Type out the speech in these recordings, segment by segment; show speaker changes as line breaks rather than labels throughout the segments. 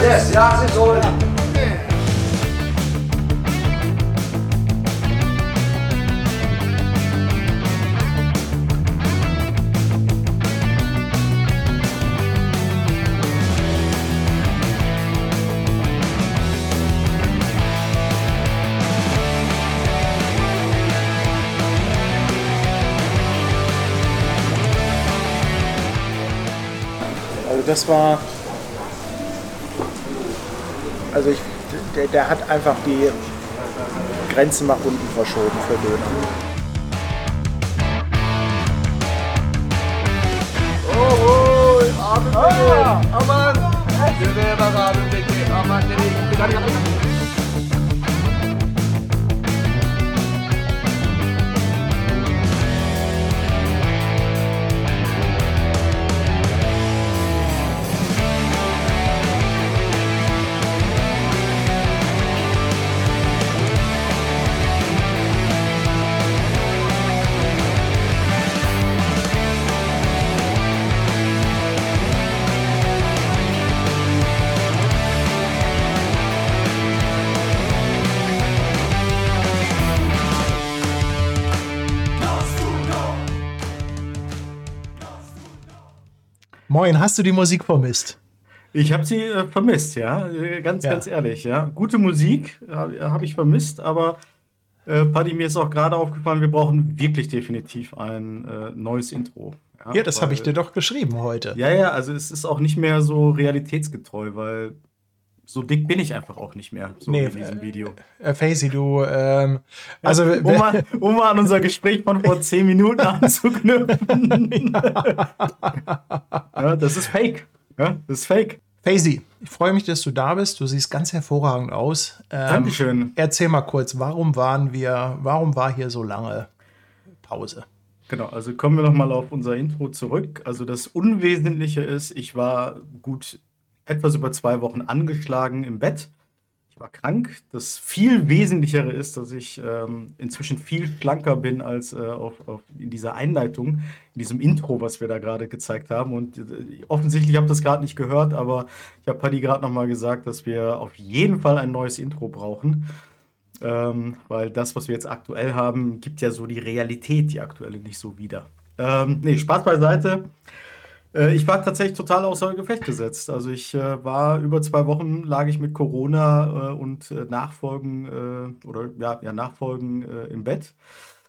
Yes. Ja, it's all.
Das war. Also ich, der, der hat einfach die Grenzen nach unten verschoben für Döner.
Oh, Abend ah. Aman. Yürü bak abim peki. Aman nereye gitti?
Moin, hast du die Musik vermisst?
Ich habe sie äh, vermisst, ja. Äh, ganz, ja. ganz ehrlich, ja. Gute Musik äh, habe ich vermisst, aber äh, Paddy, mir ist auch gerade aufgefallen, wir brauchen wirklich definitiv ein äh, neues Intro.
Ja, ja das habe ich dir doch geschrieben heute.
Ja, ja, also es ist auch nicht mehr so realitätsgetreu, weil so dick bin ich einfach auch nicht mehr, so nee, in diesem Video.
Äh, Facey, du, ähm, also. Ja,
um, mal, um mal an unser Gespräch von vor zehn Minuten anzuknüpfen. ja, das ist fake. Ja, das ist fake.
Facey, ich freue mich, dass du da bist. Du siehst ganz hervorragend aus.
Ähm, Dankeschön.
Erzähl mal kurz, warum waren wir, warum war hier so lange Pause?
Genau, also kommen wir nochmal auf unser Intro zurück. Also das Unwesentliche ist, ich war gut etwas über zwei Wochen angeschlagen im Bett. Ich war krank. Das viel Wesentlichere ist, dass ich ähm, inzwischen viel schlanker bin als äh, auf, auf in dieser Einleitung, in diesem Intro, was wir da gerade gezeigt haben. Und äh, offensichtlich habe ich das gerade nicht gehört, aber ich habe Paddy gerade nochmal gesagt, dass wir auf jeden Fall ein neues Intro brauchen. Ähm, weil das, was wir jetzt aktuell haben, gibt ja so die Realität, die aktuelle, nicht so wieder. Ähm, nee, Spaß beiseite. Äh, ich war tatsächlich total außer Gefecht gesetzt. Also ich äh, war über zwei Wochen lag ich mit Corona äh, und äh, Nachfolgen äh, oder ja, ja Nachfolgen im Bett.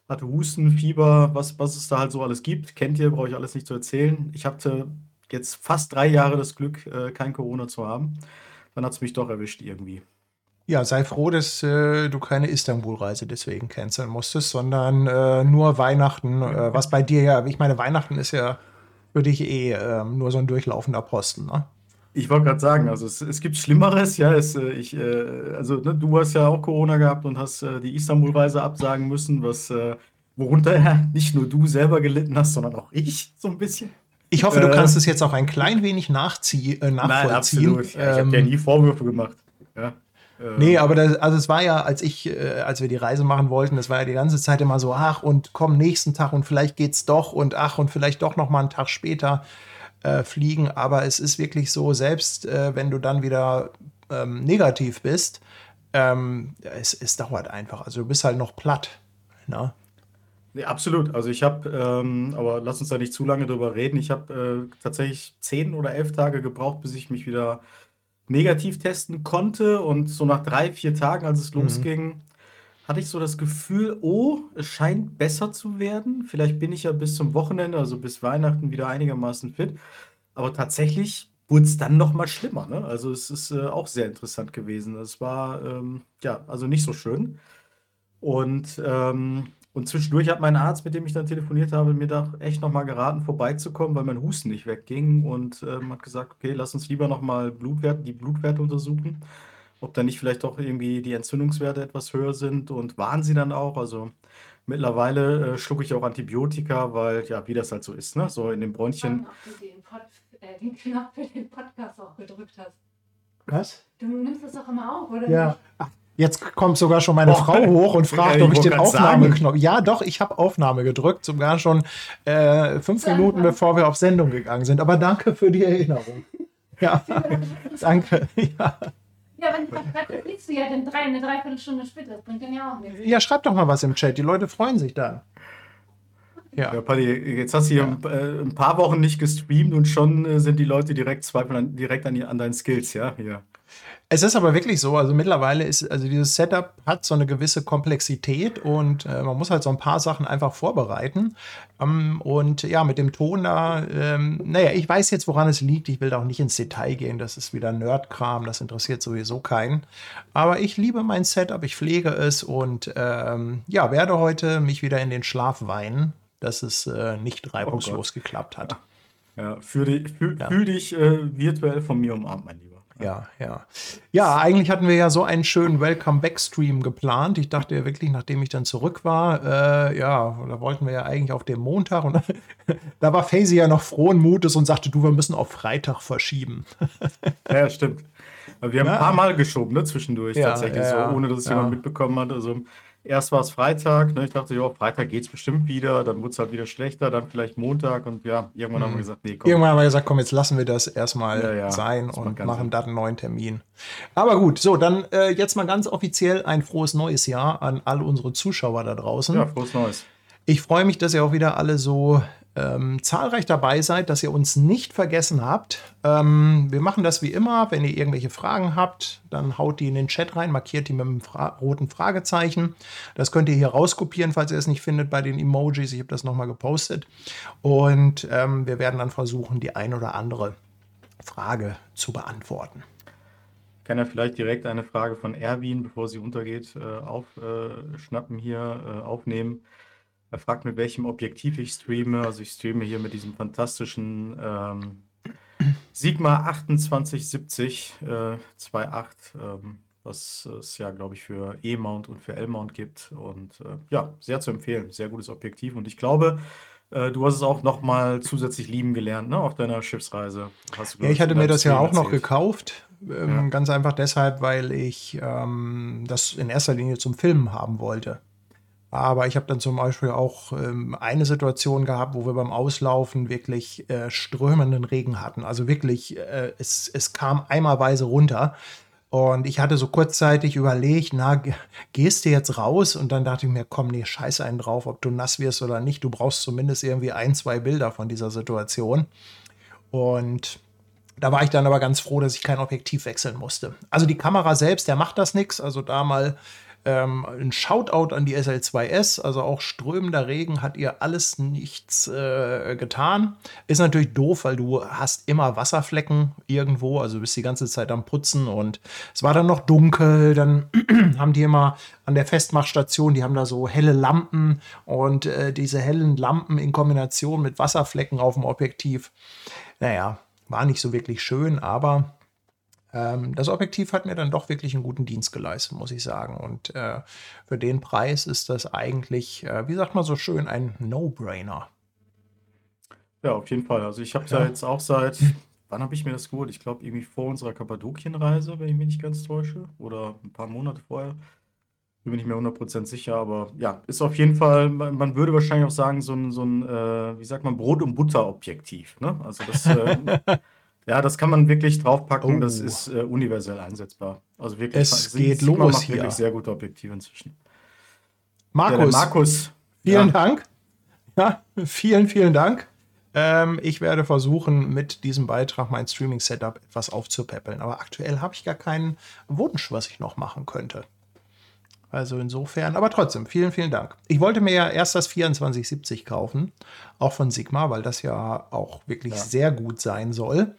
Hatte Husten, Fieber, was, was es da halt so alles gibt. Kennt ihr, brauche ich alles nicht zu erzählen. Ich hatte jetzt fast drei Jahre das Glück, kein Corona zu haben. Dann hat es mich doch erwischt irgendwie.
Ja, sei froh, dass äh, du keine Istanbul-Reise deswegen canceln musstest, sondern äh, nur Weihnachten, äh, was bei dir ja, ich meine, Weihnachten ist ja für dich eh ähm, nur so ein durchlaufender Posten, ne?
Ich wollte gerade sagen, also es, es, gibt Schlimmeres, ja. Es, äh, ich, äh, also ne, du hast ja auch Corona gehabt und hast äh, die Istanbul-Reise absagen müssen, was äh, worunter ja nicht nur du selber gelitten hast, sondern auch ich so ein bisschen.
Ich hoffe, du äh, kannst es jetzt auch ein klein wenig nachzieh, äh, nachvollziehen. Nein, absolut.
Ja, ich habe dir nie Vorwürfe gemacht. Ja.
Nee, aber das, also es war ja, als ich, äh, als wir die Reise machen wollten, das war ja die ganze Zeit immer so, ach und komm nächsten Tag und vielleicht geht's doch und ach und vielleicht doch noch mal einen Tag später äh, fliegen. Aber es ist wirklich so, selbst äh, wenn du dann wieder ähm, negativ bist, ähm, es, es dauert einfach. Also du bist halt noch platt. Ne?
Nee, absolut. Also ich habe, ähm, aber lass uns da nicht zu lange drüber reden. Ich habe äh, tatsächlich zehn oder elf Tage gebraucht, bis ich mich wieder negativ testen konnte. Und so nach drei, vier Tagen, als es mhm. losging, hatte ich so das Gefühl, oh, es scheint besser zu werden. Vielleicht bin ich ja bis zum Wochenende, also bis Weihnachten, wieder einigermaßen fit. Aber tatsächlich wurde es dann noch mal schlimmer. Ne? Also es ist äh, auch sehr interessant gewesen. Es war ähm, ja also nicht so schön. Und ähm, und zwischendurch hat mein Arzt, mit dem ich dann telefoniert habe, mir doch echt nochmal geraten, vorbeizukommen, weil mein Husten nicht wegging und ähm, hat gesagt, okay, lass uns lieber nochmal Blutwert, die Blutwerte untersuchen, ob da nicht vielleicht auch irgendwie die Entzündungswerte etwas höher sind und waren sie dann auch. Also mittlerweile äh, schlucke ich auch Antibiotika, weil ja, wie das halt so ist, ne? So in den Pod,
äh, den Knopf für den Podcast auch gedrückt hast.
Was?
Du nimmst das doch immer auf, oder?
Ja. Ach, Jetzt kommt sogar schon meine
Oh.
Frau hoch und fragt,
Ja,
ob
ich
den Aufnahmeknopf. Ja, doch, ich habe Aufnahme gedrückt, sogar schon äh, fünf Minuten bevor wir auf Sendung gegangen sind. Aber danke für die Erinnerung. Ja, danke. Ja.
Ja, wenn schreibe, fliegst du ja dann drei, eine Dreiviertelstunde später. Das bringt dann ja auch nichts.
ja, schreibt doch mal was im Chat. Die Leute freuen sich dann. Ja.
Ja, Paddy, jetzt hast du hier ein, äh, ein paar Wochen nicht gestreamt und schon äh, sind die Leute direkt zweifeln an, direkt an, an deinen Skills, ja? Hier.
Es ist aber wirklich so, also mittlerweile ist, also dieses Setup hat so eine gewisse Komplexität und äh, man muss halt so ein paar Sachen einfach vorbereiten. Ähm, und ja, mit dem Ton da, ähm, naja, ich weiß jetzt, woran es liegt. Ich will da auch nicht ins Detail gehen. Das ist wieder Nerdkram, das interessiert sowieso keinen. Aber ich liebe mein Setup, ich pflege es und ähm, ja, werde heute mich wieder in den Schlaf weinen, dass es äh, nicht reibungslos geklappt hat.
Ja, fühl dich, fühl,
Ja.
fühl dich äh, virtuell von mir umarmt, mein Lieber.
Ja, ja. Ja, eigentlich hatten wir ja so einen schönen Welcome-Back-Stream geplant. Ich dachte ja wirklich, nachdem ich dann zurück war, äh, ja, da wollten wir ja eigentlich auf den Montag und da war Faisy ja noch frohen Mutes und sagte, du, wir müssen auf Freitag verschieben.
Ja, stimmt. Wir haben
Ja.
ein paar Mal geschoben, ne, zwischendurch
Ja,
tatsächlich,
ja, ja.
so, ohne dass es
Ja.
jemand mitbekommen hat. Also erst war es Freitag, ne, ich dachte, ja, Freitag geht es bestimmt wieder, dann wurde es halt wieder schlechter, dann vielleicht Montag und ja, irgendwann haben wir gesagt, nee, komm.
Irgendwann haben wir gesagt, komm, jetzt lassen wir das erstmal
Ja, ja.
sein
Das
und machen da einen neuen Termin. Aber gut, so, dann äh, jetzt mal ganz offiziell ein frohes neues Jahr an alle unsere Zuschauer da draußen.
Ja, frohes Neues.
Ich freue mich, dass ihr auch wieder alle so ähm, zahlreich dabei seid, dass ihr uns nicht vergessen habt. Ähm, wir machen das wie immer. Wenn ihr irgendwelche Fragen habt, dann haut die in den Chat rein, markiert die mit einem Fra roten Fragezeichen. Das könnt ihr hier rauskopieren, falls ihr es nicht findet bei den Emojis. Ich habe das nochmal gepostet. Und ähm, wir werden dann versuchen, die ein oder andere Frage zu beantworten.
Ich kann ja vielleicht direkt eine Frage von Erwin, bevor sie untergeht, äh, aufschnappen hier, äh, aufnehmen. Er fragt, mit welchem Objektiv ich streame. Also ich streame hier mit diesem fantastischen ähm, Sigma 2870 äh, 2.8, ähm, was es ja, glaube ich, für E-Mount und für L-Mount gibt. Und äh, ja, sehr zu empfehlen. Sehr gutes Objektiv. Und ich glaube, äh, du hast es auch noch mal zusätzlich lieben gelernt, ne? Auf deiner Schiffsreise. Hast du,
Ja, ich hatte mir das ja
Stream
auch noch
erzählt.
gekauft. Ähm,
Ja.
Ganz einfach deshalb, weil ich ähm, das in erster Linie zum Filmen haben wollte. Aber ich habe dann zum Beispiel auch ähm, eine Situation gehabt, wo wir beim Auslaufen wirklich äh, strömenden Regen hatten. Also wirklich, äh, es, es kam eimerweise runter. Und ich hatte so kurzzeitig überlegt, na, ge- gehst du jetzt raus? Und dann dachte ich mir, komm, nee, scheiß einen drauf, ob du nass wirst oder nicht. Du brauchst zumindest irgendwie ein, zwei Bilder von dieser Situation. Und da war ich dann aber ganz froh, dass ich kein Objektiv wechseln musste. Also die Kamera selbst, der macht das nichts. Also da mal ähm, ein Shoutout an die SL2S. Also auch strömender Regen hat ihr alles nichts äh, getan. Ist natürlich doof, weil du hast immer Wasserflecken irgendwo. Also bist die ganze Zeit am Putzen und es war dann noch dunkel. Dann haben die immer an der Festmachstation, die haben da so helle Lampen und äh, diese hellen Lampen in Kombination mit Wasserflecken auf dem Objektiv. Naja, war nicht so wirklich schön, aber das Objektiv hat mir dann doch wirklich einen guten Dienst geleistet, muss ich sagen. Und äh, für den Preis ist das eigentlich, äh, wie sagt man so schön, ein No-Brainer.
Ja, auf jeden Fall. Also ich habe
Ja.
da jetzt auch seit, wann habe ich mir das geholt? Ich glaube irgendwie vor unserer Kappadokienreise, wenn ich mich nicht ganz täusche. Oder ein paar Monate vorher. Bin mir nicht mehr 100% sicher, aber ja, ist auf jeden Fall, man, man würde wahrscheinlich auch sagen, so ein, so ein äh, wie sagt man, Brot- und Butter-Objektiv. Ne? Also das, äh, ja, das kann man wirklich draufpacken, das
Oh.
ist äh, universell einsetzbar. Also wirklich,
Es geht
Sigma
los
macht
hier.
wirklich sehr gute Objektive inzwischen. Ja,
Markus,
der Markus.
vielen
ja,
Dank. Ja, vielen, vielen Dank. Ähm, ich werde versuchen, mit diesem Beitrag mein Streaming-Setup etwas aufzupäppeln. Aber aktuell habe ich gar keinen Wunsch, was ich noch machen könnte. Also insofern, aber trotzdem, vielen, vielen Dank. Ich wollte mir ja erst das 2470 kaufen, auch von Sigma, weil das ja auch wirklich
Ja.
sehr gut sein soll.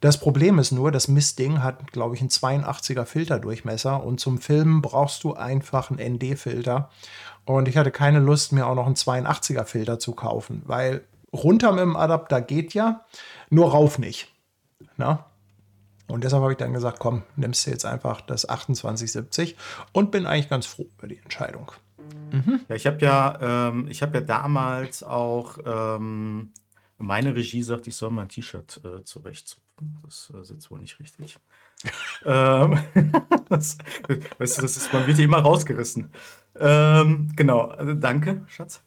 Das Problem ist nur, das Mistding hat, glaube ich, einen 82er Filterdurchmesser und zum Filmen brauchst du einfach einen ND-Filter. Und ich hatte keine Lust, mir auch noch einen 82er Filter zu kaufen, weil runter mit dem Adapter geht ja, nur rauf nicht. Na? Und deshalb habe ich dann gesagt, komm, nimmst du jetzt einfach das 2870 und bin eigentlich ganz froh über die Entscheidung.
Ja, ich habe ja, ähm, ich habe ja damals auch, ähm, meine Regie sagt, ich soll mein T-Shirt äh, zurechtzupfen. Das äh, sitzt wohl nicht richtig. ähm, Das, weißt du, das ist, man wird hier immer rausgerissen. Ähm, genau, also danke, Schatz.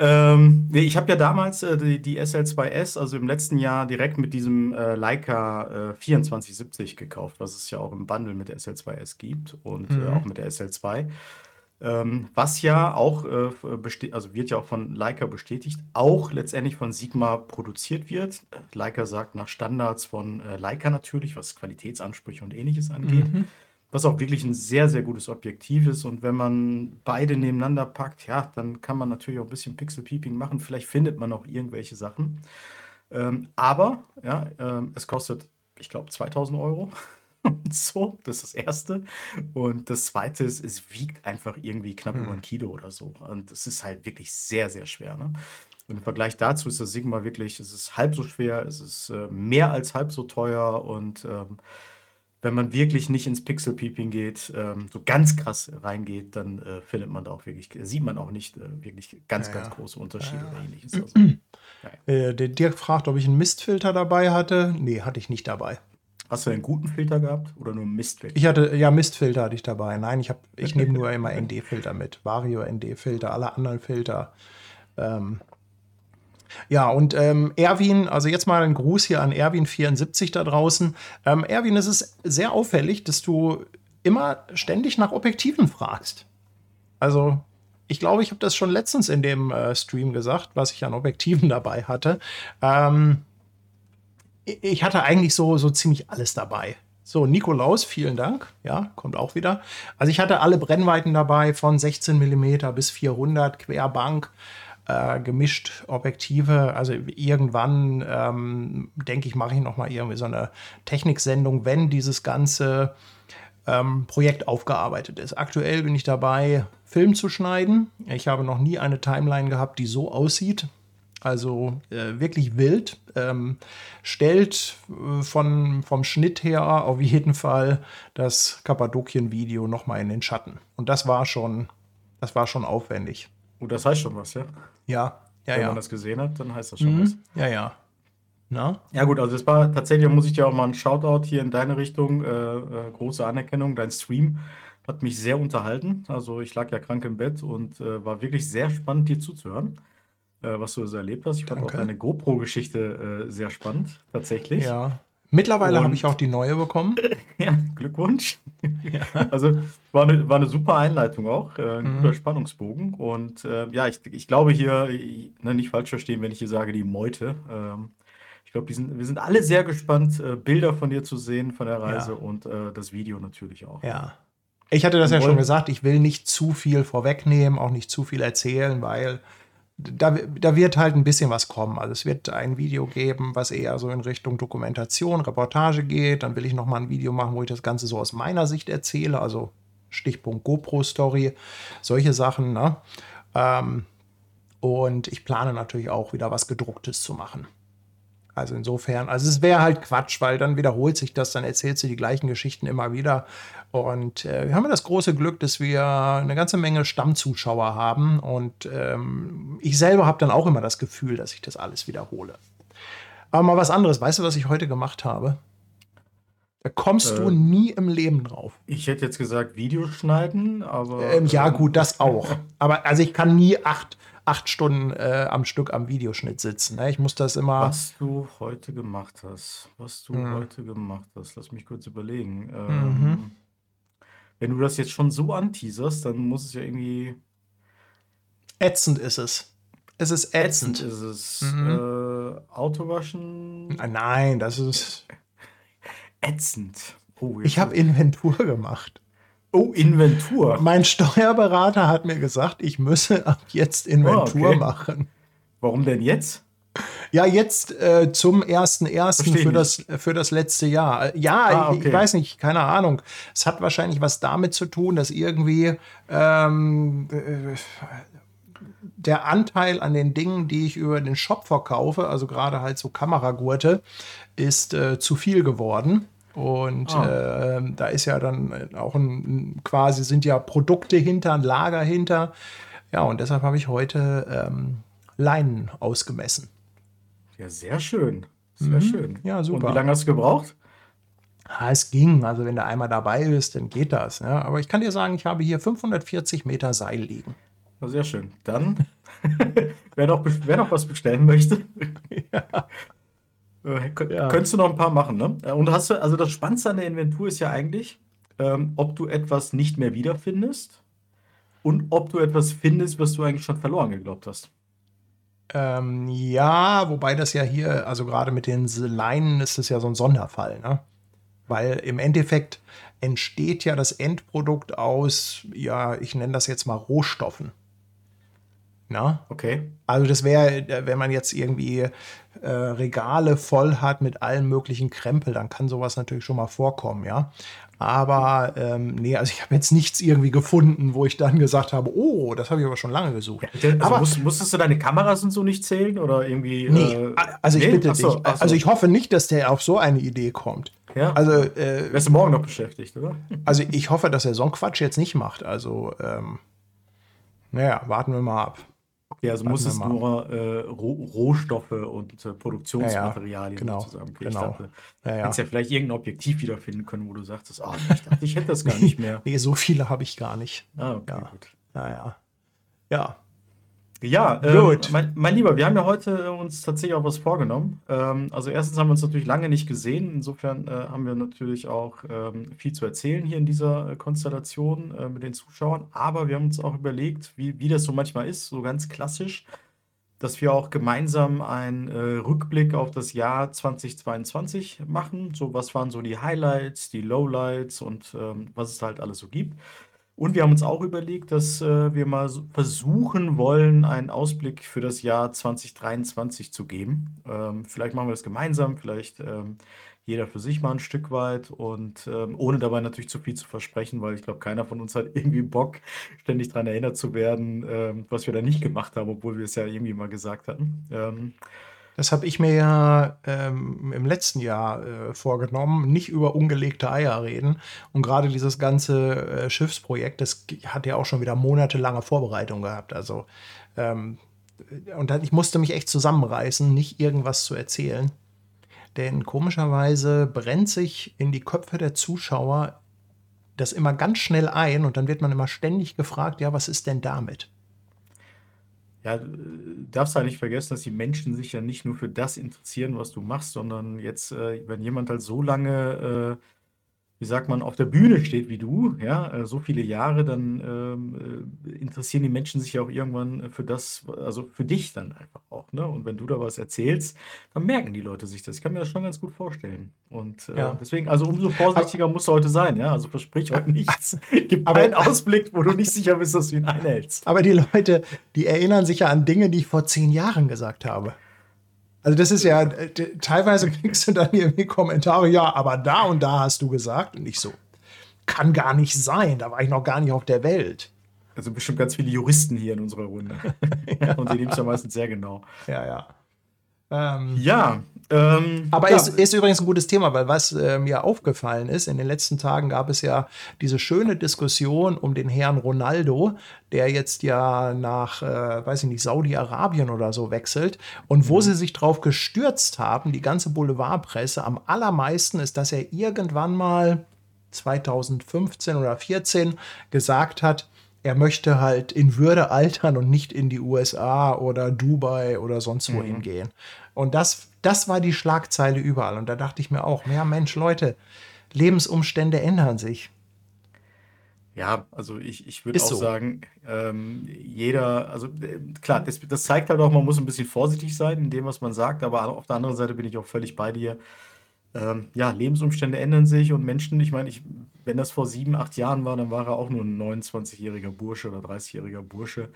Ähm, nee, ich habe ja damals äh, die, die SL2S, also im letzten Jahr direkt mit diesem äh, Leica äh, 2470 gekauft, was es ja auch im Bundle mit der SL2S gibt und
Mhm.
äh, auch mit der SL2. Ähm, was ja auch, äh, beste- also wird ja auch von Leica bestätigt, auch letztendlich von Sigma produziert wird. Leica sagt nach Standards von äh, Leica natürlich, was Qualitätsansprüche und ähnliches angeht.
Mhm.
Was auch wirklich ein sehr, sehr gutes Objektiv ist. Und wenn man beide nebeneinander packt, ja, dann kann man natürlich auch ein bisschen Pixel-Peeping machen. Vielleicht findet man auch irgendwelche Sachen. Ähm, aber, ja, ähm, es kostet, ich glaube, 2000 Euro. Und so, das ist das Erste. Und das Zweite ist, es wiegt einfach irgendwie knapp
Hm.
über ein Kilo oder so. Und es ist halt wirklich sehr, sehr schwer. Ne? Und im Vergleich dazu ist das Sigma wirklich, es ist halb so schwer, es ist äh, mehr als halb so teuer. Und ähm, wenn man wirklich nicht ins Pixel-Peeping geht, ähm, so ganz krass reingeht, dann äh, findet man da auch wirklich, sieht man auch nicht äh, wirklich ganz,
Ja,
ganz große Unterschiede
Ja,
oder ähnliches. Also,
Äh, der Dirk fragt, ob ich einen Mistfilter dabei hatte. Nee, hatte ich nicht dabei.
hast du einen guten Filter gehabt oder nur einen Mistfilter?
Ich hatte, ja, Mistfilter hatte ich dabei. Nein, ich, hab, ich nehme nur immer ND-Filter mit. Vario ND-Filter, alle anderen Filter. Ähm, ja, und ähm, Erwin, also jetzt mal ein Gruß hier an Erwin74 da draußen. Ähm, Erwin, es ist sehr auffällig, dass du immer ständig nach Objektiven fragst. Also, ich glaube, ich habe das schon letztens in dem äh, Stream gesagt, was ich an Objektiven dabei hatte. Ähm, ich hatte eigentlich so, so ziemlich alles dabei. So, Nikolaus, vielen Dank. Ja, kommt auch wieder. Also ich hatte alle Brennweiten dabei, von 16 mm bis 400, Querbank, äh, gemischt Objektive. Also irgendwann, ähm, denke ich, mache ich noch mal irgendwie so eine Techniksendung, wenn dieses ganze ähm, Projekt aufgearbeitet ist. Aktuell bin ich dabei, Film zu schneiden. Ich habe noch nie eine Timeline gehabt, die so aussieht. Also äh, wirklich wild. Ähm, stellt äh, von, vom Schnitt her auf jeden Fall das Kappadokien-Video nochmal in den Schatten. Und das war schon, das war schon aufwendig.
Oh, das heißt schon was, ja?
Ja, ja,
Wenn
ja.
man das gesehen hat, dann heißt das schon was.
Mhm. Ja, ja. Na?
Ja gut, also es war tatsächlich, muss ich dir auch mal einen Shoutout hier in deine Richtung, äh, äh, große Anerkennung. Dein Stream hat mich sehr unterhalten. Also ich lag ja krank im Bett und äh, war wirklich sehr spannend, dir zuzuhören, äh, was du so erlebt hast. Ich fand auch
Danke.
deine GoPro-Geschichte äh, sehr spannend, tatsächlich.
Ja. Mittlerweile
Und-
habe ich auch die neue bekommen.
Ja, Glückwunsch. Also war eine, war eine super Einleitung auch, äh, ein
Mhm.
guter Spannungsbogen. Und äh, ja, ich, ich glaube hier, ich, ne, nicht falsch verstehen, wenn ich hier sage, die Meute. Ähm, ich glaube, wir sind alle sehr gespannt, äh, Bilder von dir zu sehen, von der Reise
Ja.
und äh, das Video natürlich auch.
Ja. Ich hatte das ja
Wollen-
schon gesagt, ich will nicht zu viel vorwegnehmen, auch nicht zu viel erzählen, weil da, da wird halt ein bisschen was kommen. Also es wird ein Video geben, was eher so in Richtung Dokumentation, Reportage geht. Dann will ich noch mal ein Video machen, wo ich das Ganze so aus meiner Sicht erzähle, also Stichpunkt GoPro-Story, solche Sachen. Ne? Ähm, und ich plane natürlich auch wieder was gedrucktes zu machen. Also insofern, also es wäre halt Quatsch, weil dann wiederholt sich das, dann erzählst du die gleichen Geschichten immer wieder. Und äh, wir haben ja das große Glück, dass wir eine ganze Menge Stammzuschauer haben. Und ähm, ich selber habe dann auch immer das Gefühl, dass ich das alles wiederhole. Aber mal was anderes. Weißt du, was ich heute gemacht habe? Da kommst du
Äh.
nie im Leben drauf.
Ich hätte jetzt gesagt, Video schneiden, aber.
Ähm, ja,
äh,
gut, das auch. Aber also ich kann nie acht, acht Stunden äh, am Stück am Videoschnitt sitzen. Ne? Ich muss das immer.
Was du heute gemacht hast. Was du
Mhm.
heute gemacht hast. Lass mich kurz überlegen.
Mhm.
Ähm, Wenn du das jetzt schon so anteaserst, dann muss es ja irgendwie.
Ätzend ist es. Es ist ätzend.
Ätzend ist es.
Mhm.
Äh, Autowaschen.
Ah, Nein, das ist.
Ätzend. Oh,
Ich habe Inventur gemacht.
Oh, Inventur.
Mein Steuerberater hat mir gesagt, ich müsse ab jetzt Inventur
Ah, okay.
machen.
Warum denn jetzt?
Ja, jetzt äh, zum 1.1.
Versteh
für das, für das letzte Jahr. Äh, Ja,
Ah,
ich,
okay.
ich weiß nicht, keine Ahnung. Es hat wahrscheinlich was damit zu tun, dass irgendwie ähm, äh, der Anteil an den Dingen, die ich über den Shop verkaufe, also gerade halt so Kameragurte, ist äh, zu viel geworden. Und
Ah.
ähm, da ist ja dann auch ein, quasi sind ja Produkte hinter, ein Lager hinter. Ja, und deshalb habe ich heute ähm, Leinen ausgemessen.
Ja, sehr schön. Sehr
Mhm.
schön.
Ja,
Und
super.
wie lange hast du gebraucht?
Ja, es ging. Also wenn du einmal dabei bist, dann geht das. Ja. Aber ich kann dir sagen, ich habe hier 540 Meter Seil liegen.
Na, Sehr schön. Dann, wer, noch, wer noch was bestellen möchte, äh,
Ja.
könntest du noch ein paar machen. Ne? Äh, Und hast du, also das Spannendste an der Inventur ist ja eigentlich, ähm, ob du etwas nicht mehr wiederfindest und ob du etwas findest, was du eigentlich schon verloren geglaubt hast.
Ähm, ja, wobei das ja hier, also gerade mit den Leinen ist es ja so ein Sonderfall, ne? Weil im Endeffekt entsteht ja das Endprodukt aus, ja, ich nenne das jetzt mal Rohstoffen. Na?
Okay.
Also das wäre, wenn man jetzt irgendwie äh, Regale voll hat mit allen möglichen Krempel, dann kann sowas natürlich schon mal vorkommen, ja. Aber ähm, nee, also ich habe jetzt nichts irgendwie gefunden, wo ich dann gesagt habe, oh, das habe ich aber schon lange gesucht.
Also
aber
musst, musstest du deine Kameras und so nicht zählen oder irgendwie?
nee,
äh,
also ich
nee?
bitte
so,
dich.
so.
Also ich hoffe nicht, dass der auf so eine Idee kommt.
Ja.
Also, äh,
Wärst du morgen noch beschäftigt, oder?
also ich hoffe, dass er so einen Quatsch jetzt nicht macht. Also, ähm, naja, warten wir mal ab.
Ja, also muss es nur äh, Roh Rohstoffe und äh, Produktionsmaterialien
genau,
sozusagen. Okay,
genau.
Ich dachte,
Ja, ja.
hättest ja vielleicht irgendein Objektiv wiederfinden können, wo du sagtest, ah, ich dachte, ich hätte das gar nicht mehr.
Nee, so viele habe ich gar nicht.
Ah, okay,
Ja.
gut.
Naja. Ja.
Ja, ähm,
Gut.
Mein, mein Lieber, wir haben ja heute äh, uns tatsächlich auch was vorgenommen. Ähm, also erstens haben wir uns natürlich lange nicht gesehen. Insofern äh, haben wir natürlich auch ähm, viel zu erzählen hier in dieser äh, Konstellation äh, mit den Zuschauern. Aber wir haben uns auch überlegt, wie, wie das so manchmal ist, so ganz klassisch, dass wir auch gemeinsam einen äh, Rückblick auf das Jahr 2022 machen. So, was waren so die Highlights, die Lowlights und ähm, was es halt alles so gibt. Und wir haben uns auch überlegt, dass äh, wir mal versuchen wollen, einen Ausblick für das Jahr 2023 zu geben. Ähm, vielleicht machen wir das gemeinsam, vielleicht ähm, jeder für sich mal ein Stück weit und ähm, ohne dabei natürlich zu viel zu versprechen, weil ich glaube, keiner von uns hat irgendwie Bock, ständig daran erinnert zu werden, ähm, was wir da nicht gemacht haben, obwohl wir es ja irgendwie mal gesagt hatten.
Das habe ich mir ja ähm, im letzten Jahr äh, vorgenommen, nicht über ungelegte Eier reden. Und gerade dieses ganze äh, Schiffsprojekt, das hat ja auch schon wieder monatelange Vorbereitung gehabt. Also, ähm, und dann, ich musste mich echt zusammenreißen, nicht irgendwas zu erzählen. Denn komischerweise brennt sich in die Köpfe der Zuschauer das immer ganz schnell ein und dann wird man immer ständig gefragt, ja, was ist denn damit?
Ja, äh, darfst halt nicht vergessen, dass die Menschen sich ja nicht nur für das interessieren, was du machst, sondern jetzt, äh, wenn jemand halt so lange, äh, wie sagt man, auf der Bühne steht wie du, ja, äh, so viele Jahre, dann ähm, äh, interessieren die Menschen sich ja auch irgendwann äh, für das, also für dich dann einfach auch, ne? Und wenn du da was erzählst, dann merken die Leute sich das. Ich kann mir das schon ganz gut vorstellen. Und äh,
Ja.
deswegen, also umso vorsichtiger musst du heute sein, ja. Also versprich heute nichts. Gib
Aber-
einen Ausblick, wo du nicht sicher bist, dass du ihn einhältst.
Aber die Leute, die erinnern sich ja an Dinge, die ich vor zehn Jahren gesagt habe. Also das ist ja, äh, teilweise kriegst du dann irgendwie Kommentare, ja, aber da und da hast du gesagt. Und ich so, kann gar nicht sein, da war ich noch gar nicht auf der Welt.
Also bestimmt ganz viele Juristen hier in unserer Runde. Und die nehmen es ja meistens sehr genau.
Ja, ja. Ähm,
Ja, ähm,
Aber
ja,
ist, ist übrigens ein gutes Thema, weil was äh, mir aufgefallen ist, in den letzten Tagen gab es ja diese schöne Diskussion um den Herrn Ronaldo, der jetzt ja nach, äh, weiß ich nicht, Saudi-Arabien oder so wechselt. Und wo sie sich drauf gestürzt haben, die ganze Boulevardpresse, am allermeisten ist, dass er irgendwann mal 2015 oder 14 gesagt hat, er möchte halt in Würde altern und nicht in die USA oder Dubai oder sonst wohin gehen. Und das, das war die Schlagzeile überall. Und da dachte ich mir auch, ja Mensch, Leute, Lebensumstände ändern sich.
ja, also ich, ich würde auch
so.
sagen, ähm, jeder, also äh, klar, das, das zeigt halt auch, man muss ein bisschen vorsichtig sein in dem, was man sagt, aber auf der anderen Seite bin ich auch völlig bei dir. Ähm, ja, Lebensumstände ändern sich und Menschen, ich meine, ich, wenn das vor sieben, acht Jahren war, dann war er auch nur ein 29-jähriger Bursche oder 30-jähriger Bursche,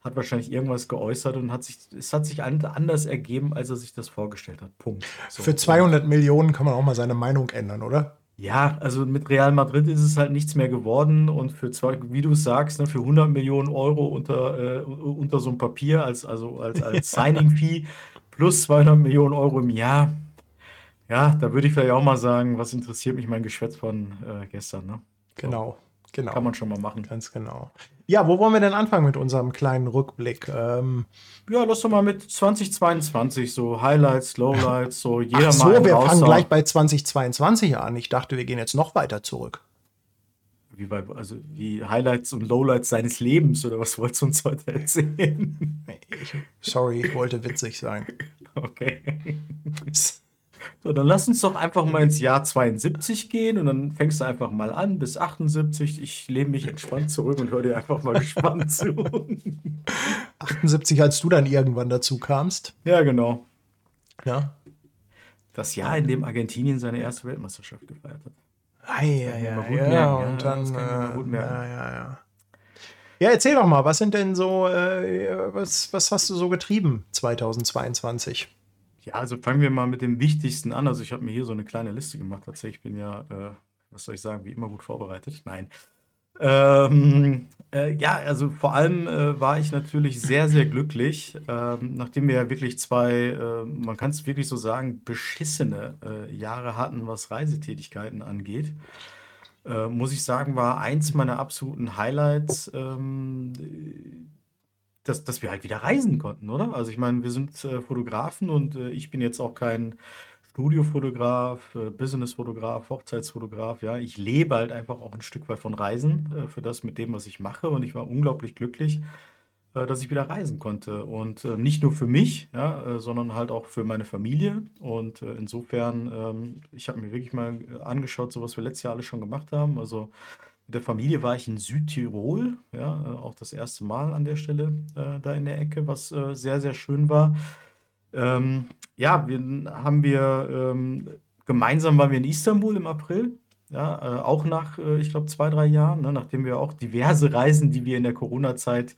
hat wahrscheinlich irgendwas geäußert und hat sich, es hat sich an- anders ergeben, als er sich das vorgestellt hat. Punkt. So.
Für 200 Millionen kann man auch mal seine Meinung ändern, oder?
Ja, also mit Real Madrid ist es halt nichts mehr geworden und für zwei, wie du es sagst, ne, für 100 Millionen Euro unter, äh, unter so einem Papier als, also als, als Signing-Fee plus 200 Millionen Euro im Jahr. Ja, da würde ich vielleicht auch mal sagen, was interessiert mich mein Geschwätz von äh, gestern, ne?
Genau, genau.
Kann man schon mal machen.
Ganz genau. Ja, wo wollen wir denn anfangen mit unserem kleinen Rückblick? Ähm,
Ja, lass doch mal mit 2022 so Highlights, Lowlights, so jeder
ach so,
mal
wir fangen
raushauen.
gleich bei 2022 an. Ich dachte, wir gehen jetzt noch weiter zurück.
Wie bei, also wie Highlights und Lowlights seines Lebens oder was wolltest du uns heute erzählen?
Sorry, ich wollte witzig sein.
Okay. So, dann lass uns doch einfach mal ins Jahr 72 gehen und dann fängst du einfach mal an bis 78. Ich lehne mich entspannt zurück und höre dir einfach mal gespannt zu.
78, als du dann irgendwann dazu kamst.
Ja, genau.
Ja.
Das Jahr, in dem Argentinien seine erste Weltmeisterschaft gefeiert hat.
Ah, ja, ja, ja,
ja,
und dann, äh, ja, ja, ja. Ja, erzähl doch mal, was sind denn so, äh, was, was hast du so getrieben 2022?
Ja, also fangen wir mal mit dem Wichtigsten an. Also ich habe mir hier so eine kleine Liste gemacht. Tatsächlich, ich bin ja, äh, was soll ich sagen, wie immer gut vorbereitet. Nein. Ähm, äh, ja, also vor allem äh, war ich natürlich sehr, sehr glücklich, ähm, nachdem wir ja wirklich zwei, äh, man kann es wirklich so sagen, beschissene äh, Jahre hatten, was Reisetätigkeiten angeht. Äh, muss ich sagen, war eins meiner absoluten Highlights, ähm, dass, dass wir halt wieder reisen konnten, oder? Also ich meine, wir sind äh, Fotografen und äh, ich bin jetzt auch kein Studiofotograf, äh, Businessfotograf, Hochzeitsfotograf, ja. Ich lebe halt einfach auch ein Stück weit von Reisen, äh, für das mit dem, was ich mache und ich war unglaublich glücklich, äh, dass ich wieder reisen konnte und äh, nicht nur für mich, ja, äh, sondern halt auch für meine Familie und äh, insofern, ähm, ich habe mir wirklich mal angeschaut, so was wir letztes Jahr alles schon gemacht haben, also mit der Familie war ich in Südtirol, ja, äh, auch das erste Mal an der Stelle äh, da in der Ecke, was äh, sehr, sehr schön war. Ähm, ja, wir haben wir ähm, gemeinsam waren wir in Istanbul im April, ja, äh, auch nach, äh, ich glaube, zwei, drei Jahren, ne, nachdem wir auch diverse Reisen, die wir in der Corona-Zeit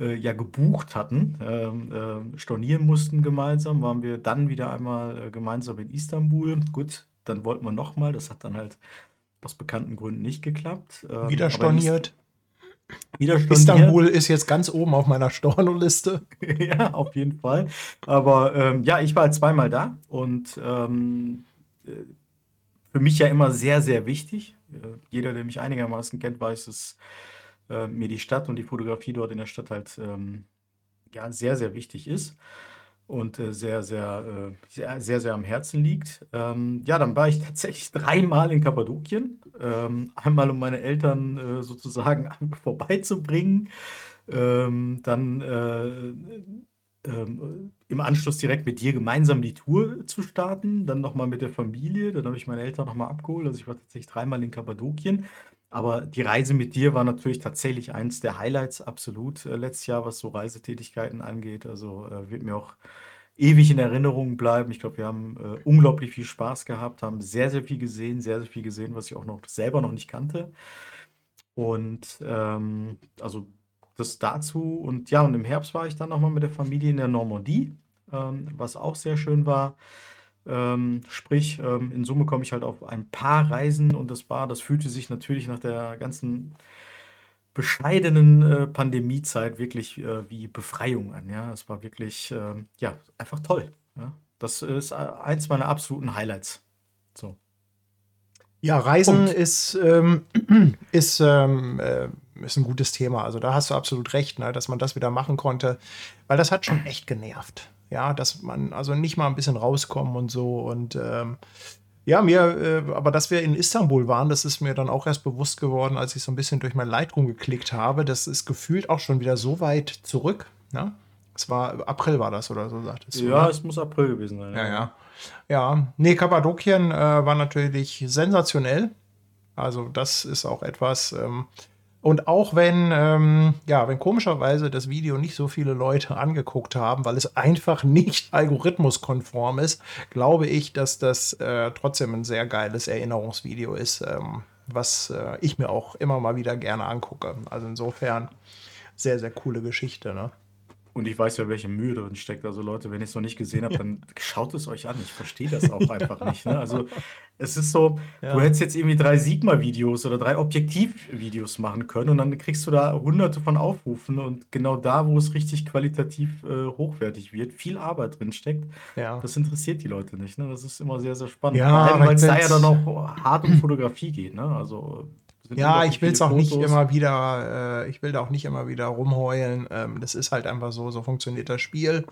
ja gebucht hatten, ähm, äh, stornieren mussten gemeinsam, waren wir dann wieder einmal äh, gemeinsam in Istanbul. Gut, dann wollten wir nochmal, das hat dann halt aus bekannten Gründen nicht geklappt. Ähm,
Wieder storniert.
Wieder storniert.
Istanbul ist jetzt ganz oben auf meiner Stornoliste.
ja, auf jeden Fall. Aber ähm, ja, ich war halt zweimal da und ähm, äh, für mich ja immer sehr, sehr wichtig. Äh, jeder, der mich einigermaßen kennt, weiß, dass äh, mir die Stadt und die Fotografie dort in der Stadt halt ähm, ja, sehr, sehr wichtig ist und äh, sehr, sehr, äh, sehr, sehr, sehr am Herzen liegt. Ähm, ja, dann war ich tatsächlich dreimal in Kappadokien. Ähm, einmal, um meine Eltern äh, sozusagen vorbeizubringen. Ähm, dann äh, ähm, im Anschluss direkt mit dir gemeinsam die Tour zu starten, dann nochmal mit der Familie, dann habe ich meine Eltern nochmal abgeholt. Also ich war tatsächlich dreimal in Kappadokien. Aber die Reise mit dir war natürlich tatsächlich eins der Highlights absolut äh, letztes Jahr, was so Reisetätigkeiten angeht. Also äh, wird mir auch ewig in Erinnerung bleiben. Ich glaube, wir haben äh, unglaublich viel Spaß gehabt, haben sehr, sehr viel gesehen, sehr, sehr viel gesehen, was ich auch noch selber noch nicht kannte. Und ähm, also das dazu. Und ja, und im Herbst war ich dann nochmal mit der Familie in der Normandie, ähm, was auch sehr schön war. Ähm, sprich, ähm, in Summe komme ich halt auf ein paar Reisen und das war, das fühlte sich natürlich nach der ganzen bescheidenen äh, Pandemiezeit wirklich äh, wie Befreiung an. Ja, es war wirklich, ähm, ja, einfach toll. Ja? Das ist äh, eins meiner absoluten Highlights. So.
Ja, Reisen
Punkt.
ist, ähm, ist, ähm, äh, ist ein gutes Thema. Also da hast du absolut recht, ne, dass man das wieder machen konnte, weil das hat schon echt genervt. Ja, dass man also nicht mal ein bisschen rauskommen und so. Und ähm, ja, mir, äh, aber dass wir in Istanbul waren, das ist mir dann auch erst bewusst geworden, als ich so ein bisschen durch mein Lightroom geklickt habe. Das ist gefühlt auch schon wieder so weit zurück. Ne? Es war April war das oder so, sagtest du.
Ja,
ne?
es muss April gewesen sein.
Ja, ja. Ja, nee, Kappadokien äh, war natürlich sensationell. Also, das ist auch etwas. Ähm, und auch wenn, ähm, ja, wenn komischerweise das Video nicht so viele Leute angeguckt haben, weil es einfach nicht algorithmuskonform ist, glaube ich, dass das äh, trotzdem ein sehr geiles Erinnerungsvideo ist, ähm, was äh, ich mir auch immer mal wieder gerne angucke. Also insofern sehr, sehr coole Geschichte, ne?
Und ich weiß ja, welche Mühe drin steckt. Also Leute, wenn ihr es noch nicht gesehen habt, dann schaut es euch an. Ich verstehe das auch einfach nicht. Ne? Also es ist so,
Ja.
du hättest jetzt irgendwie drei Sigma-Videos oder drei Objektiv-Videos machen können und dann kriegst du da hunderte von Aufrufen und genau da, wo es richtig qualitativ äh, hochwertig wird, viel Arbeit drin steckt,
Ja.
das interessiert die Leute nicht. Ne? Das ist immer sehr, sehr spannend.
Ja,
allem, weil es da ja dann auch hart um Fotografie geht. Ne? Also
Ja, ich will es auch nicht
Fotos.
immer wieder, äh, ich will da auch nicht immer wieder rumheulen. Ähm, das ist halt einfach so, so funktioniert das Spiel.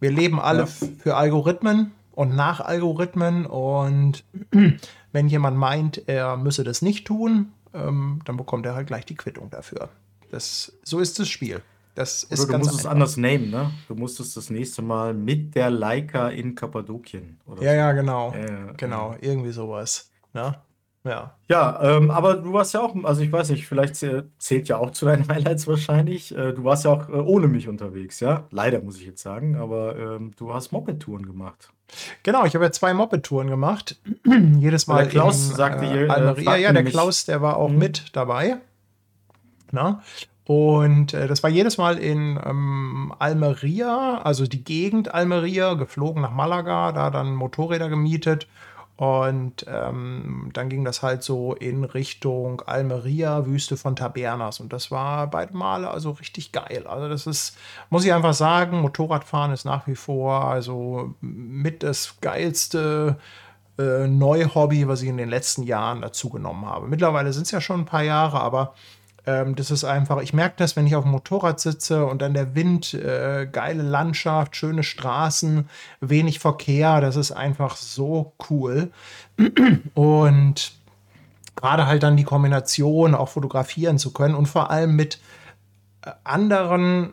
Wir leben alle
Ja.
für Algorithmen und nach Algorithmen und wenn jemand meint, er müsse das nicht tun, ähm, dann bekommt er halt gleich die Quittung dafür. Das, so ist das Spiel. Das ist
Oder du
ganz
musst es
einfach.
anders nehmen, ne? Du musst es das nächste Mal mit der Leica in Kappadokien. Oder
Ja,
so.
ja, genau.
Ja, ja,
genau, irgendwie sowas. Ne? Ja.
Ja, ähm, aber du warst ja auch, also ich weiß nicht, vielleicht zäh- zählt ja auch zu deinen Highlights wahrscheinlich. Äh, du warst ja auch äh, ohne mich unterwegs, ja? Leider muss ich jetzt sagen, aber ähm, du hast Moped-Touren gemacht.
Genau, ich habe ja zwei Moped-Touren gemacht. Jedes Mal.
Der Klaus
in,
sagte
äh,
hier, äh,
Almeria. ja, der
mich-
Klaus, der war auch
Mhm.
mit dabei. Na? Und äh, das war jedes Mal in ähm, Almeria, also die Gegend Almeria, geflogen nach Malaga, da dann Motorräder gemietet. Und ähm, dann ging das halt so in Richtung Almeria, Wüste von Tabernas. Und das war beide Male also richtig geil. Also das ist, muss ich einfach sagen, Motorradfahren ist nach wie vor also mit das geilste äh, neue Hobby, was ich in den letzten Jahren dazu genommen habe. Mittlerweile sind es ja schon ein paar Jahre, aber ähm, das ist einfach, ich merke das, wenn ich auf dem Motorrad sitze und dann der Wind, äh, geile Landschaft, schöne Straßen, wenig Verkehr, das ist einfach so cool. Und gerade halt dann die Kombination, auch fotografieren zu können und vor allem mit äh, anderen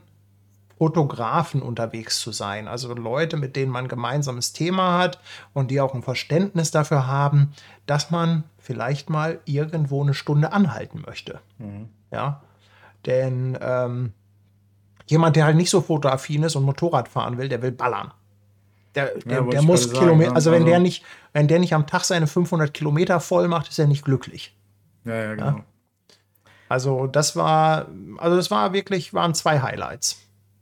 Fotografen unterwegs zu sein. Also Leute, mit denen man ein gemeinsames Thema hat und die auch ein Verständnis dafür haben, dass man vielleicht mal irgendwo eine Stunde anhalten möchte. Ja, denn ähm, jemand, der halt nicht so fotoaffin ist und Motorrad fahren will, der will ballern. Der, der,
wollte
der muss Kilometer,
ja.
also wenn
Also-
der nicht, wenn der nicht am Tag seine 500 Kilometer voll macht, ist er nicht glücklich.
Ja, ja, genau.
Also das war, also das war wirklich, waren zwei Highlights.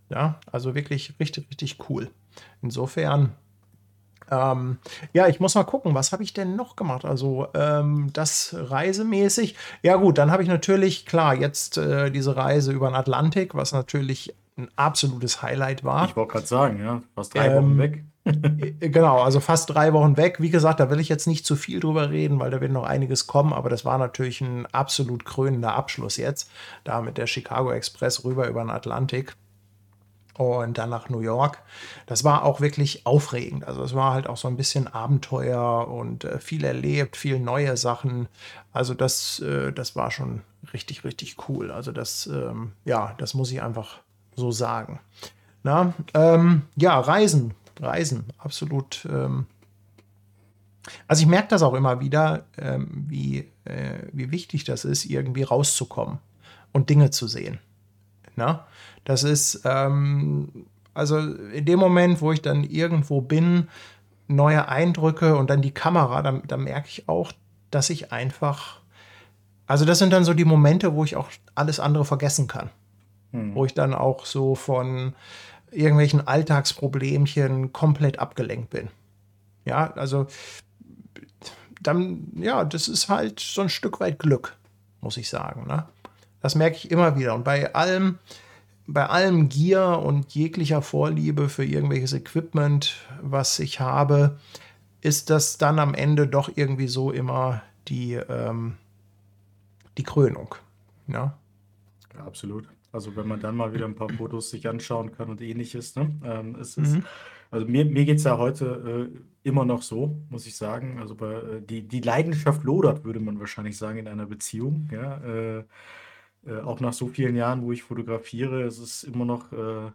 Ja, also wirklich richtig, richtig cool. Insofern, ähm, ja, ich muss mal gucken, was habe ich denn noch gemacht? Also ähm, das reisemäßig. Ja gut, dann habe ich natürlich, klar, jetzt äh, diese Reise über den Atlantik, was natürlich ein absolutes Highlight war.
Ich wollte gerade sagen, ja, fast drei
Ähm,
Wochen weg.
Äh, Genau, also fast drei Wochen weg. Wie gesagt, da will ich jetzt nicht zu viel drüber reden, weil da wird noch einiges kommen, aber das war natürlich ein absolut krönender Abschluss jetzt, da mit der Chicago Express rüber über den Atlantik und dann nach New York. Das war auch wirklich aufregend. Also es war halt auch so ein bisschen Abenteuer und äh, viel erlebt, viel neue Sachen. Also das, äh, das war schon richtig, richtig cool. Also das, ähm, ja, das muss ich einfach so sagen. Na, ähm, ja, Reisen, Reisen, absolut. Ähm, also ich merke das auch immer wieder, ähm, wie, äh, wie wichtig das ist, irgendwie rauszukommen und Dinge zu sehen. Na? Das ist, ähm, also in dem Moment, wo ich dann irgendwo bin, neue Eindrücke und dann die Kamera, dann, dann merke ich auch, dass ich einfach, also das sind dann so die Momente, wo ich auch alles andere vergessen kann. Wo ich dann auch so von irgendwelchen Alltagsproblemchen komplett abgelenkt bin. Ja, also dann, ja, das ist halt so ein Stück weit Glück, muss ich sagen. Ne? Das merke ich immer wieder. Und bei allem, bei allem Gier und jeglicher Vorliebe für irgendwelches Equipment, was ich habe, ist das dann am Ende doch irgendwie so immer die, ähm, die Krönung. Ja?
Ja, absolut. Also wenn man dann mal wieder ein paar Fotos sich anschauen kann und ähnliches, ne? Ähm, es ist, also mir, mir geht es ja heute äh, immer noch so, muss ich sagen. Also bei, äh, die, die Leidenschaft lodert, würde man wahrscheinlich sagen, in einer Beziehung. Ja? Äh, äh, auch nach so vielen Jahren, wo ich fotografiere, es ist immer noch äh,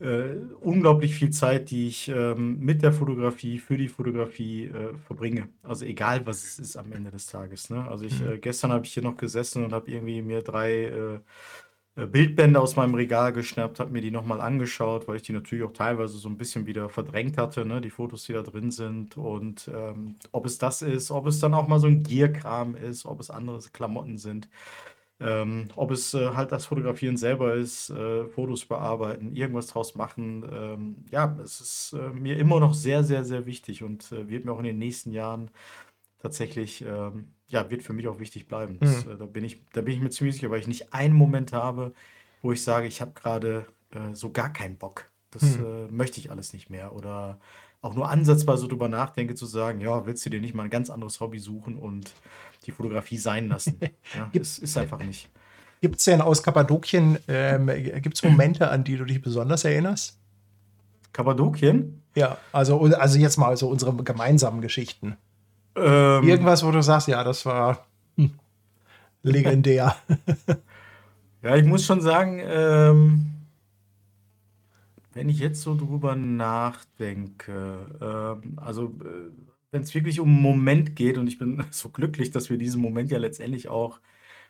äh, unglaublich viel Zeit, die ich ähm, mit der Fotografie, für die Fotografie äh, verbringe. Also egal, was es ist am Ende des Tages. Ne? Also ich, äh, gestern habe ich hier noch gesessen und habe irgendwie mir drei Bildbände aus meinem Regal geschnappt, habe mir die nochmal angeschaut, weil ich die natürlich auch teilweise so ein bisschen wieder verdrängt hatte, ne? die Fotos, die da drin sind. Und ähm, ob es das ist, ob es dann auch mal so ein Gierkram ist, ob es andere Klamotten sind. Ähm, ob es äh, halt das Fotografieren selber ist, äh, Fotos bearbeiten, irgendwas draus machen. Ähm, ja, es ist äh, mir immer noch sehr, sehr, sehr wichtig und äh, wird mir auch in den nächsten Jahren tatsächlich, ähm, ja, wird für mich auch wichtig bleiben. Das, äh, da bin ich, da bin ich mir ziemlich sicher, weil ich nicht einen Moment habe, wo ich sage, ich habe gerade äh, so gar keinen Bock. Das äh, möchte ich alles nicht mehr. Oder auch nur ansatzweise drüber nachdenke, zu sagen, ja, willst du dir nicht mal ein ganz anderes Hobby suchen und die Fotografie sein lassen? Ja, es ist einfach nicht.
Gibt es denn aus Kappadokien, ähm, gibt es Momente, an die du dich besonders erinnerst?
Kappadokien?
Ja, also, also jetzt mal so unsere gemeinsamen Geschichten.
Ähm,
Irgendwas, wo du sagst, ja, das war hm, legendär.
Ja, ich muss schon sagen, ähm, wenn ich jetzt so drüber nachdenke, ähm, also äh, wenn es wirklich um einen Moment geht und ich bin so glücklich, dass wir diesen Moment ja letztendlich auch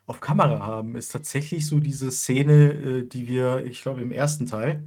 auf Kamera haben, ist tatsächlich so diese Szene, äh, die wir, ich glaube, im ersten Teil,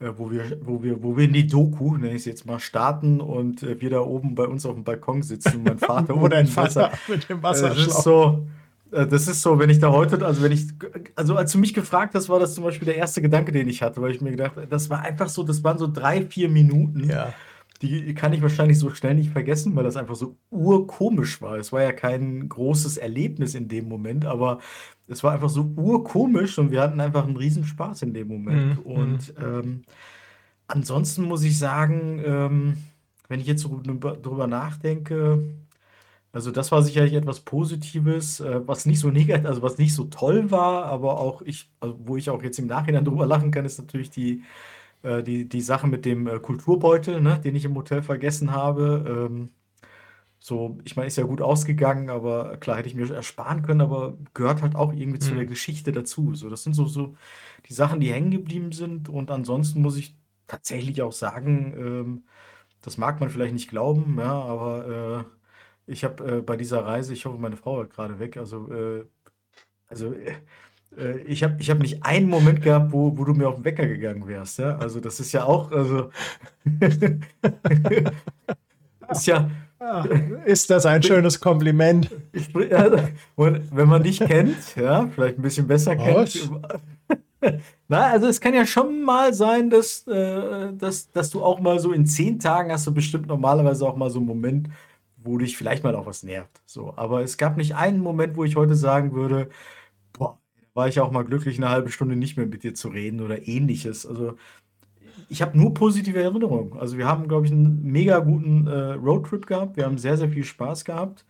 äh, wo wir, wo wir, wo wir in die Doku, nenne ich es jetzt mal, starten und äh, wir da oben bei uns auf dem Balkon sitzen mein Vater
dein
unten im Wasser-
mit dem
also das ist
Wasserschlauch.
so, äh, das ist so, wenn ich da heute, also wenn ich, also als du mich gefragt hast, war das zum Beispiel der erste Gedanke, den ich hatte, weil ich mir gedacht, das war einfach so, das waren so drei, vier Minuten,
Ja.
Die kann ich wahrscheinlich so schnell nicht vergessen, weil das einfach so urkomisch war. Es war ja kein großes Erlebnis in dem Moment, aber es war einfach so urkomisch und wir hatten einfach einen Riesenspaß in dem Moment.
Mhm,
Und ähm, ansonsten muss ich sagen, ähm, wenn ich jetzt so drüber, drüber nachdenke, also das war sicherlich etwas Positives, äh, was nicht so negativ, also was nicht so toll war, aber auch ich, also wo ich auch jetzt im Nachhinein drüber lachen kann, ist natürlich die, äh, die, die Sache mit dem äh, Kulturbeutel, ne, den ich im Hotel vergessen habe. Ähm, so, ich meine, ist ja gut ausgegangen, aber klar hätte ich mir ersparen können, aber gehört halt auch irgendwie zu
Mhm.
der Geschichte dazu. So, das sind so, so die Sachen, die hängen geblieben sind. Und ansonsten muss ich tatsächlich auch sagen, ähm, das mag man vielleicht nicht glauben, ja, aber äh, ich habe äh, bei dieser Reise, ich hoffe, meine Frau war gerade weg, also, äh, also äh, ich habe ich hab nicht einen Moment gehabt, wo, wo du mir auf den Wecker gegangen wärst. Ja? Also das ist ja auch, also ist ja,
Ah, Ist das ein schönes Kompliment?
ich, und wenn man dich kennt, ja, vielleicht ein bisschen besser
Was?
kennt. Na, also es kann ja schon mal sein, dass, äh, dass, dass du auch mal so in zehn Tagen hast du bestimmt normalerweise auch mal so einen Moment, wo dich vielleicht mal auch was nervt. So, aber es gab nicht einen Moment, wo ich heute sagen würde, war ich auch mal glücklich, eine halbe Stunde nicht mehr mit dir zu reden oder ähnliches. Also ich habe nur positive Erinnerungen. Also wir haben, glaube ich, einen mega guten äh, Roadtrip gehabt. Wir haben sehr, sehr viel Spaß gehabt.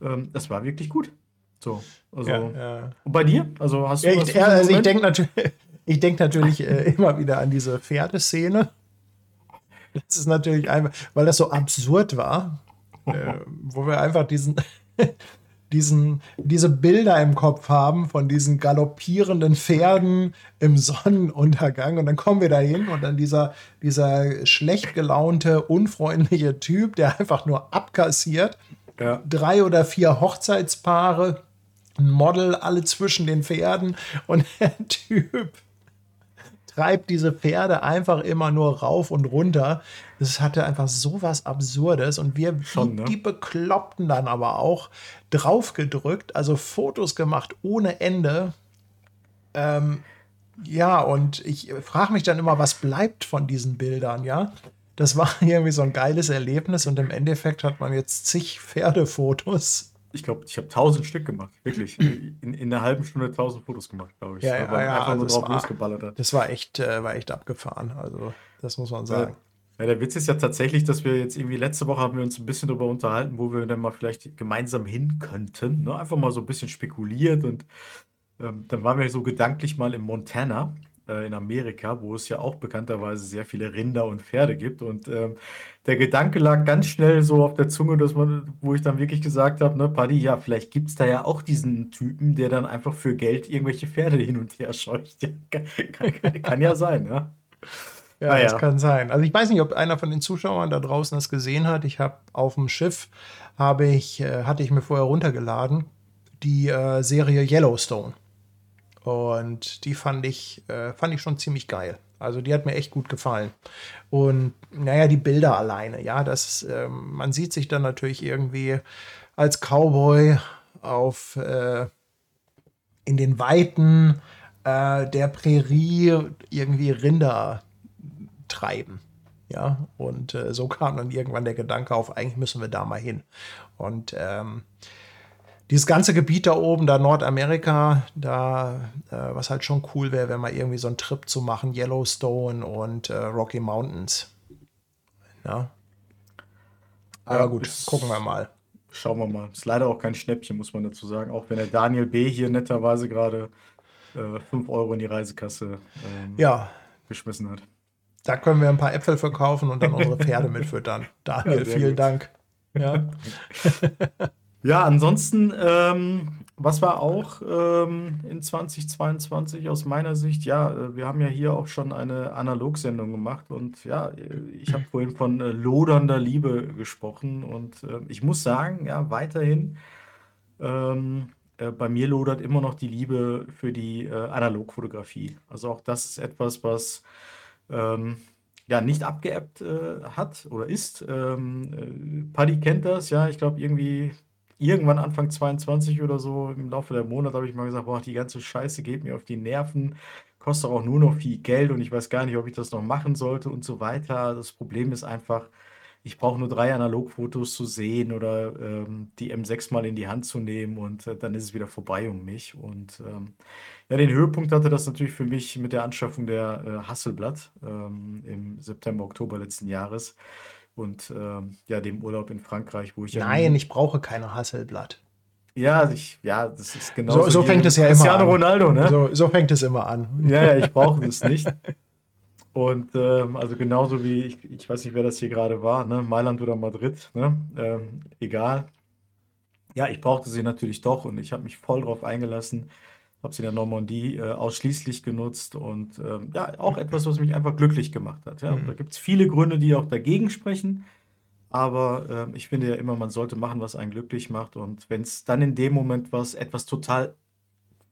Ähm, das war wirklich gut. So, also.
Ja, ja.
Und bei dir? Also hast du
Ja,
was
ich, ja, also ich denke natürlich, ich denk natürlich äh, immer wieder an diese Pferdeszene. Das ist natürlich einfach, weil das so absurd war, äh, wo wir einfach diesen, diesen, diese Bilder im Kopf haben von diesen galoppierenden Pferden im Sonnenuntergang. Und dann kommen wir da hin und dann dieser, dieser schlecht gelaunte, unfreundliche Typ, der einfach nur abkassiert
Ja.
drei oder vier Hochzeitspaare, ein Model, alle zwischen den Pferden und der Typ treibt diese Pferde einfach immer nur rauf und runter. Das hatte einfach so was Absurdes und wir
Schon, ne?
die Bekloppten dann aber auch draufgedrückt, also Fotos gemacht ohne Ende. Ähm, ja, und ich frage mich dann immer, was bleibt von diesen Bildern, ja? Das war irgendwie so ein geiles Erlebnis und im Endeffekt hat man jetzt zig Pferdefotos.
Ich glaube, ich habe tausend Stück gemacht. Wirklich. In, in einer halben Stunde tausend Fotos gemacht, glaube ich.
Ja,
Weil
ja, ja,
einfach
also
nur drauf
war-
losgeballert hat.
Das war echt, äh, war echt abgefahren. Also, das muss man sagen.
Ja, der Witz ist ja tatsächlich, dass wir jetzt irgendwie letzte Woche haben wir uns ein bisschen darüber unterhalten, wo wir dann mal vielleicht gemeinsam hin könnten. Ne? Einfach mal so ein bisschen spekuliert und ähm, dann waren wir so gedanklich mal in Montana äh, in Amerika, wo es ja auch bekannterweise sehr viele Rinder und Pferde gibt. Und ähm, der Gedanke lag ganz schnell so auf der Zunge, dass man, wo ich dann wirklich gesagt habe, ne, Paddy, ja, vielleicht gibt es da ja auch diesen Typen, der dann einfach für Geld irgendwelche Pferde hin und her scheucht. Ja, kann, kann, kann ja sein, ja.
Ja,
Ah,
das kann sein. Also ich weiß nicht, ob einer von den Zuschauern da draußen das gesehen hat. Ich habe auf dem Schiff habe ich äh, hatte ich mir vorher runtergeladen die äh, Serie Yellowstone und die fand ich äh, fand ich schon ziemlich geil. Also die hat mir echt gut gefallen. Und naja, die Bilder alleine, ja, das ähm, man sieht sich dann natürlich irgendwie als Cowboy auf äh, in den Weiten äh, der Prärie irgendwie Rinder treiben. Ja, und äh, so kam dann irgendwann der Gedanke auf, eigentlich müssen wir da mal hin. Und ähm, dieses ganze Gebiet da oben, da Nordamerika, da, äh, was halt schon cool wäre, wenn mal irgendwie so einen Trip zu machen, Yellowstone und äh, Rocky Mountains. Ja, Aber
Ja,
gut, gucken wir mal.
Schauen wir mal. Ist leider auch kein Schnäppchen, muss man dazu sagen. Auch wenn der Daniel B. hier netterweise gerade äh, 5 Euro in die Reisekasse ähm,
Ja,
geschmissen hat.
da können wir ein paar Äpfel verkaufen und dann unsere Pferde mitfüttern. Daniel,
Ja,
vielen
gut.
Dank. Ja.
Ja, ansonsten, ähm, was war auch ähm, in 2022 aus meiner Sicht? Ja, äh, wir haben ja hier auch schon eine Analogsendung gemacht und ja, ich habe vorhin von äh, lodernder Liebe gesprochen und äh, ich muss sagen, ja, weiterhin, ähm, äh, bei mir lodert immer noch die Liebe für die äh, Analogfotografie. Also auch das ist etwas, was ähm, ja nicht abgeebbt äh, hat oder ist. Ähm, äh, Paddy kennt das, ja, ich glaube irgendwie irgendwann Anfang 22 oder so im Laufe der Monate habe ich mal gesagt, boah, die ganze Scheiße geht mir auf die Nerven, kostet auch nur noch viel Geld und ich weiß gar nicht, ob ich das noch machen sollte und so weiter. Das Problem ist einfach, ich brauche nur drei Analogfotos zu sehen oder ähm, die M6 mal in die Hand zu nehmen und äh, dann ist es wieder vorbei um mich. Und ähm, ja, den Höhepunkt hatte das natürlich für mich mit der Anschaffung der äh, Hasselblad ähm, im September, Oktober letzten Jahres und ähm, ja, dem Urlaub in Frankreich, wo ich ja
Nein, ich brauche keine Hasselblatt.
ja, ich, ja, das ist genau
So- so fängt es ja immer
Cristiano
an.
Ronaldo, ne?
So, so fängt es immer an.
Ja, ja, ich brauche es nicht. Und ähm, also genauso wie, ich, ich weiß nicht, wer das hier gerade war, ne? Mailand oder Madrid, ne? Ähm, egal. Ja, ich brauchte sie natürlich doch und ich habe mich voll drauf eingelassen, habe sie in der Normandie äh, ausschließlich genutzt und ähm, ja, auch etwas, was mich einfach glücklich gemacht hat. Ja?
Mhm.
Da gibt es viele Gründe, die auch dagegen sprechen, aber ähm, ich finde ja immer, man sollte machen, was einen glücklich macht und wenn es dann in dem Moment was etwas total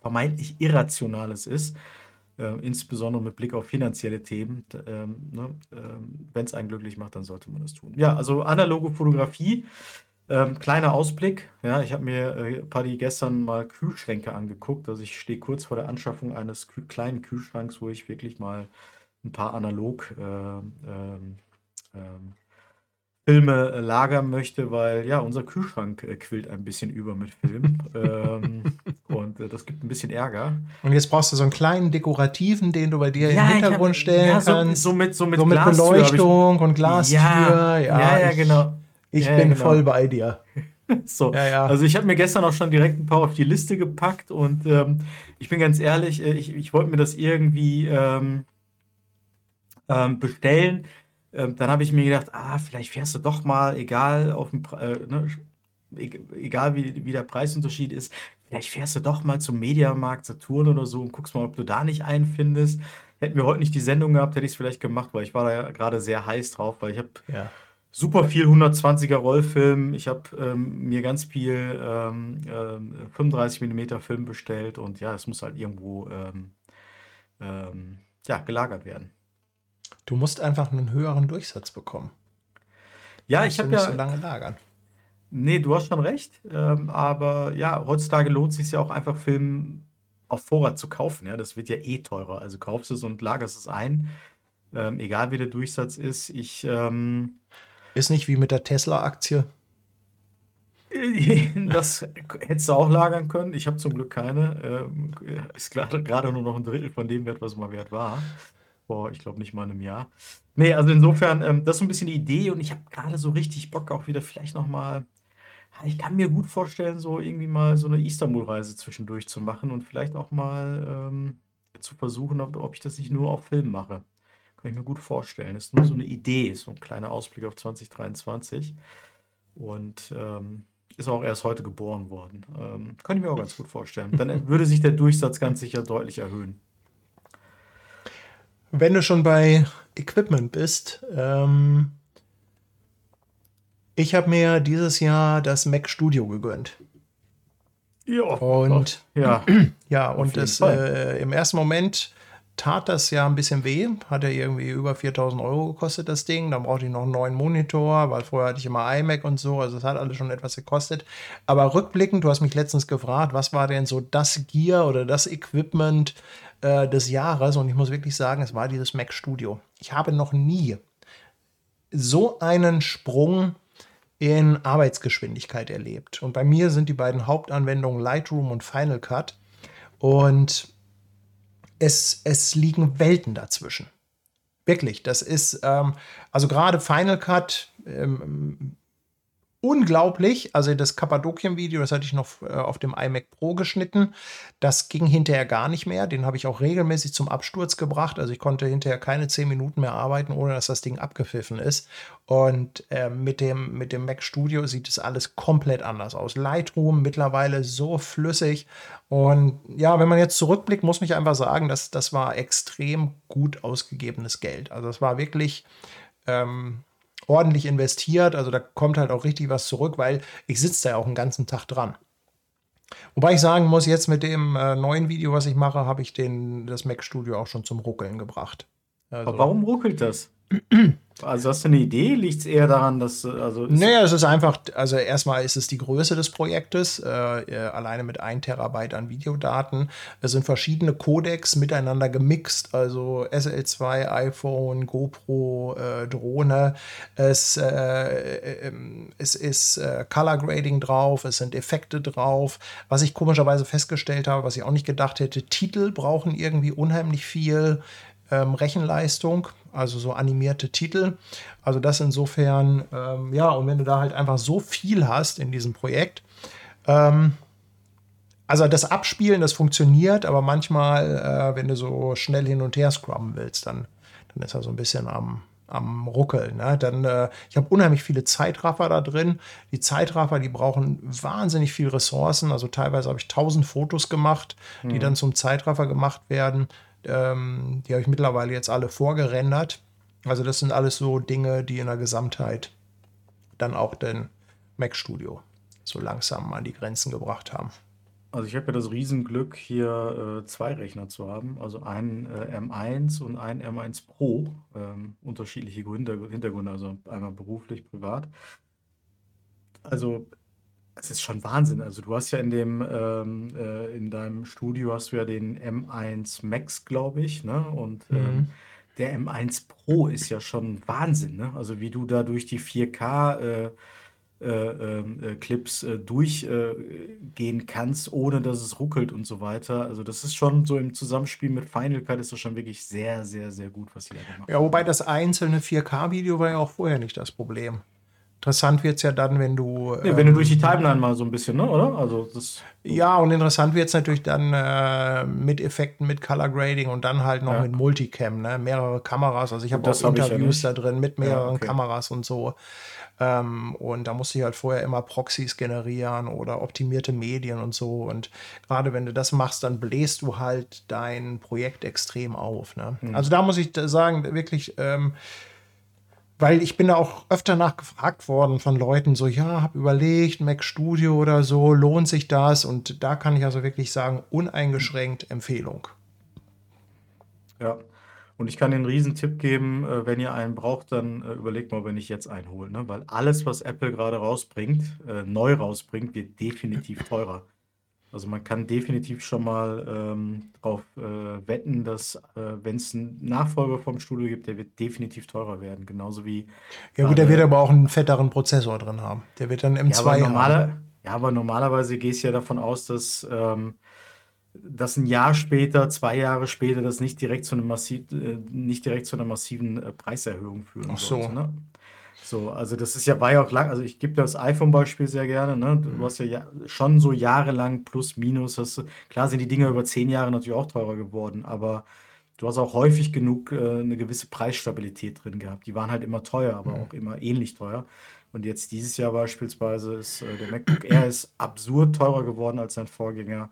vermeintlich Irrationales ist, äh, insbesondere mit Blick auf finanzielle Themen, ähm, ne, ähm, wenn es einen glücklich macht, dann sollte man das tun. Ja, also analoge Fotografie, ähm, kleiner Ausblick. Ja, ich habe mir äh, Paddy gestern mal Kühlschränke angeguckt. Also ich stehe kurz vor der Anschaffung eines Kühl kleinen Kühlschranks, wo ich wirklich mal ein paar analog ähm, ähm, ähm, Filme äh, lagern möchte, weil ja, unser Kühlschrank äh, quillt ein bisschen über mit Film. ähm, und äh, das gibt ein bisschen Ärger.
Und jetzt brauchst du so einen kleinen dekorativen, den du bei dir im
ich
Hintergrund
hab-
stellen
ja, so,
kannst.
so mit, so mit,
so mit
hab ich-
Beleuchtung und Glastür.
Ja, ja, ja,
ich,
genau.
Ich
Ja,
bin
genau.
voll bei dir.
So.
Ja, ja.
Also ich habe mir gestern auch schon direkt ein paar auf die Liste gepackt und ähm, ich bin ganz ehrlich, äh, ich, ich wollte mir das irgendwie ähm, ähm, bestellen. Ähm, dann habe ich mir gedacht, ah, vielleicht fährst du doch mal, egal auf dem, äh, ne, e- egal wie, wie der Preisunterschied ist, vielleicht fährst du doch mal zum Mediamarkt Saturn oder so und guckst mal, ob du da nicht einen findest. Hätten wir heute nicht die Sendung gehabt, hätte ich es vielleicht gemacht, weil ich war da ja gerade sehr heiß drauf, weil ich habe
Ja.
Super viel 120er Rollfilm. Ich habe ähm, mir ganz viel ähm, ähm, 35 mm Film bestellt und ja, es muss halt irgendwo ähm, ähm, ja, gelagert werden.
Du musst einfach einen höheren Durchsatz bekommen.
Ja, ich
du
habe
nicht
ja,
so lange lagern.
nee, du hast schon recht, ähm, aber ja, heutzutage lohnt es sich ja auch einfach Film auf Vorrat zu kaufen. Ja, das wird ja eh teurer. Also kaufst es und lagerst es ein, ähm, egal wie der Durchsatz ist. Ich
Ist nicht wie mit der Tesla-Aktie.
Das hättest du auch lagern können. Ich habe zum Glück keine. Ähm, ist gerade nur noch ein Drittel von dem wert, was mal wert war. Vor, ich glaube, nicht mal einem Jahr. Nee, also insofern, ähm, das ist so ein bisschen die Idee und ich habe gerade so richtig Bock auch wieder vielleicht noch mal. Ich kann mir gut vorstellen, so irgendwie mal so eine Istanbul-Reise zwischendurch zu machen und vielleicht auch mal ähm, zu versuchen, ob, ob ich das nicht nur auf Film mache. Kann ich mir gut vorstellen. Das ist nur so eine Idee, so ein kleiner Ausblick auf 2023. Und ähm, ist auch erst heute geboren worden. Ähm, kann ich mir auch ganz gut vorstellen. Dann würde sich der Durchsatz ganz sicher deutlich erhöhen.
Wenn du schon bei Equipment bist, ähm, ich habe mir dieses Jahr das Mac Studio gegönnt.
Ja,
Und
ja,
ja, und es, äh, im ersten Moment tat das ja ein bisschen weh. Hat ja irgendwie über 4000 Euro gekostet, das Ding. Dann brauchte ich noch einen neuen Monitor, weil vorher hatte ich immer iMac und so. Also es hat alles schon etwas gekostet. Aber rückblickend, du hast mich letztens gefragt, was war denn so das Gear oder das Equipment äh, des Jahres? Und ich muss wirklich sagen, es war dieses Mac Studio. Ich habe noch nie so einen Sprung in Arbeitsgeschwindigkeit erlebt. Und bei mir sind die beiden Hauptanwendungen Lightroom und Final Cut. Und es, es liegen Welten dazwischen. Wirklich, das ist, ähm, also gerade Final Cut, ähm, unglaublich. Also das Kappadokien-Video, das hatte ich noch äh, auf dem iMac Pro geschnitten. Das ging hinterher gar nicht mehr. Den habe ich auch regelmäßig zum Absturz gebracht. Also ich konnte hinterher keine zehn Minuten mehr arbeiten, ohne dass das Ding abgepfiffen ist. Und äh, mit, dem, mit dem Mac Studio sieht es alles komplett anders aus. Lightroom mittlerweile so flüssig. Und ja, wenn man jetzt zurückblickt, muss ich einfach sagen, dass das war extrem gut ausgegebenes Geld. Also es war wirklich ähm, ordentlich investiert. Also da kommt halt auch richtig was zurück, weil ich sitze da ja auch einen ganzen Tag dran. Wobei ich sagen muss, jetzt mit dem äh, neuen Video, was ich mache, habe ich den, das Mac Studio auch schon zum Ruckeln gebracht.
Also, Aber warum ruckelt das? Also hast du eine Idee? Liegt es eher daran, dass also
Naja, es ist einfach, also erstmal ist es die Größe des Projektes, äh, äh alleine mit 1 Terabyte an Videodaten. Es sind verschiedene Codecs miteinander gemixt, also SL2, iPhone, GoPro, äh, Drohne. Es, äh, ähm, es ist äh, Color Grading drauf, es sind Effekte drauf. Was ich komischerweise festgestellt habe, was ich auch nicht gedacht hätte, Titel brauchen irgendwie unheimlich viel ähm, Rechenleistung, also so animierte Titel. Also das insofern, ähm, ja, und wenn du da halt einfach so viel hast in diesem Projekt, ähm, also das Abspielen, das funktioniert, aber manchmal, äh, wenn du so schnell hin und her scrubben willst, dann, dann ist er so ein bisschen am, am Ruckeln. Ne? Dann, äh, ich habe unheimlich viele Zeitraffer da drin. Die Zeitraffer, die brauchen wahnsinnig viel Ressourcen. Also teilweise habe ich tausend Fotos gemacht, die mhm. dann zum Zeitraffer gemacht werden. Ähm, die habe ich mittlerweile jetzt alle vorgerendert. Also das sind alles so Dinge, die in der Gesamtheit dann auch den Mac Studio so langsam an die Grenzen gebracht haben.
Also ich habe ja das Riesenglück, hier äh, zwei Rechner zu haben, also einen äh, M1 und einen M1 Pro, ähm, unterschiedliche Hintergründe, also einmal beruflich, privat. Also es ist schon Wahnsinn. Also du hast ja in dem ähm, äh, in deinem Studio hast du ja den M1 Max, glaube ich, ne? Und ähm, mhm. der M1 Pro ist ja schon Wahnsinn, ne? Also wie du da durch die 4K äh, äh, ähm, äh, Clips äh, durchgehen kannst, ohne dass es ruckelt und so weiter. Also das ist schon so im Zusammenspiel mit Final Cut ist das schon wirklich sehr, sehr, sehr gut, was sie da
gemacht haben. Ja, wobei das einzelne 4K-Video war ja auch vorher nicht das Problem. Interessant wird es ja dann, wenn du.
Nee, wenn du durch die ähm, Timeline mal so ein bisschen, ne, oder? Also das.
Ja, und interessant wird es natürlich dann äh, mit Effekten, mit Color Grading und dann halt noch ja. mit Multicam, ne? Mehrere Kameras. Also ich habe auch Interviews ja da drin mit mehreren ja, okay. Kameras und so. Ähm, und da musste ich halt vorher immer Proxys generieren oder optimierte Medien und so. Und gerade wenn du das machst, dann bläst du halt dein Projekt extrem auf. Ne? Mhm. Also da muss ich sagen, wirklich. Ähm, weil ich bin da auch öfter nachgefragt worden von Leuten, so, ja, hab überlegt, Mac Studio oder so, lohnt sich das? Und da kann ich also wirklich sagen, uneingeschränkt Empfehlung.
Ja, und ich kann den einen Riesentipp geben, äh, wenn ihr einen braucht, dann äh, überlegt mal, wenn ich jetzt einen hole, ne? weil alles, was Apple gerade rausbringt, äh, neu rausbringt, wird definitiv teurer. Also man kann definitiv schon mal ähm, darauf äh, wetten, dass äh, wenn es einen Nachfolger vom Studio gibt, der wird definitiv teurer werden. Genauso wie.
Ja gut, der wird aber auch einen fetteren Prozessor drin haben. Der wird dann M2
ja, normale, Ja, aber normalerweise gehst du ja davon aus, dass, ähm, dass ein Jahr später, zwei Jahre später, das nicht direkt zu, einem massiv, äh, nicht direkt zu einer massiven äh, Preiserhöhung führen
Ach so. Sollte, ne?
So, also das ist ja, war ja auch lang, also ich gebe das iPhone-Beispiel sehr gerne, ne? Du mhm. hast ja, ja schon so jahrelang plus minus, hast, klar sind die Dinger über zehn Jahre natürlich auch teurer geworden, aber du hast auch häufig genug äh, eine gewisse Preisstabilität drin gehabt. Die waren halt immer teuer, aber mhm. auch immer ähnlich teuer. Und jetzt dieses Jahr beispielsweise ist äh, der MacBook Air ist absurd teurer geworden als sein Vorgänger.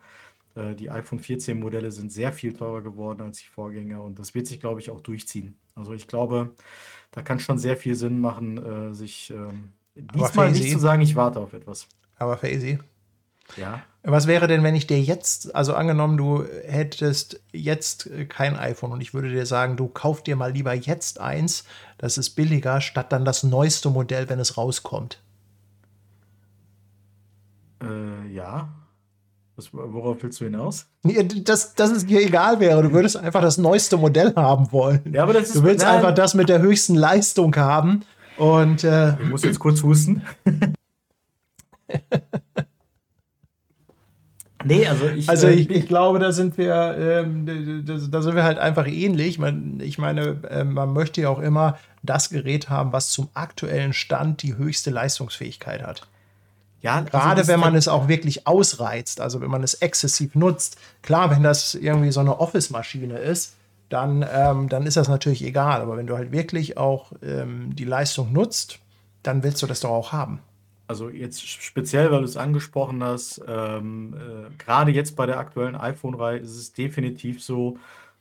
Äh, die iPhone 14 Modelle sind sehr viel teurer geworden als die Vorgänger und das wird sich, glaube ich, auch durchziehen. Also ich glaube, da kann schon sehr viel Sinn machen, äh, sich ähm, diesmal nicht zu sagen, ich warte auf etwas.
Aber Faisy.
Ja.
Was wäre denn, wenn ich dir jetzt, also angenommen, du hättest jetzt kein iPhone und ich würde dir sagen, du kauf dir mal lieber jetzt eins, das ist billiger, statt dann das neueste Modell, wenn es rauskommt?
Äh, ja. Was, worauf willst du hinaus?
dass, dass es dir egal wäre. Du würdest einfach das neueste Modell haben wollen.
Ja, aber das ist,
du willst nein. einfach das mit der höchsten Leistung haben. Und äh,
ich muss jetzt kurz husten.
Nee, also ich, also äh, ich, ich glaube, da sind wir, ähm, da, da, sind wir halt einfach ähnlich. Man, ich meine, äh, man möchte ja auch immer das Gerät haben, was zum aktuellen Stand die höchste Leistungsfähigkeit hat.
Ja, also
Gerade
das-
wenn man es auch wirklich ausreizt, also wenn man es exzessiv nutzt. Klar, wenn das irgendwie so eine Office-Maschine ist, dann, ähm, dann ist das natürlich egal. Aber wenn du halt wirklich auch ähm, die Leistung nutzt, dann willst du das doch auch haben.
Also jetzt speziell, weil du es angesprochen hast, ähm, äh, gerade jetzt bei der aktuellen iPhone-Reihe ist es definitiv so,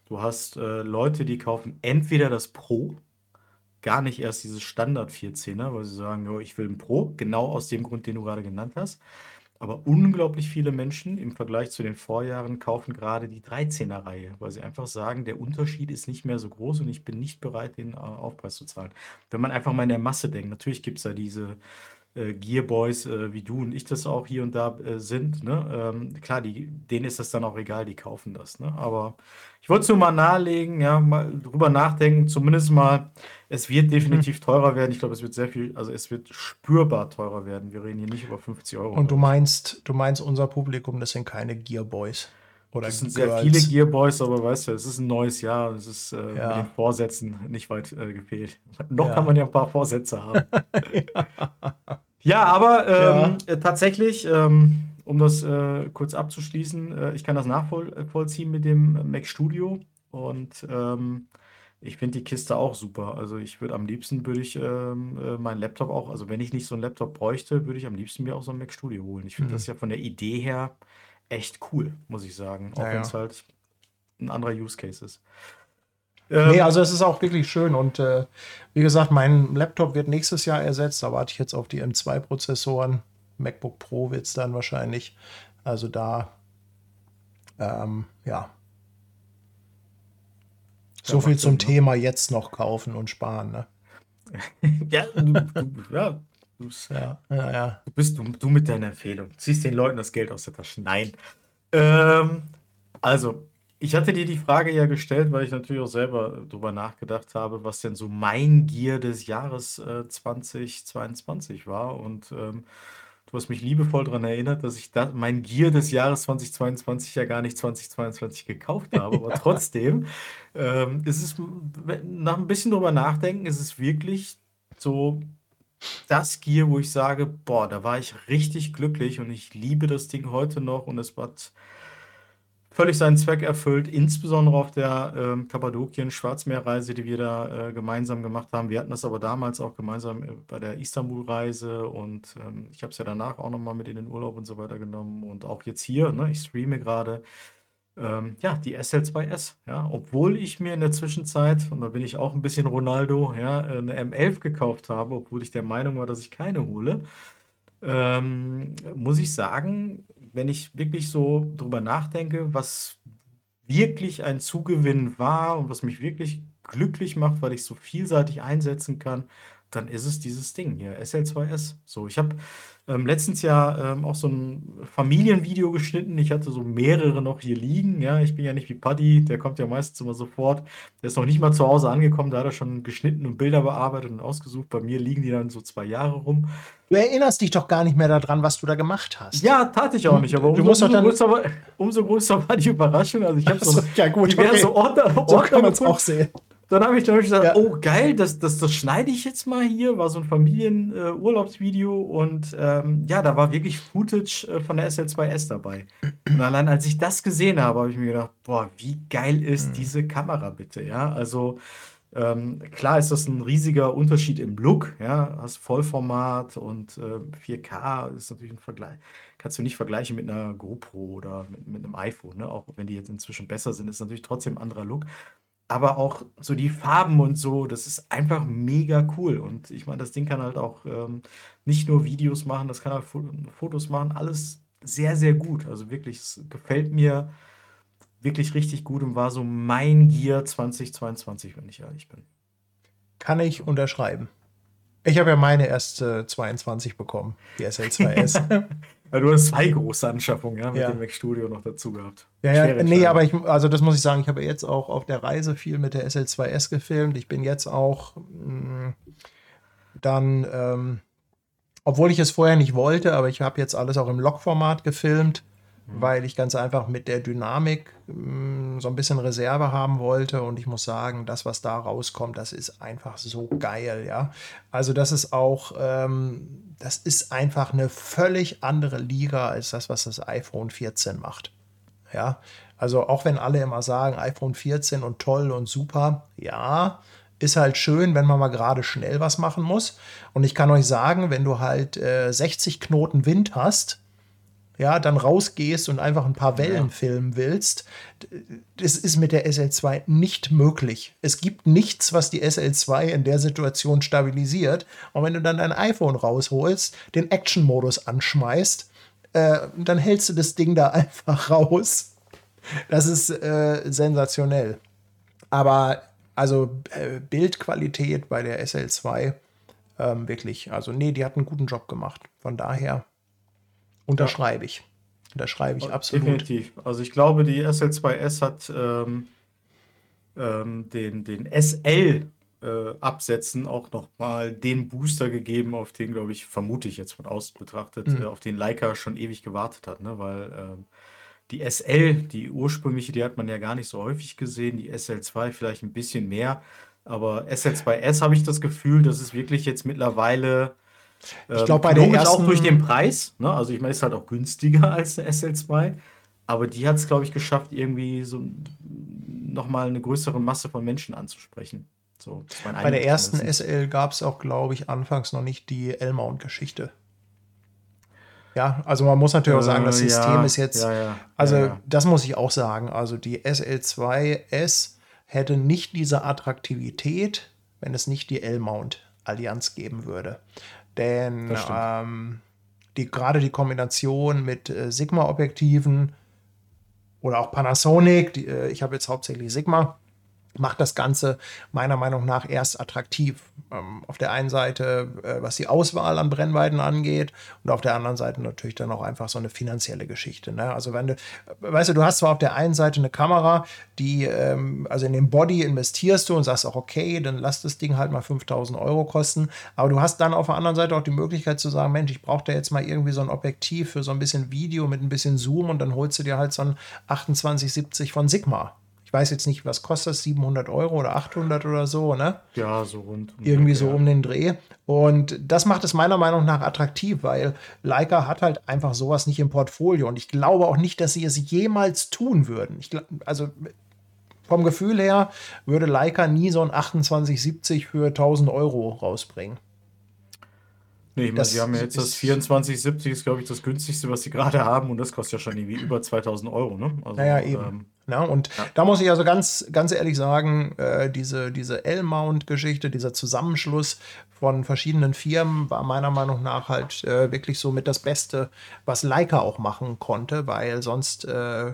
du hast äh, Leute, die kaufen entweder das Pro, gar nicht erst dieses Standard 14er, weil sie sagen, jo, ich will ein Pro, genau aus dem Grund, den du gerade genannt hast. Aber unglaublich viele Menschen im Vergleich zu den Vorjahren kaufen gerade die 13er-Reihe, weil sie einfach sagen, der Unterschied ist nicht mehr so groß und ich bin nicht bereit, den äh, Aufpreis zu zahlen. Wenn man einfach mal in der Masse denkt, natürlich gibt es da diese äh, Gearboys, äh, wie du und ich das auch hier und da äh, sind. Ne? Ähm, klar, die, denen ist das dann auch egal, die kaufen das. Ne? Aber ich wollte es nur mal nahelegen, ja, mal drüber nachdenken, zumindest mal, es wird definitiv teurer werden. Ich glaube, es wird sehr viel, also es wird spürbar teurer werden. Wir reden hier nicht über 50 Euro.
Und du meinst, du meinst, unser Publikum, das sind keine Gearboys. Oder
Es sind sehr
Girls.
viele Gearboys, aber weißt du, es ist ein neues Jahr. Es ist äh,
Ja.
mit den Vorsätzen nicht weit äh, gefehlt. Noch
Ja.
kann man ja ein paar Vorsätze haben. ja. aber ähm,
Ja.
äh, tatsächlich, ähm, um das äh, kurz abzuschließen, äh, ich kann das nachvollziehen mit dem Mac Studio und ähm, ich finde die Kiste auch super. Also ich würde am liebsten würde ich ähm, äh, meinen Laptop auch, also wenn ich nicht so einen Laptop bräuchte, würde ich am liebsten mir auch so einen Mac Studio holen. Ich finde
Mhm.
das ja von der Idee her echt cool, muss ich sagen. Auch
Ja,
wenn es
ja.
halt ein anderer Use Case ist.
Nee,
Ähm,
also es ist auch wirklich schön und äh, wie gesagt, mein Laptop wird nächstes Jahr ersetzt. Da warte ich jetzt auf die M2-Prozessoren. MacBook Pro wird es dann wahrscheinlich. Also da, ähm, ja. So viel zum
ne?
Thema jetzt noch kaufen und sparen. Ne?
ja, du, du, ja, du,
Ja, ja, ja.
du bist du, du mit deiner Empfehlung. Ziehst den Leuten das Geld aus der Tasche. Nein. Ähm, also, ich hatte dir die Frage ja gestellt, weil ich natürlich auch selber drüber nachgedacht habe, was denn so mein Gear des Jahres äh, 2022 war. Und ähm, du hast mich liebevoll daran erinnert, dass ich da, mein Gear des Jahres 2022 ja gar nicht 2022 gekauft habe. Aber trotzdem ähm, ist es, nach ein bisschen drüber nachdenken, ist es wirklich so das Gear, wo ich sage, boah, da war ich richtig glücklich und ich liebe das Ding heute noch und es hat völlig seinen Zweck erfüllt, insbesondere auf der ähm, Kappadokien-Schwarzmeerreise, die wir da äh, gemeinsam gemacht haben. Wir hatten das aber damals auch gemeinsam äh, bei der Istanbul-Reise und ähm, ich habe es ja danach auch nochmal mit in den Urlaub und so weiter genommen und auch jetzt hier, ne, ich streame gerade. Ähm, ja, die SL2S, ja, obwohl ich mir in der Zwischenzeit, und da bin ich auch ein bisschen Ronaldo, ja, eine M11 gekauft habe, obwohl ich der Meinung war, dass ich keine hole, ähm, muss ich sagen, wenn ich wirklich so drüber nachdenke, was wirklich ein Zugewinn war und was mich wirklich glücklich macht, weil ich so vielseitig einsetzen kann, dann ist es dieses Ding hier, SL2S. So, ich habe ähm, letztens ja ähm, auch so ein Familienvideo geschnitten. Ich hatte so mehrere noch hier liegen. Ja, ich bin ja nicht wie Paddy, der kommt ja meistens immer sofort. Der ist noch nicht mal zu Hause angekommen, da hat er schon geschnitten und Bilder bearbeitet und ausgesucht. Bei mir liegen die dann so zwei Jahre rum.
Du erinnerst dich doch gar nicht mehr daran, was du da gemacht hast.
Ja, tat ich auch nicht, aber umso, umso, größer, war, umso größer war die Überraschung. Also ich habe so
Achso, ja, gut,
diverse
okay.
Ordner,
So
Ordner
kann man es auch sehen.
Dann habe ich dann gesagt,
Ja.
oh geil, das, das, das schneide ich jetzt mal hier. War so ein Familienurlaubsvideo und ähm, ja, da war wirklich Footage äh, von der SL2S dabei. Und allein als ich das gesehen habe, habe ich mir gedacht, boah, wie geil ist
Mhm.
diese Kamera bitte, ja? Also ähm, klar ist das ein riesiger Unterschied im Look, ja, hast Vollformat und äh, 4K ist natürlich ein Vergleich. Kannst du nicht vergleichen mit einer GoPro oder mit, mit einem iPhone, ne? Auch wenn die jetzt inzwischen besser sind, ist natürlich trotzdem ein anderer Look. Aber auch so die Farben und so, das ist einfach mega cool. Und ich meine, das Ding kann halt auch ähm, nicht nur Videos machen, das kann halt Fo- Fotos machen, alles sehr, sehr gut. Also wirklich, es gefällt mir wirklich richtig gut und war so mein Gear 2022, wenn ich ehrlich bin.
Kann ich unterschreiben. Ich habe ja meine erst äh, 22 bekommen, die SL2S.
Ja, du hast zwei große Anschaffungen, ja, mit
Ja.
dem Mac Studio noch dazu gehabt.
Ja, ja, nee, aber ich, also das muss ich sagen, ich habe jetzt auch auf der Reise viel mit der SL2S gefilmt. Ich bin jetzt auch mh, dann, ähm, obwohl ich es vorher nicht wollte, aber ich habe jetzt alles auch im Log-Format gefilmt. Weil ich ganz einfach mit der Dynamik mh, so ein bisschen Reserve haben wollte. Und ich muss sagen, das, was da rauskommt, das ist einfach so geil, ja. Also, das ist auch, ähm, das ist einfach eine völlig andere Liga als das, was das iPhone 14 macht. Ja, also auch wenn alle immer sagen, iPhone 14 und toll und super, ja, ist halt schön, wenn man mal gerade schnell was machen muss. Und ich kann euch sagen, wenn du halt äh, 60 Knoten Wind hast, ja, dann rausgehst und einfach ein paar Wellen ja. filmen willst, das ist mit der SL2 nicht möglich. Es gibt nichts, was die SL2 in der Situation stabilisiert. Und wenn du dann dein iPhone rausholst, den Action-Modus anschmeißt, äh, dann hältst du das Ding da einfach raus. Das ist äh, sensationell. Aber also äh, Bildqualität bei der SL2 ähm, wirklich, also nee, die hat einen guten Job gemacht. Von daher unterschreibe ich. Unterschreibe ich absolut.
Definitiv. Also ich glaube, die SL2S hat ähm, ähm, den, den SL äh, auch nochmal den Booster gegeben, auf den, glaube ich, vermute ich jetzt von außen betrachtet, mhm. äh, auf den Leica schon ewig gewartet hat. Ne? Weil ähm, die SL, die ursprüngliche, die hat man ja gar nicht so häufig gesehen. Die SL2 vielleicht ein bisschen mehr. Aber SL2S habe ich das Gefühl, dass es wirklich jetzt mittlerweile.
Ähm, ich glaube, bei der ersten...
auch durch den Preis. Ne? Also, ich meine, es ist halt auch günstiger als eine SL2. Aber die hat es, glaube ich, geschafft, irgendwie so nochmal eine größere Masse von Menschen anzusprechen. So,
bei der ersten SL gab es auch, glaube ich, anfangs noch nicht die L-Mount-Geschichte. Ja, also man muss natürlich auch sagen, das äh, System ja, ist jetzt,
ja, ja,
also das muss ich auch sagen, also die SL2S hätte nicht diese Attraktivität, wenn es nicht die L-Mount-Allianz geben würde. Denn ähm, die, gerade die Kombination mit äh, Sigma-Objektiven oder auch Panasonic, die, äh, ich habe jetzt hauptsächlich Sigma, macht das Ganze meiner Meinung nach erst attraktiv. Ähm, auf der einen Seite, äh, was die Auswahl an Brennweiten angeht und auf der anderen Seite natürlich dann auch einfach so eine finanzielle Geschichte. Ne? Also wenn du, weißt du, du hast zwar auf der einen Seite eine Kamera, die, ähm, also in den Body investierst du und sagst auch, okay, dann lass das Ding halt mal 5000 Euro kosten, aber du hast dann auf der anderen Seite auch die Möglichkeit zu sagen, Mensch, ich brauche da jetzt mal irgendwie so ein Objektiv für so ein bisschen Video mit ein bisschen Zoom und dann holst du dir halt so ein 2870 von Sigma. Ich weiß jetzt nicht, was kostet das, 700 Euro oder 800 oder so, ne?
Ja, so rund.
Irgendwie so um den Dreh. Und das macht es meiner Meinung nach attraktiv, weil Leica hat halt einfach sowas nicht im Portfolio. Und ich glaube auch nicht, dass sie es jemals tun würden. Ich, also vom Gefühl her würde Leica nie so ein 2870 für 1000 Euro rausbringen.
Nee, ich meine, sie haben ja jetzt das 2470, ist glaube ich das günstigste, was sie gerade haben und das kostet ja schon irgendwie über 2000 Euro, ne?
Also, naja, eben. Ähm, ja, und ja. da muss ich also ganz, ganz ehrlich sagen, äh, diese, diese L-Mount-Geschichte, dieser Zusammenschluss von verschiedenen Firmen war meiner Meinung nach halt äh, wirklich so mit das Beste, was Leica auch machen konnte, weil sonst äh,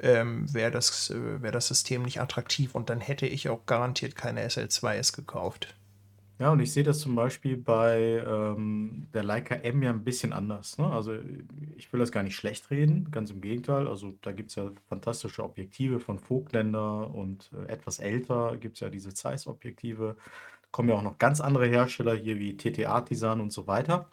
ähm, wäre das, äh, wär das System nicht attraktiv und dann hätte ich auch garantiert keine SL2S gekauft.
Ja, und ich sehe das zum Beispiel bei ähm, der Leica M ja ein bisschen anders. Ne? Also ich will das gar nicht schlecht reden, ganz im Gegenteil. Also da gibt es ja fantastische Objektive von Vogtländer und äh, etwas älter gibt es ja diese Zeiss-Objektive. Kommen ja auch noch ganz andere Hersteller hier wie TT Artisan und so weiter.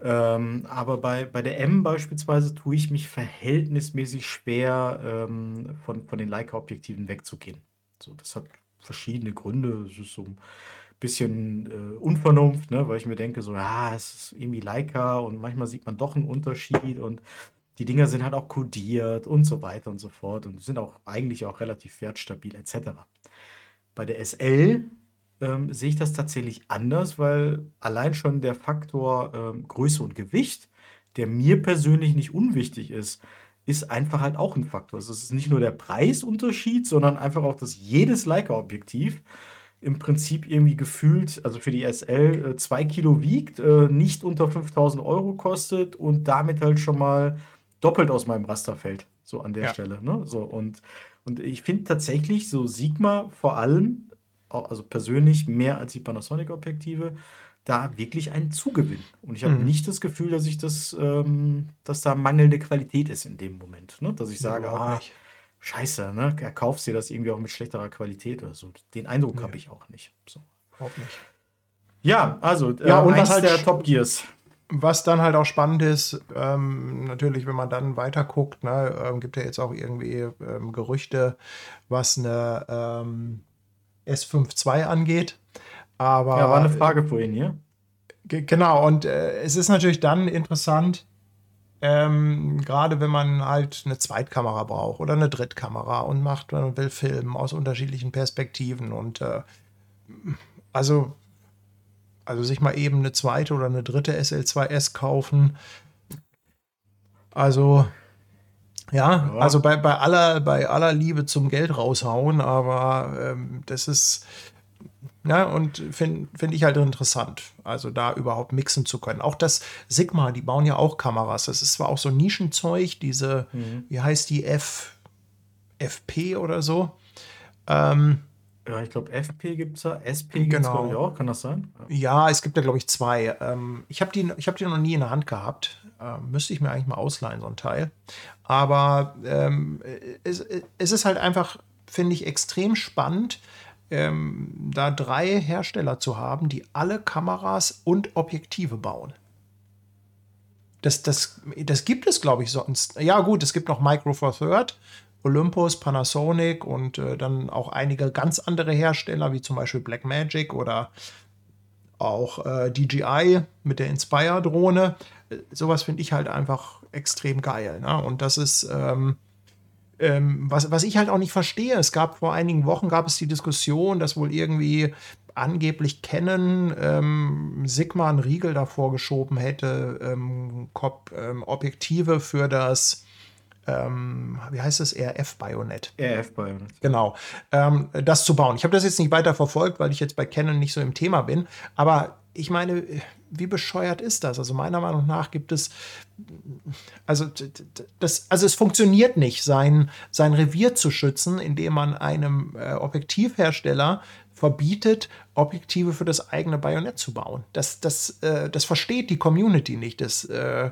Ähm, aber bei, bei der M beispielsweise tue ich mich verhältnismäßig schwer, ähm, von, von den Leica-Objektiven wegzugehen. So, das hat verschiedene Gründe. Es ist so bisschen äh, Unvernunft, ne? weil ich mir denke, so, ja, es ist irgendwie Leica und manchmal sieht man doch einen Unterschied und die Dinger sind halt auch kodiert und so weiter und so fort und sind auch eigentlich auch relativ wertstabil etc. Bei der SL ähm, sehe ich das tatsächlich anders, weil allein schon der Faktor ähm, Größe und Gewicht, der mir persönlich nicht unwichtig ist, ist einfach halt auch ein Faktor. Also es ist nicht nur der Preisunterschied, sondern einfach auch, dass jedes Leica-Objektiv im Prinzip irgendwie gefühlt, also für die SL, äh, zwei Kilo wiegt, äh, nicht unter 5000 Euro kostet und damit halt schon mal doppelt aus meinem Raster fällt. So an der ja. Stelle. Ne? So, und, und ich finde tatsächlich so Sigma vor allem, also persönlich mehr als die Panasonic-Objektive, da wirklich einen Zugewinn. Und ich habe mhm. nicht das Gefühl, dass ich das, ähm, dass da mangelnde Qualität ist in dem Moment. Ne? Dass ich sage, ah, nicht scheiße, ne? Er kauft dir das irgendwie auch mit schlechterer Qualität oder so. Den Eindruck nee. habe ich auch nicht. So.
Überhaupt nicht.
Ja, also äh, ja, und was halt der Top Gears.
was dann halt auch spannend ist, ähm, natürlich, wenn man dann weiter guckt, ne, ähm, gibt ja jetzt auch irgendwie ähm, Gerüchte, was eine ähm, S5 II angeht. Aber
Ja, war eine Frage vorhin hier.
Ge- Genau, und äh, es ist natürlich dann interessant, ähm, gerade wenn man halt eine Zweitkamera braucht oder eine Drittkamera und macht und will filmen aus unterschiedlichen Perspektiven und äh, also, also sich mal eben eine zweite oder eine dritte SL2S kaufen. Also ja,
Ja.
also bei, bei, aller, bei aller Liebe zum Geld raushauen, aber ähm, das ist, ja, und finde find ich halt interessant, also da überhaupt mixen zu können. Auch das Sigma, die bauen ja auch Kameras. Das ist zwar auch so Nischenzeug, diese, wie heißt die, F, FP oder so. Ähm,
Ja, ich glaube, FP gibt es da, SP gibt es,
Genau.
glaube ich, auch. Kann das sein? Ja.
es gibt ja, glaube ich, zwei. Ähm, ich habe die, ich hab die noch nie in der Hand gehabt. Ähm, müsste ich mir eigentlich mal ausleihen, so ein Teil. Aber ähm, es, es ist halt einfach, finde ich, extrem spannend, ähm, da drei Hersteller zu haben, die alle Kameras und Objektive bauen. Das, das, das gibt es, glaube ich, sonst. Ja, gut, es gibt noch Micro Four Third, Olympus, Panasonic und äh, dann auch einige ganz andere Hersteller, wie zum Beispiel Blackmagic oder auch äh, DJI mit der Inspire-Drohne. Äh, Sowas finde ich halt einfach extrem geil. Ne? Und das ist, ähm, ähm, was, was ich halt auch nicht verstehe. Es gab vor einigen Wochen gab es die Diskussion, dass wohl irgendwie angeblich Canon ähm, Sigma einen Riegel davor geschoben hätte, ähm, Kop, ähm, Objektive für das, ähm, wie heißt es, RF-Bajonett.
RF bei uns.
Genau, ähm, das zu bauen. Ich habe das jetzt nicht weiter verfolgt, weil ich jetzt bei Canon nicht so im Thema bin. Aber ich meine, wie bescheuert ist das? Also meiner Meinung nach gibt es, also das, also es funktioniert nicht, sein, sein Revier zu schützen, indem man einem äh, Objektivhersteller verbietet, Objektive für das eigene Bajonett zu bauen. Das, das, äh, das versteht die Community nicht. Das, äh,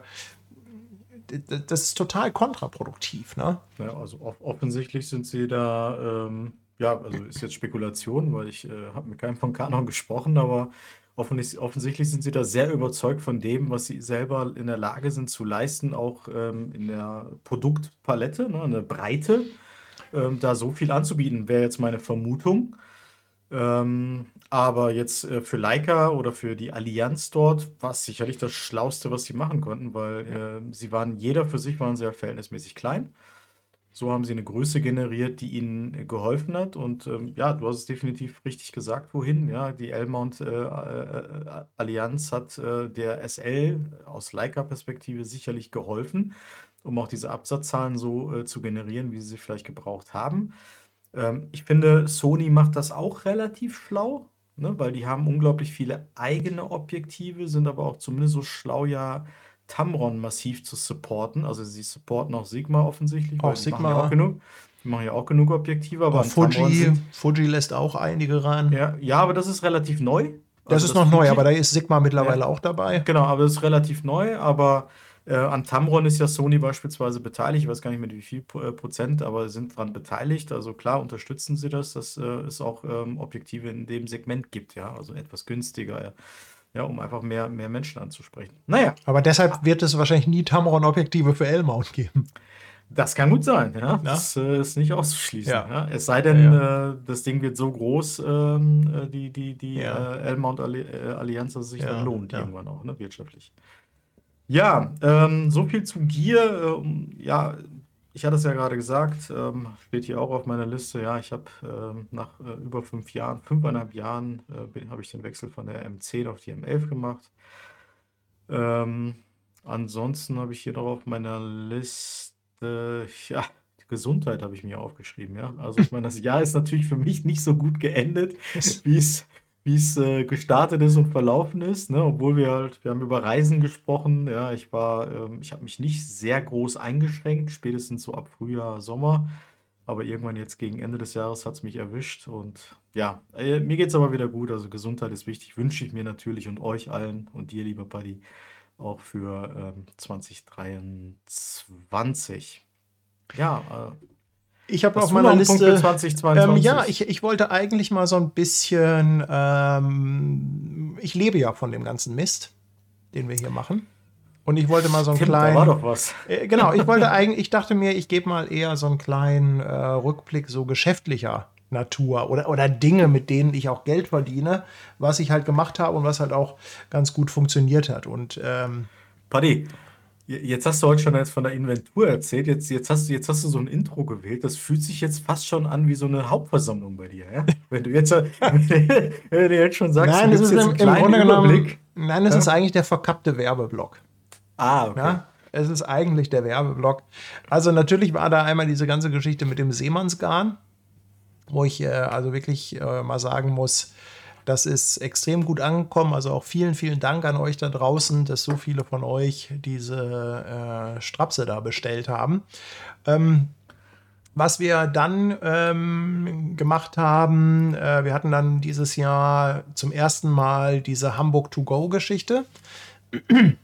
das ist total kontraproduktiv. Ne?
Ja, also off offensichtlich sind sie da, ähm, ja, also ist jetzt Spekulation, weil ich äh, habe mit keinem von Canon gesprochen, aber offensichtlich, offensichtlich sind sie da sehr überzeugt von dem, was sie selber in der Lage sind zu leisten, auch ähm, in der Produktpalette, ne, in der Breite, ähm, da so viel anzubieten, wäre jetzt meine Vermutung. Ähm, aber jetzt äh, für Leica oder für die Allianz dort war es sicherlich das Schlauste, was sie machen konnten, weil äh, sie waren, jeder für sich waren sehr verhältnismäßig klein. So haben sie eine Größe generiert, die ihnen äh, geholfen hat. Und ähm, ja, du hast es definitiv richtig gesagt, wohin. Ja, die L-Mount äh, äh, Allianz hat äh, der SL aus Leica-Perspektive sicherlich geholfen, um auch diese Absatzzahlen so äh, zu generieren, wie sie sie vielleicht gebraucht haben. Ähm, ich finde, Sony macht das auch relativ schlau, ne, weil die haben unglaublich viele eigene Objektive, sind aber auch zumindest so schlau, ja, Tamron massiv zu supporten. Also sie supporten auch Sigma offensichtlich.
Auch Sigma.
ja auch genug. Die machen ja auch genug Objektive, aber
Fuji, Fuji lässt auch einige ran.
ja, ja, aber das ist relativ neu.
das
Also
ist noch neu,
Fuji-
aber da ist Sigma mittlerweile
Ja.
auch dabei.
Genau, aber das ist relativ neu, aber äh, an Tamron ist ja Sony beispielsweise beteiligt, ich weiß gar nicht mit wie viel äh, Prozent, aber sind daran beteiligt. Also klar unterstützen sie das, dass äh, es auch ähm, Objektive in dem Segment gibt, ja, also etwas günstiger, ja, ja um einfach mehr, mehr Menschen anzusprechen. Naja,
Aber deshalb wird es wahrscheinlich nie Tamron-Objektive für L-Mount geben.
das kann gut sein, ja. Das äh, ist nicht auszuschließen.
Ja.
Ja. Es sei denn,
Ja,
Äh, das Ding wird so groß, ähm, äh, die, die, die äh, L-Mount Alli äh, dass es sich dann lohnt
ja.
irgendwann auch, ne, wirtschaftlich. Ja, ähm, so viel zu Gear. Ähm, ja, ich hatte es ja gerade gesagt, ähm, steht hier auch auf meiner Liste. Ja, ich habe ähm, nach äh, über fünf Jahren, fünfeinhalb Jahren, äh, habe ich den Wechsel von der M10 auf die M11 gemacht. Ähm, ansonsten habe ich hier noch auf meiner Liste, ja, Gesundheit habe ich mir aufgeschrieben, ja. Also ich meine, das Jahr ist natürlich für mich nicht so gut geendet, wie es, wie es äh, gestartet ist und verlaufen ist, ne? Obwohl wir halt, wir haben über Reisen gesprochen, ja, ich war, ähm, ich habe mich nicht sehr groß eingeschränkt, spätestens so ab Frühjahr, Sommer. Aber irgendwann jetzt gegen Ende des Jahres hat es mich erwischt. Und ja, äh, mir geht es aber wieder gut. Also Gesundheit ist wichtig. Wünsche ich mir natürlich und euch allen und dir, lieber Buddy, auch für ähm, 2023. Ja, äh,
Ich habe auf meiner Liste.
2022?
Ähm, ja, ich, ich wollte eigentlich mal so ein bisschen. Ähm, ich lebe ja von dem ganzen Mist. den wir hier machen. Und ich wollte mal so einen
Stimmt, da
kleinen.
war doch was.
Äh, genau, ich wollte eigentlich, ich dachte mir, ich gebe mal eher so einen kleinen äh, Rückblick so geschäftlicher Natur oder, oder Dinge, mit denen ich auch Geld verdiene, was ich halt gemacht habe und was halt auch ganz gut funktioniert hat. Und ähm,
Paddy, jetzt hast du heute schon jetzt von der Inventur erzählt. Jetzt, jetzt, hast du, jetzt hast du so ein Intro gewählt. Das fühlt sich jetzt fast schon an wie so eine Hauptversammlung bei dir. Ja? Wenn du jetzt, wenn du jetzt schon sagst,
nein,
du
es
gibst
ist
jetzt
im,
einen
im
kleinen
Grunde genommen,
Überblick.
nein, es ist eigentlich der verkappte Werbeblock.
Ah, okay.
Ja, es ist eigentlich der Werbeblock. Also natürlich war da einmal diese ganze Geschichte mit dem Seemannsgarn, wo ich äh, also wirklich äh, mal sagen muss, das ist extrem gut angekommen. Also auch vielen, vielen Dank an euch da draußen, dass so viele von euch diese äh, Strapse da bestellt haben. Ähm, was wir dann ähm, gemacht haben, äh, wir hatten dann dieses Jahr zum ersten Mal diese Hamburg to go Geschichte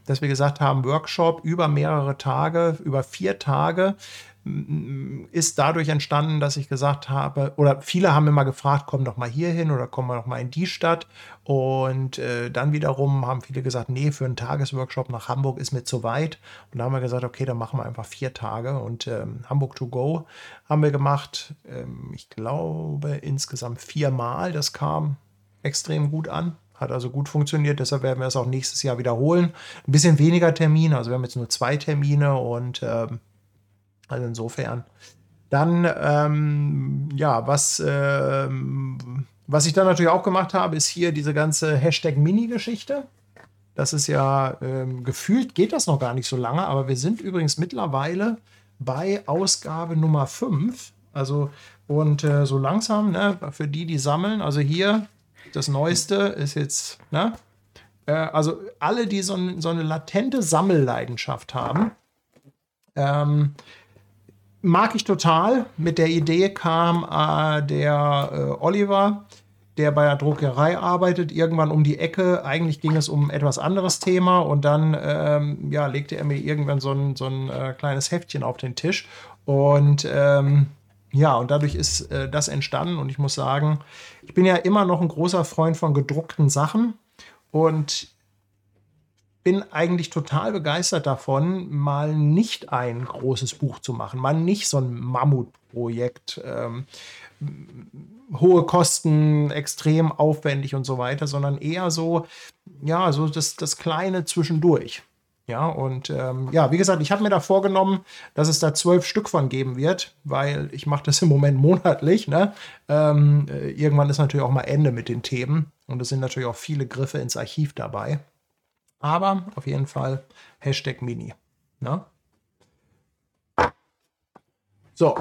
dass wir gesagt haben, Workshop über mehrere Tage, über vier Tage, ist dadurch entstanden, dass ich gesagt habe, oder viele haben immer gefragt, komm doch mal hier hin oder komm doch mal in die Stadt. Und äh, dann wiederum haben viele gesagt, nee, für einen Tagesworkshop nach Hamburg ist mir zu weit. Und da haben wir gesagt, okay, dann machen wir einfach vier Tage. Und ähm, Hamburg to go haben wir gemacht, ähm, ich glaube insgesamt viermal. Das kam extrem gut an. Hat also gut funktioniert, deshalb werden wir es auch nächstes Jahr wiederholen. Ein bisschen weniger Termine, also wir haben jetzt nur zwei Termine und ähm, also insofern. Dann, ähm, ja, was, ähm, was ich dann natürlich auch gemacht habe, ist hier diese ganze Hashtag-Mini-Geschichte. Das ist ja ähm, gefühlt, geht das noch gar nicht so lange, aber wir sind übrigens mittlerweile bei Ausgabe Nummer 5. Also, und äh, so langsam, ne, für die, die sammeln, also hier das Neueste ist jetzt, ne? Äh, also alle, die so, so eine latente Sammelleidenschaft haben, ähm, mag ich total. Mit der Idee kam äh, der äh, Oliver, der bei der Druckerei arbeitet, irgendwann um die Ecke. Eigentlich ging es um etwas anderes Thema und dann ähm, ja, legte er mir irgendwann so ein, so ein äh, kleines Heftchen auf den Tisch. Und ähm, ja, und dadurch ist äh, das entstanden. Und ich muss sagen, ich bin ja immer noch ein großer Freund von gedruckten Sachen und bin eigentlich total begeistert davon, mal nicht ein großes Buch zu machen, mal nicht so ein Mammutprojekt, ähm, hohe Kosten, extrem aufwendig und so weiter, sondern eher so, ja, so das, das Kleine zwischendurch. Ja, und ähm, ja, wie gesagt, ich habe mir da vorgenommen, dass es da zwölf Stück von geben wird, weil ich mache das im Moment monatlich. Ne? Ähm, äh, irgendwann ist natürlich auch mal Ende mit den Themen und es sind natürlich auch viele Griffe ins Archiv dabei. Aber auf jeden Fall Hashtag Mini. Ne? So,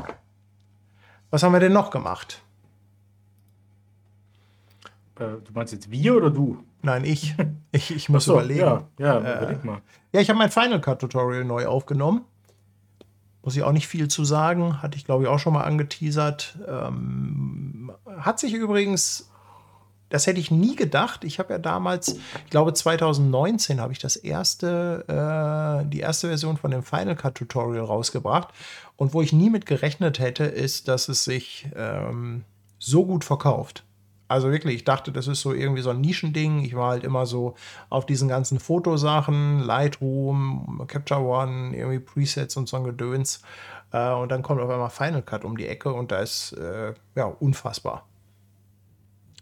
was haben wir denn noch gemacht?
Äh, du meinst jetzt wir oder du?
Nein, ich. Ich, ich muss
so,
überlegen.
Ja, ja
Äh,
überleg mal.
Ja, ich habe mein Final Cut Tutorial neu aufgenommen. Muss ich auch nicht viel zu sagen. Hatte ich, glaube ich, auch schon mal angeteasert. Ähm, hat sich übrigens, das hätte ich nie gedacht. Ich habe ja damals, ich glaube 2019 habe ich das erste, äh, die erste Version von dem Final Cut Tutorial rausgebracht. Und wo ich nie mit gerechnet hätte, ist, dass es sich ähm, so gut verkauft. Also wirklich, ich dachte, das ist so irgendwie so ein Nischending. Ich war halt immer so auf diesen ganzen Fotosachen, Lightroom, Capture One, irgendwie Presets und so ein Gedöns. Äh, und dann kommt auf einmal Final Cut um die Ecke und da ist äh, ja unfassbar.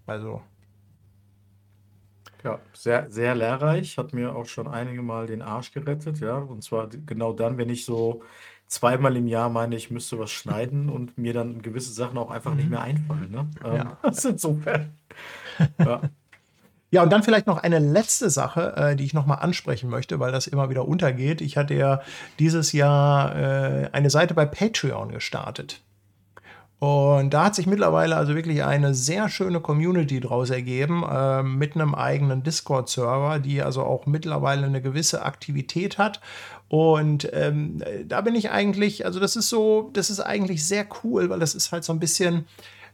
Also,
Ja, sehr, sehr lehrreich. Hat mir auch schon einige Mal den Arsch gerettet, ja. Und zwar d- genau dann, wenn ich so zweimal im Jahr meine, ich müsste was schneiden und mir dann gewisse Sachen auch einfach nicht mehr einfallen. Ne? Ähm,
Ja.
Das ist insofern. Ja.
Ja, und dann vielleicht noch eine letzte Sache, äh, die ich noch mal ansprechen möchte, weil das immer wieder untergeht. Ich hatte ja dieses Jahr äh, eine Seite bei Patreon gestartet. Und da hat sich mittlerweile also wirklich eine sehr schöne Community draus ergeben, äh, mit einem eigenen Discord-Server, die also auch mittlerweile eine gewisse Aktivität hat. Und ähm, da bin ich eigentlich, also das ist so, das ist eigentlich sehr cool, weil das ist halt so ein bisschen,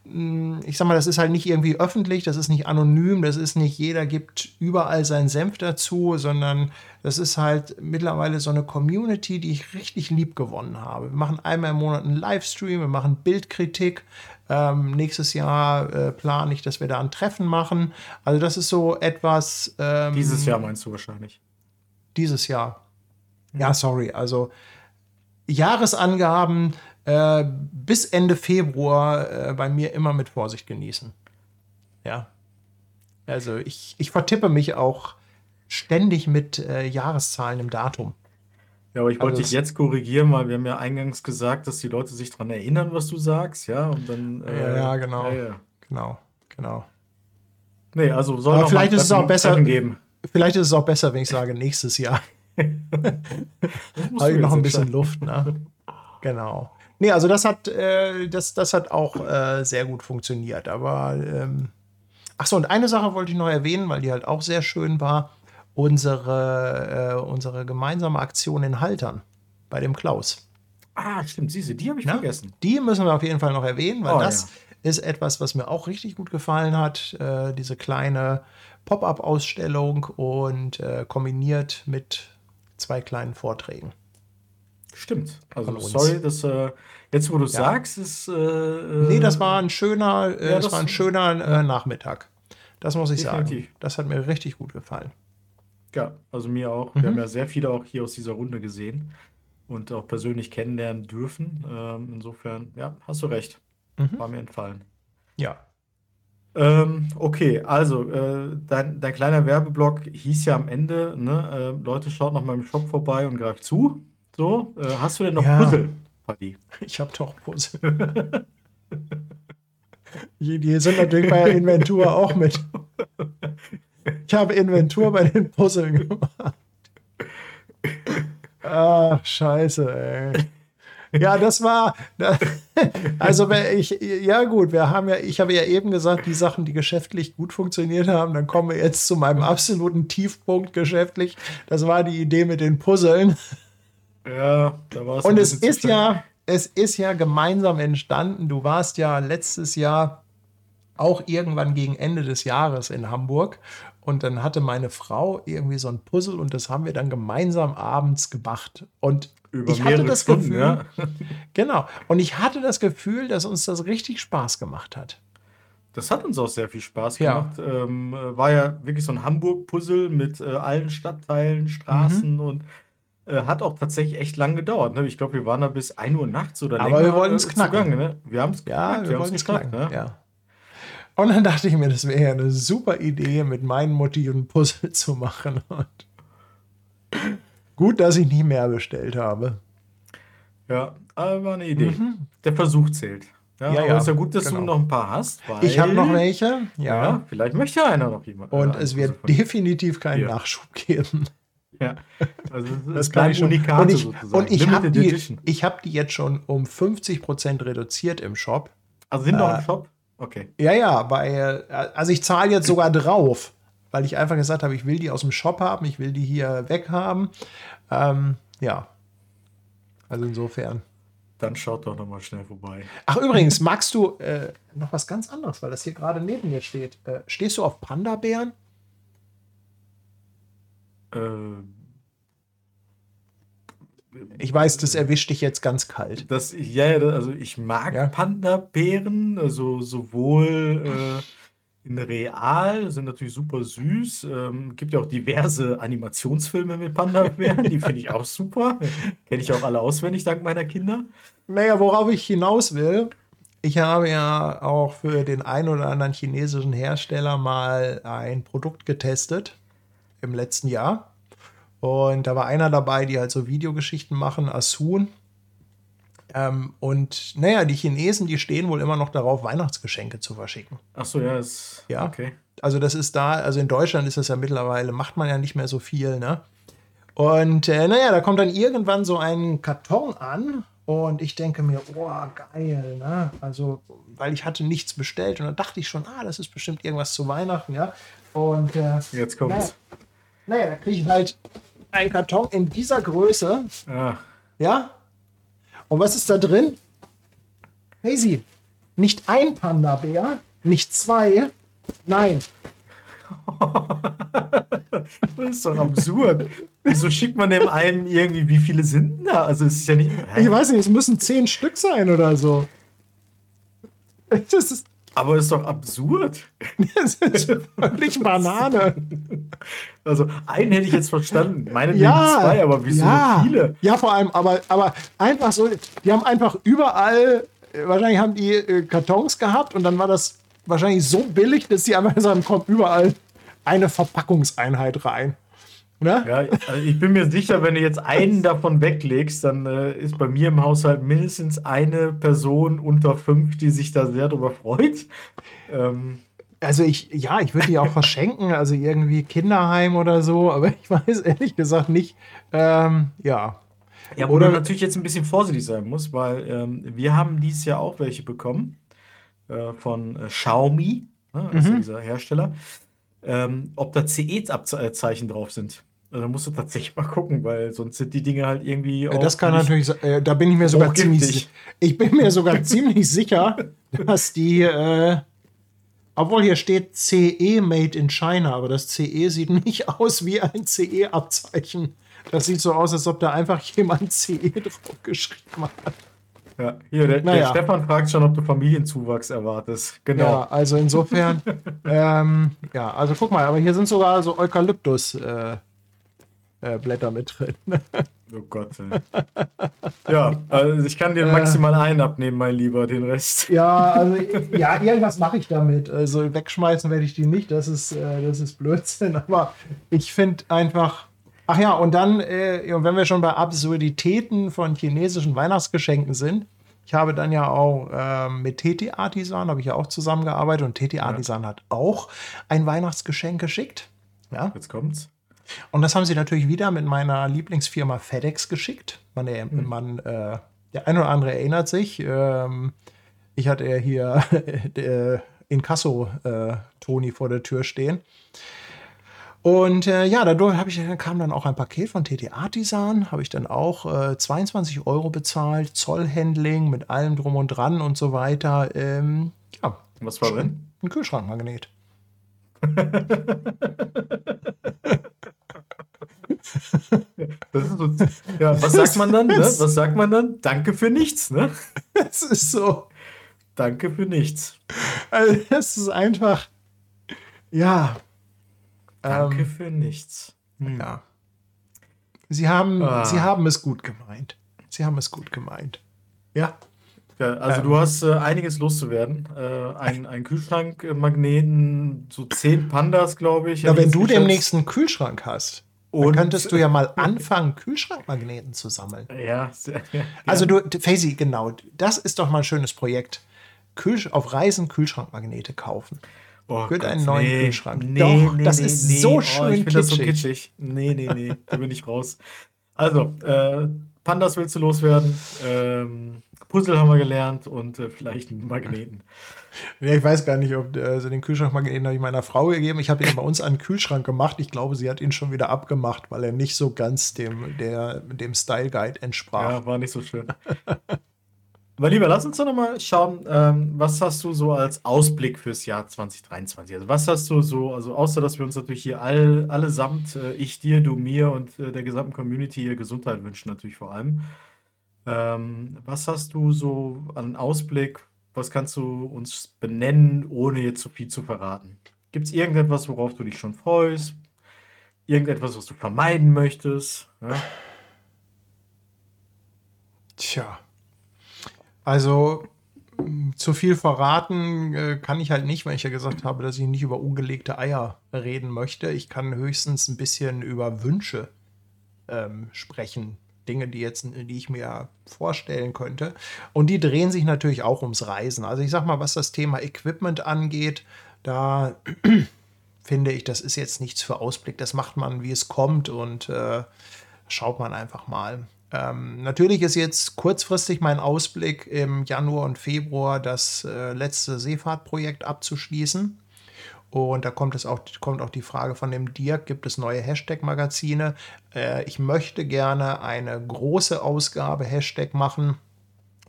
ich sag mal, das ist halt nicht irgendwie öffentlich, das ist nicht anonym, das ist nicht jeder gibt überall seinen Senf dazu, sondern das ist halt mittlerweile so eine Community, die ich richtig lieb gewonnen habe. Wir machen einmal im Monat einen Livestream, wir machen Bildkritik. Ähm, nächstes Jahr äh, plane ich, dass wir da ein Treffen machen. Also das ist so etwas. Ähm,
Dieses Jahr meinst du wahrscheinlich.
Dieses Jahr. Ja, sorry. Also Jahresangaben äh, bis Ende Februar äh, bei mir immer mit Vorsicht genießen. Ja. Also ich, ich vertippe mich auch ständig mit äh, Jahreszahlen im Datum.
Ja, aber ich wollte
Also
dich jetzt korrigieren, weil wir haben ja eingangs gesagt, dass die Leute sich daran erinnern, was du sagst, ja, und dann.
Ja, ja, genau.
Ja, ja.
Genau, genau.
Nee, also soll
Aber vielleicht ist es auch besser-
geben.
Vielleicht ist es auch besser, wenn ich sage nächstes Jahr. Habe ich noch ein bisschen. Luft, ne? Genau. Nee, also das hat, äh, das, das hat auch äh, sehr gut funktioniert. Aber ähm, ach so, und eine Sache wollte ich noch erwähnen, weil die halt auch sehr schön war. Unsere, äh, unsere gemeinsame Aktion in Haltern bei dem Klaus.
Ah, stimmt, siehst du, die habe ich
Ne?
vergessen.
Die müssen wir auf jeden Fall noch erwähnen, weil
Oh,
das ist etwas, was mir auch richtig gut gefallen hat. Äh, diese kleine Pop-up-Ausstellung und äh, kombiniert mit zwei kleinen Vorträgen.
Stimmt. Also, sorry, dass äh, jetzt, wo du sagst, ist. Äh,
Nee, das war ein schöner, äh,
ja,
das
das-
war ein schöner äh, Nachmittag. Das muss ich
Definitiv.
sagen. Das hat mir richtig gut gefallen.
Ja, also mir auch.
Mhm.
Wir haben ja sehr viele auch hier aus dieser Runde gesehen und auch persönlich kennenlernen dürfen. Ähm, insofern, ja, hast du recht.
Mhm.
War mir entfallen.
Ja.
Ähm, okay, also äh, dein, dein kleiner Werbeblock hieß ja am Ende, ne, äh, Leute, schaut noch mal im Shop vorbei und greift zu. So, äh, hast du denn noch
Ja.
Puzzle, Paddy?
Ich habe doch Puzzle. die, die sind natürlich bei der Inventur auch mit. Ich habe Inventur bei den Puzzeln gemacht. Ach, scheiße, ey. Ja, das war. Also, ich, ja, gut, wir haben ja, ich habe ja eben gesagt, die Sachen, die geschäftlich gut funktioniert haben, dann kommen wir jetzt zu meinem absoluten Tiefpunkt geschäftlich. Das war die Idee mit den Puzzeln.
Ja, da war es
Und
ein
es ist ja, es ist ja gemeinsam entstanden. Du warst ja letztes Jahr auch irgendwann gegen Ende des Jahres in Hamburg. Und dann hatte meine Frau irgendwie so ein Puzzle und das haben wir dann gemeinsam abends gemacht. Und
über
ich hatte das
Stunden,
Gefühl,
ja.
genau. Und ich hatte das Gefühl, dass uns das richtig Spaß gemacht hat.
Das hat uns auch sehr viel Spaß
Ja.
gemacht. Ähm, äh, war ja wirklich so ein Hamburg-Puzzle mit äh, allen Stadtteilen,
Mhm.
Straßen und äh, hat auch tatsächlich echt lang gedauert. Ne? Ich glaube, wir waren da bis 1 Uhr nachts oder
Aber
länger
wir wollten's
äh,
knacken.
zugange. Ne? Wir haben es
Ja, wir,
haben's
wollten es knacken.
ne?
Ja. Und dann dachte ich mir, das wäre ja eine super Idee, mit meinen Motiven Puzzle zu machen. Und gut, dass ich nicht mehr bestellt habe.
Ja, aber eine Idee. Der Versuch zählt. Ja,
Mhm. Ja,
aber
ja,
ist ja gut, dass
genau.
du noch ein paar hast.
Ich habe noch welche, ja.
Ja, vielleicht möchte einer noch jemand.
Und es wird
dir.
definitiv keinen. Nachschub geben.
Ja, also das,
Das
ist
ich schon.
Unikate
Und ich,
sozusagen.
und ich habe die, ich hab die jetzt schon um 50% reduziert im Shop.
Also sind noch
äh,
im Shop? Okay.
Ja, ja, bei, äh, also ich zahle jetzt sogar drauf, weil ich einfach gesagt habe, ich will die aus dem Shop haben, ich will die hier weghaben. Ähm, ja. Also insofern.
Dann schaut doch noch mal schnell vorbei.
Ach, übrigens, magst du äh, noch was ganz anderes, weil das hier gerade neben mir steht. Äh, stehst du auf Panda-Bären?
Ähm,
Ich weiß, das erwischt dich jetzt ganz kalt.
Das, ja, ja, also ich mag
Ja.
Panda-Bären, also sowohl äh, in real, sind natürlich super süß. Ähm, gibt ja auch diverse Animationsfilme mit Panda-Bären, die finde ich auch super. Kenne ich auch alle auswendig dank meiner Kinder.
Naja, worauf ich hinaus will, ich habe ja auch für den einen oder anderen chinesischen Hersteller mal ein Produkt getestet im letzten Jahr. Und da war einer dabei, die halt so Videogeschichten machen, Asun. Ähm, und naja, die Chinesen, die stehen wohl immer noch darauf, Weihnachtsgeschenke zu verschicken.
Ach so, ja, ist
Ja.
okay.
Also das ist da, also in Deutschland ist das ja mittlerweile, macht man ja nicht mehr so viel, ne? Und äh, naja, da kommt dann irgendwann so ein Karton an und ich denke mir, oh, geil, ne? Also, weil ich hatte nichts bestellt und dann dachte ich schon, ah, das ist bestimmt irgendwas zu Weihnachten, ja? Und äh,
Jetzt kommt's.
naja, da kriege ich halt einen Karton in dieser Größe,
Ah,
ja? Und was ist da drin? Hazy, nicht ein Panda-Bär, nicht zwei, nein,
das ist doch absurd. Wieso schickt man dem einen irgendwie, wie viele sind denn da? Also es ist ja nicht.
Ich weiß nicht, es müssen zehn Stück sein oder so. Das ist,
Aber ist doch absurd.
Das ist völlig Banane.
Also, einen hätte ich jetzt verstanden. Meine
Ja,
zwei, aber wieso
ja.
viele?
Ja, vor allem, aber, aber einfach so, die haben einfach überall, äh, wahrscheinlich haben die äh, Kartons gehabt und dann war das wahrscheinlich so billig, dass die einfach sagen, kommt überall eine Verpackungseinheit rein. Ne?
Ja, also ich bin mir sicher, wenn du jetzt einen davon weglegst, dann äh, ist bei mir im Haushalt mindestens eine Person unter fünf, die sich da sehr drüber freut. Ähm,
Also ich, ja, ich würde die auch verschenken, also irgendwie Kinderheim oder so, aber ich weiß ehrlich gesagt nicht, ähm, ja.
Ja, wo
Oder-
du natürlich jetzt ein bisschen vorsichtig sein musst, weil ähm, wir haben dieses Jahr auch welche bekommen äh, von äh, Xiaomi, ne, also
Mhm.
dieser Hersteller, ähm, ob da CE-Zeichen drauf sind. Also da musst du tatsächlich mal gucken, weil sonst sind die Dinge halt irgendwie
Äh, Das
auch
kann natürlich, se- äh, da bin ich mir sogar ziemlich, ich bin mir sogar ziemlich sicher, dass die, äh, obwohl hier steht CE Made in China, aber das CE sieht nicht aus wie ein CE-Abzeichen. Das sieht so aus, als ob da einfach jemand CE drauf geschrieben hat.
Ja, hier, der,
Naja.
der Stefan fragt schon, ob du Familienzuwachs erwartest. Genau.
Ja, also insofern, ähm, ja, also guck mal, aber hier sind sogar so Eukalyptus äh, äh, Blätter mit drin.
Oh Gott. Ey. ja, also ich kann dir maximal einen abnehmen, mein Lieber, den Rest.
Ja, also ja, irgendwas mache ich damit. Also wegschmeißen werde ich die nicht, das ist, äh, das ist Blödsinn. Aber ich finde einfach. Ach ja, und dann, äh, und wenn wir schon bei Absurditäten von chinesischen Weihnachtsgeschenken sind, ich habe dann ja auch ähm, mit TT Artisan, habe ich ja auch zusammengearbeitet und TT Artisan hat auch ein Weihnachtsgeschenk geschickt. Ja,
Jetzt kommt's.
Und das haben sie natürlich wieder mit meiner Lieblingsfirma FedEx geschickt. Man, äh, man äh, der eine oder andere erinnert sich. Ähm, ich hatte ja hier äh, Inkasso äh, Toni vor der Tür stehen. Und äh, ja, dadurch ich, kam dann auch ein Paket von TT Artisan, habe ich dann auch äh, 22 Euro bezahlt, Zollhandling mit allem drum und dran und so weiter. Ähm, ja,
Was war drin?
ein Kühlschrankmagnet.
Das ist so, ja, was sagt man dann? Ne? Was sagt man dann? Danke für nichts, ne?
Das ist so.
Danke für nichts.
Also, das ist einfach. Ja.
Danke
Ähm,
für nichts.
ja. Sie haben,
Ah.
Sie haben es gut gemeint. Sie haben es gut gemeint. Ja.
Ja, also
Ähm.
du hast äh, einiges loszuwerden. Äh, ein, ein Kühlschrankmagneten, so zehn Pandas, glaube ich.
Ja, wenn du demnächst einen Kühlschrank hast, dann
Und-
könntest du ja mal anfangen, Kühlschrankmagneten zu sammeln.
Ja, sehr, ja.
Also du, Faisy, genau, das ist doch mal ein schönes Projekt. Kühl, auf Reisen Kühlschrankmagnete kaufen.
Oh Gott,
einen neuen
nee,
Kühlschrank.
Nee,
Doch,
nee,
das
nee,
ist
nee.
so
Oh,
schön
ich finde das so
kitschig.
kitschig. Nee, nee, nee, da bin ich raus. Also, äh, Pandas willst du loswerden, ähm, Puzzle haben wir gelernt und äh, vielleicht einen Magneten.
Ich weiß gar nicht, ob also den Kühlschrankmagneten habe ich meiner Frau gegeben. Ich habe ihn bei uns an den Kühlschrank gemacht. Ich glaube, sie hat ihn schon wieder abgemacht, weil er nicht so ganz dem, der, dem Style Guide entsprach.
Ja, war nicht so schön. Aber lieber, lass uns doch nochmal schauen, ähm, was hast du so als Ausblick fürs Jahr 2023? Also was hast du so, also außer dass wir uns natürlich hier all, allesamt, äh, ich dir, du mir und äh, der gesamten Community hier Gesundheit wünschen natürlich vor allem. Ähm, was hast du so an Ausblick? Was kannst du uns benennen, ohne jetzt zu viel zu verraten? Gibt es irgendetwas, worauf du dich schon freust? Irgendetwas, was du vermeiden möchtest? Ja?
Tja. Also zu viel verraten äh, kann ich halt nicht, weil ich ja gesagt habe, dass ich nicht über ungelegte Eier reden möchte. Ich kann höchstens ein bisschen über Wünsche ähm, sprechen. Dinge, die jetzt, die ich mir vorstellen könnte. Und die drehen sich natürlich auch ums Reisen. Also ich sag mal, was das Thema Equipment angeht, da finde ich, das ist jetzt nichts für Ausblick. Das macht man, wie es kommt und äh, schaut man einfach mal. Ähm, natürlich ist jetzt kurzfristig mein Ausblick im Januar und Februar das äh, letzte Seefahrtprojekt abzuschließen. Und da kommt es auch, kommt auch die Frage von dem Dirk, gibt es neue Hashtag-Magazine? Äh, ich möchte gerne eine große Ausgabe Hashtag machen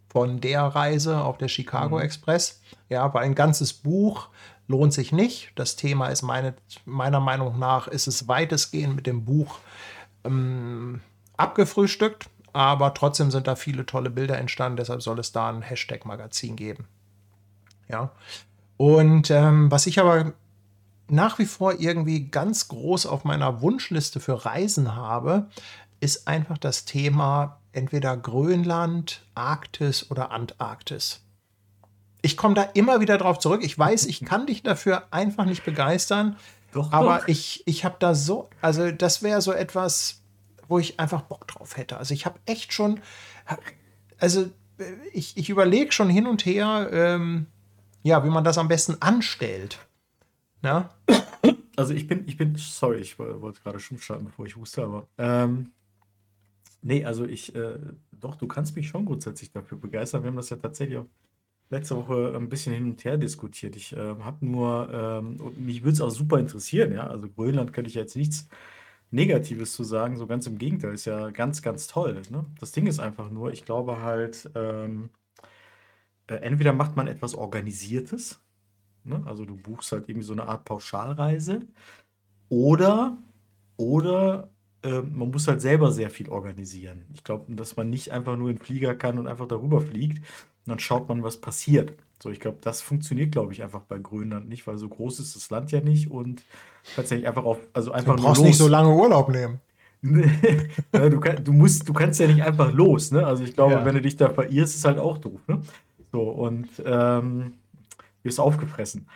von der Reise auf der Chicago Express. Ja, aber ein ganzes Buch lohnt sich nicht. Das Thema ist meine, meiner Meinung nach, ist es weitestgehend mit dem Buch ähm, abgefrühstückt, aber trotzdem sind da viele tolle Bilder entstanden, deshalb soll es da ein Hashtag-Magazin geben. Ja. Und ähm, was ich aber nach wie vor irgendwie ganz groß auf meiner Wunschliste für Reisen habe, ist einfach das Thema entweder Grönland, Arktis oder Antarktis. Ich komme da immer wieder drauf zurück. Ich weiß, ich kann dich dafür einfach nicht begeistern.
Doch,
aber
doch.
ich, ich habe da so, also das wäre so etwas, wo ich einfach Bock drauf hätte. Also ich habe echt schon, also ich, ich überlege schon hin und her, ähm, ja, wie man das am besten anstellt. Na?
Also ich bin, ich bin, sorry, ich woll- wollte gerade stumm starten, bevor ich huste, aber ähm, nee, also ich, äh, doch, du kannst mich schon grundsätzlich dafür begeistern. Wir haben das ja tatsächlich auch letzte Woche ein bisschen hin und her diskutiert. Ich ähm, habe nur, ähm, mich würde es auch super interessieren, ja. Also Grönland könnte ich jetzt nichts Negatives zu sagen, so ganz im Gegenteil, ist ja ganz, ganz toll. Ne? Das Ding ist einfach nur, ich glaube halt, ähm, äh, entweder macht man etwas Organisiertes, ne? Also du buchst halt irgendwie so eine Art Pauschalreise, oder, oder äh, man muss halt selber sehr viel organisieren. Ich glaube, dass man nicht einfach nur in den Flieger kann und einfach darüber fliegt und dann schaut man, was passiert. So, ich glaube, das funktioniert, glaube ich, einfach bei Grönland nicht, weil so groß ist das Land ja nicht und tatsächlich einfach auf, also
Du
einfach nur
brauchst nicht so lange Urlaub nehmen.
Du, kann, du, musst, du kannst ja nicht einfach los, ne? Also ich glaube,
Ja.
wenn du dich da verirrst, ist halt auch doof, ne? So, und ähm, wirst aufgefressen.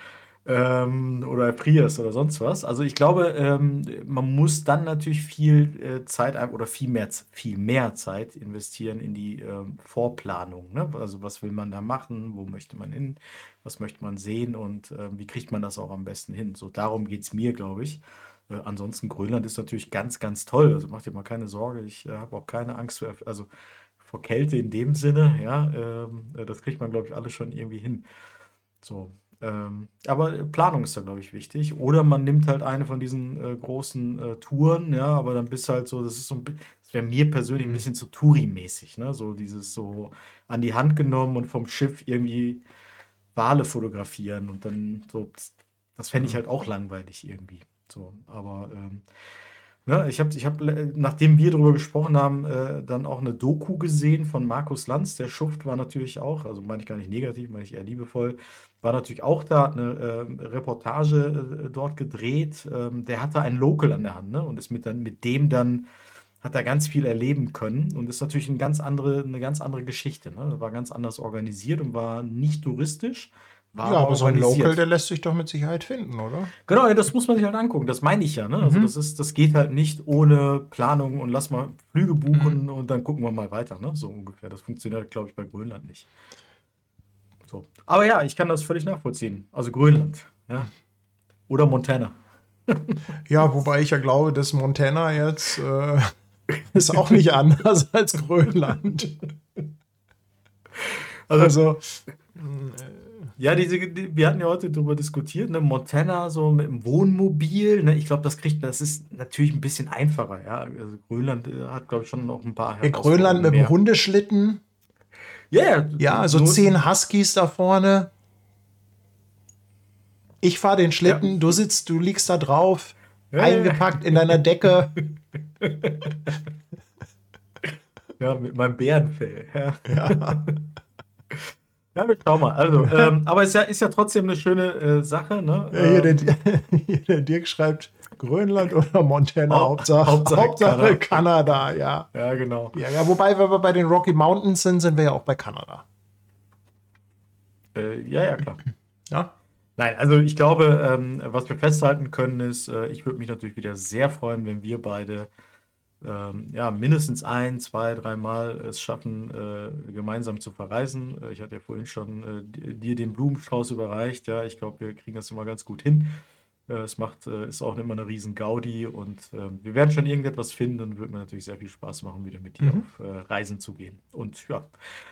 Ähm, oder erfrierst oder sonst was. Also ich glaube, ähm, man muss dann natürlich viel äh, Zeit oder viel mehr, viel mehr Zeit investieren in die ähm, Vorplanung. Ne? Also was will man da machen, wo möchte man hin, was möchte man sehen und ähm, wie kriegt man das auch am besten hin. So darum geht es mir, glaube ich. Äh, ansonsten Grönland ist natürlich ganz, ganz toll. Also mach dir mal keine Sorge. Ich äh, habe auch keine Angst vor, also vor Kälte in dem Sinne. Ja, ähm, äh, das kriegt man, glaube ich, alles schon irgendwie hin. So. Ähm, aber Planung ist da, glaube ich, wichtig. Oder man nimmt halt eine von diesen äh, großen äh, Touren, ja, aber dann bist halt so, das ist so ein bi- das wäre mir persönlich ein bisschen zu Touri-mäßig, ne? So dieses so an die Hand genommen und vom Schiff irgendwie Wale fotografieren und dann so, das fände ich halt auch langweilig irgendwie. So, aber ähm, ne, ich habe, ich hab, nachdem wir darüber gesprochen haben, äh, dann auch eine Doku gesehen von Markus Lanz. Der Schuft war natürlich auch, also meine ich gar nicht negativ, meine ich eher liebevoll, war natürlich auch da, hat eine äh, Reportage äh, dort gedreht. Ähm, der hatte einen Local an der Hand, ne? Und ist mit, dann, mit dem dann, hat er ganz viel erleben können und ist natürlich eine ganz andere, eine ganz andere Geschichte. Ne? War ganz anders organisiert und war nicht touristisch. War
Ja, aber so ein. Local, der lässt sich doch mit Sicherheit finden, oder?
Genau, ja, das muss man sich halt angucken. Das meine ich ja. Ne? Also
Mhm.
das ist, das geht halt nicht ohne Planung und lass mal Flüge buchen und dann gucken wir mal weiter. Ne? So ungefähr. Das funktioniert, glaube ich, bei Grönland nicht. So. Aber ja, ich kann das völlig nachvollziehen. Also Grönland. Ja. Oder Montana.
Ja, wobei ich ja glaube, dass Montana jetzt äh, ist auch nicht anders als Grönland. Also,
Ja, diese, die, wir hatten ja heute darüber diskutiert, ne? Montana so mit dem Wohnmobil, ne? Ich glaube, das kriegt, das ist natürlich ein bisschen einfacher, ja. Also Grönland äh, hat, glaube ich, schon noch ein paar
in Grönland mit
mehr.
dem Hundeschlitten.
Ja, ja,
Ja, so zehn Huskies da vorne. Ich fahre den Schlitten, du sitzt, du liegst da drauf,
Ja, ja.
eingepackt in deiner Decke.
Ja, mit meinem Bärenfell. Ja, ja. wir schauen mal. Also, ähm, aber es ist ja, ist ja trotzdem eine schöne äh, Sache, ne?
Ja, hier,
Ähm,
der, hier der Dirk schreibt Grönland oder Montana,
Haupt-
Hauptsache,
Hauptsache
Hauptsache, Kanada. ja.
ja, genau.
ja. Ja, wobei, wenn wir bei den Rocky Mountains sind, sind wir ja auch bei Kanada.
Äh, ja, ja, klar.
Ja.
Nein, also ich glaube, ähm, was wir festhalten können, ist, äh, ich würde mich natürlich wieder sehr freuen, wenn wir beide ähm, ja, mindestens ein, zwei, dreimal es schaffen, äh, gemeinsam zu verreisen. Äh, ich hatte ja vorhin schon äh, di- dir den Blumenstrauß überreicht. Ja, ich glaube, wir kriegen das immer ganz gut hin. Äh, es macht, äh, ist auch immer eine riesen Gaudi und ähm, wir werden schon irgendetwas finden und wird mir natürlich sehr viel Spaß machen, wieder mit dir
Mhm.
auf äh, Reisen zu gehen. Und ja,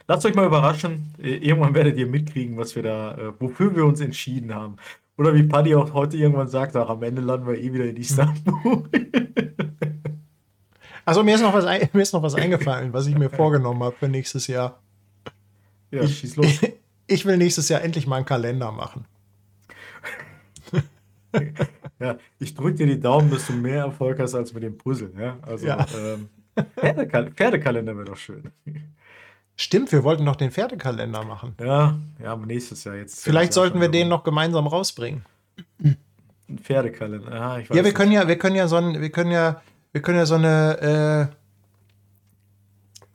lasst euch mal überraschen. Irgendwann werdet ihr mitkriegen, was wir da, wofür wir uns entschieden haben. Oder wie Paddy auch heute irgendwann sagt, ach, am Ende landen wir eh wieder in Istanbul.
Also mir ist, noch was mir ist noch was eingefallen, was ich mir vorgenommen habe für nächstes Jahr.
ja,
Ich-
schieß los.
Ich will nächstes Jahr endlich mal einen Kalender machen.
Ja, ich drücke dir die Daumen, dass du mehr Erfolg hast als mit dem Puzzle. Ja? Also
Ja.
Ähm, Pferdekal Pferdekalender wäre doch schön.
Stimmt, wir wollten noch den Pferdekalender machen.
Ja, ja, aber nächstes Jahr jetzt.
Vielleicht sollten wir den noch gemeinsam rausbringen.
Ein Pferdekalender. Weiß
Ja, wir können ja, wir können ja so ein, wir können ja, wir können ja so eine,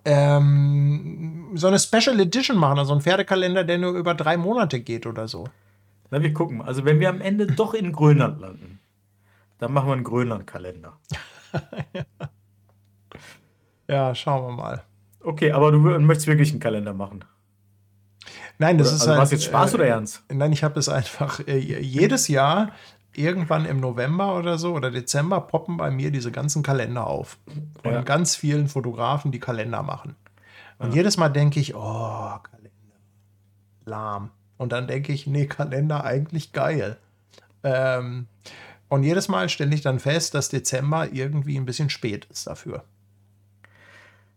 äh, ähm, so eine Special Edition machen, also einen Pferdekalender, der nur über drei Monate geht oder so.
Na, wir gucken. Also, wenn wir am Ende doch in Grönland landen, dann machen wir einen Grönland-Kalender.
Ja, schauen wir mal.
Okay, aber du möchtest wirklich einen Kalender machen.
Nein, das
Oder,
ist
also,
halt,
war es jetzt Spaß
äh,
oder ernst?
Nein, ich habe es einfach äh, jedes Jahr irgendwann im November oder so oder Dezember poppen bei mir diese ganzen Kalender auf. Von
Ja.
ganz vielen Fotografen, die Kalender machen. Und jedes Mal denke ich, oh, Kalender. Lahm. Und dann denke ich, nee, Kalender eigentlich geil. Ähm, und jedes Mal stelle ich dann fest, dass Dezember irgendwie ein bisschen spät ist dafür.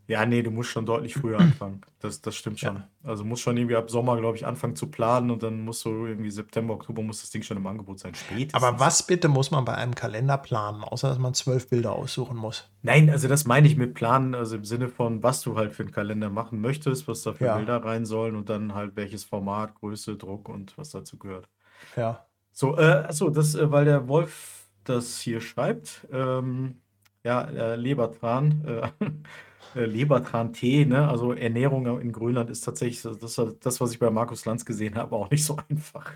Ja, nee, du musst schon deutlich früher anfangen. Das, das stimmt schon. Also musst schon irgendwie ab Sommer, glaube ich, anfangen zu planen und dann musst du irgendwie September, Oktober muss das Ding schon im Angebot sein. Spätestens.
Aber was bitte muss man bei einem Kalender planen, außer dass man zwölf Bilder aussuchen muss?
Nein, also das meine ich mit planen, also im Sinne von, was du halt für einen Kalender machen möchtest, was da für
Ja.
Bilder rein sollen und dann halt welches Format, Größe, Druck und was dazu gehört.
Ja.
So, äh, achso, das, äh, weil der Wolf das hier schreibt, ähm, ja, äh, Lebertran, äh, äh, Lebertran-Tee, ne? Also Ernährung in Grönland ist tatsächlich das, das, was ich bei Markus Lanz gesehen habe, auch nicht so einfach.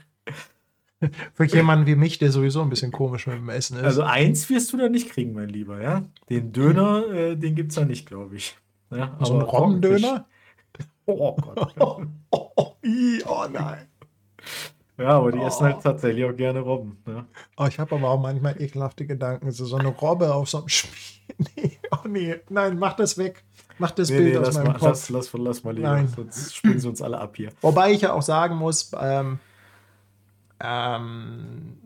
Für jemanden wie mich, der sowieso ein bisschen komisch mit dem Essen ist.
Also eins wirst du da nicht kriegen, mein Lieber, ja? Den Döner, äh, den gibt's da nicht, glaube ich. Ja,
so ein
aber
Robbendöner?
Oh Gott.
Oh, oh, oh, oh nein.
Ja, aber die essen halt tatsächlich auch gerne Robben. Ne?
Oh, ich habe aber auch manchmal ekelhafte Gedanken. So, so eine Robbe auf so einem Spiel. Nee, oh nee, nein, mach das weg. Mach das
Nee,
Bild
nee,
aus
lass
meinem
mal,
Kopf.
lass, lass, lass mal lieber,
Nein.
sonst springen sie uns alle ab hier.
Wobei ich ja auch sagen muss, ähm, ähm,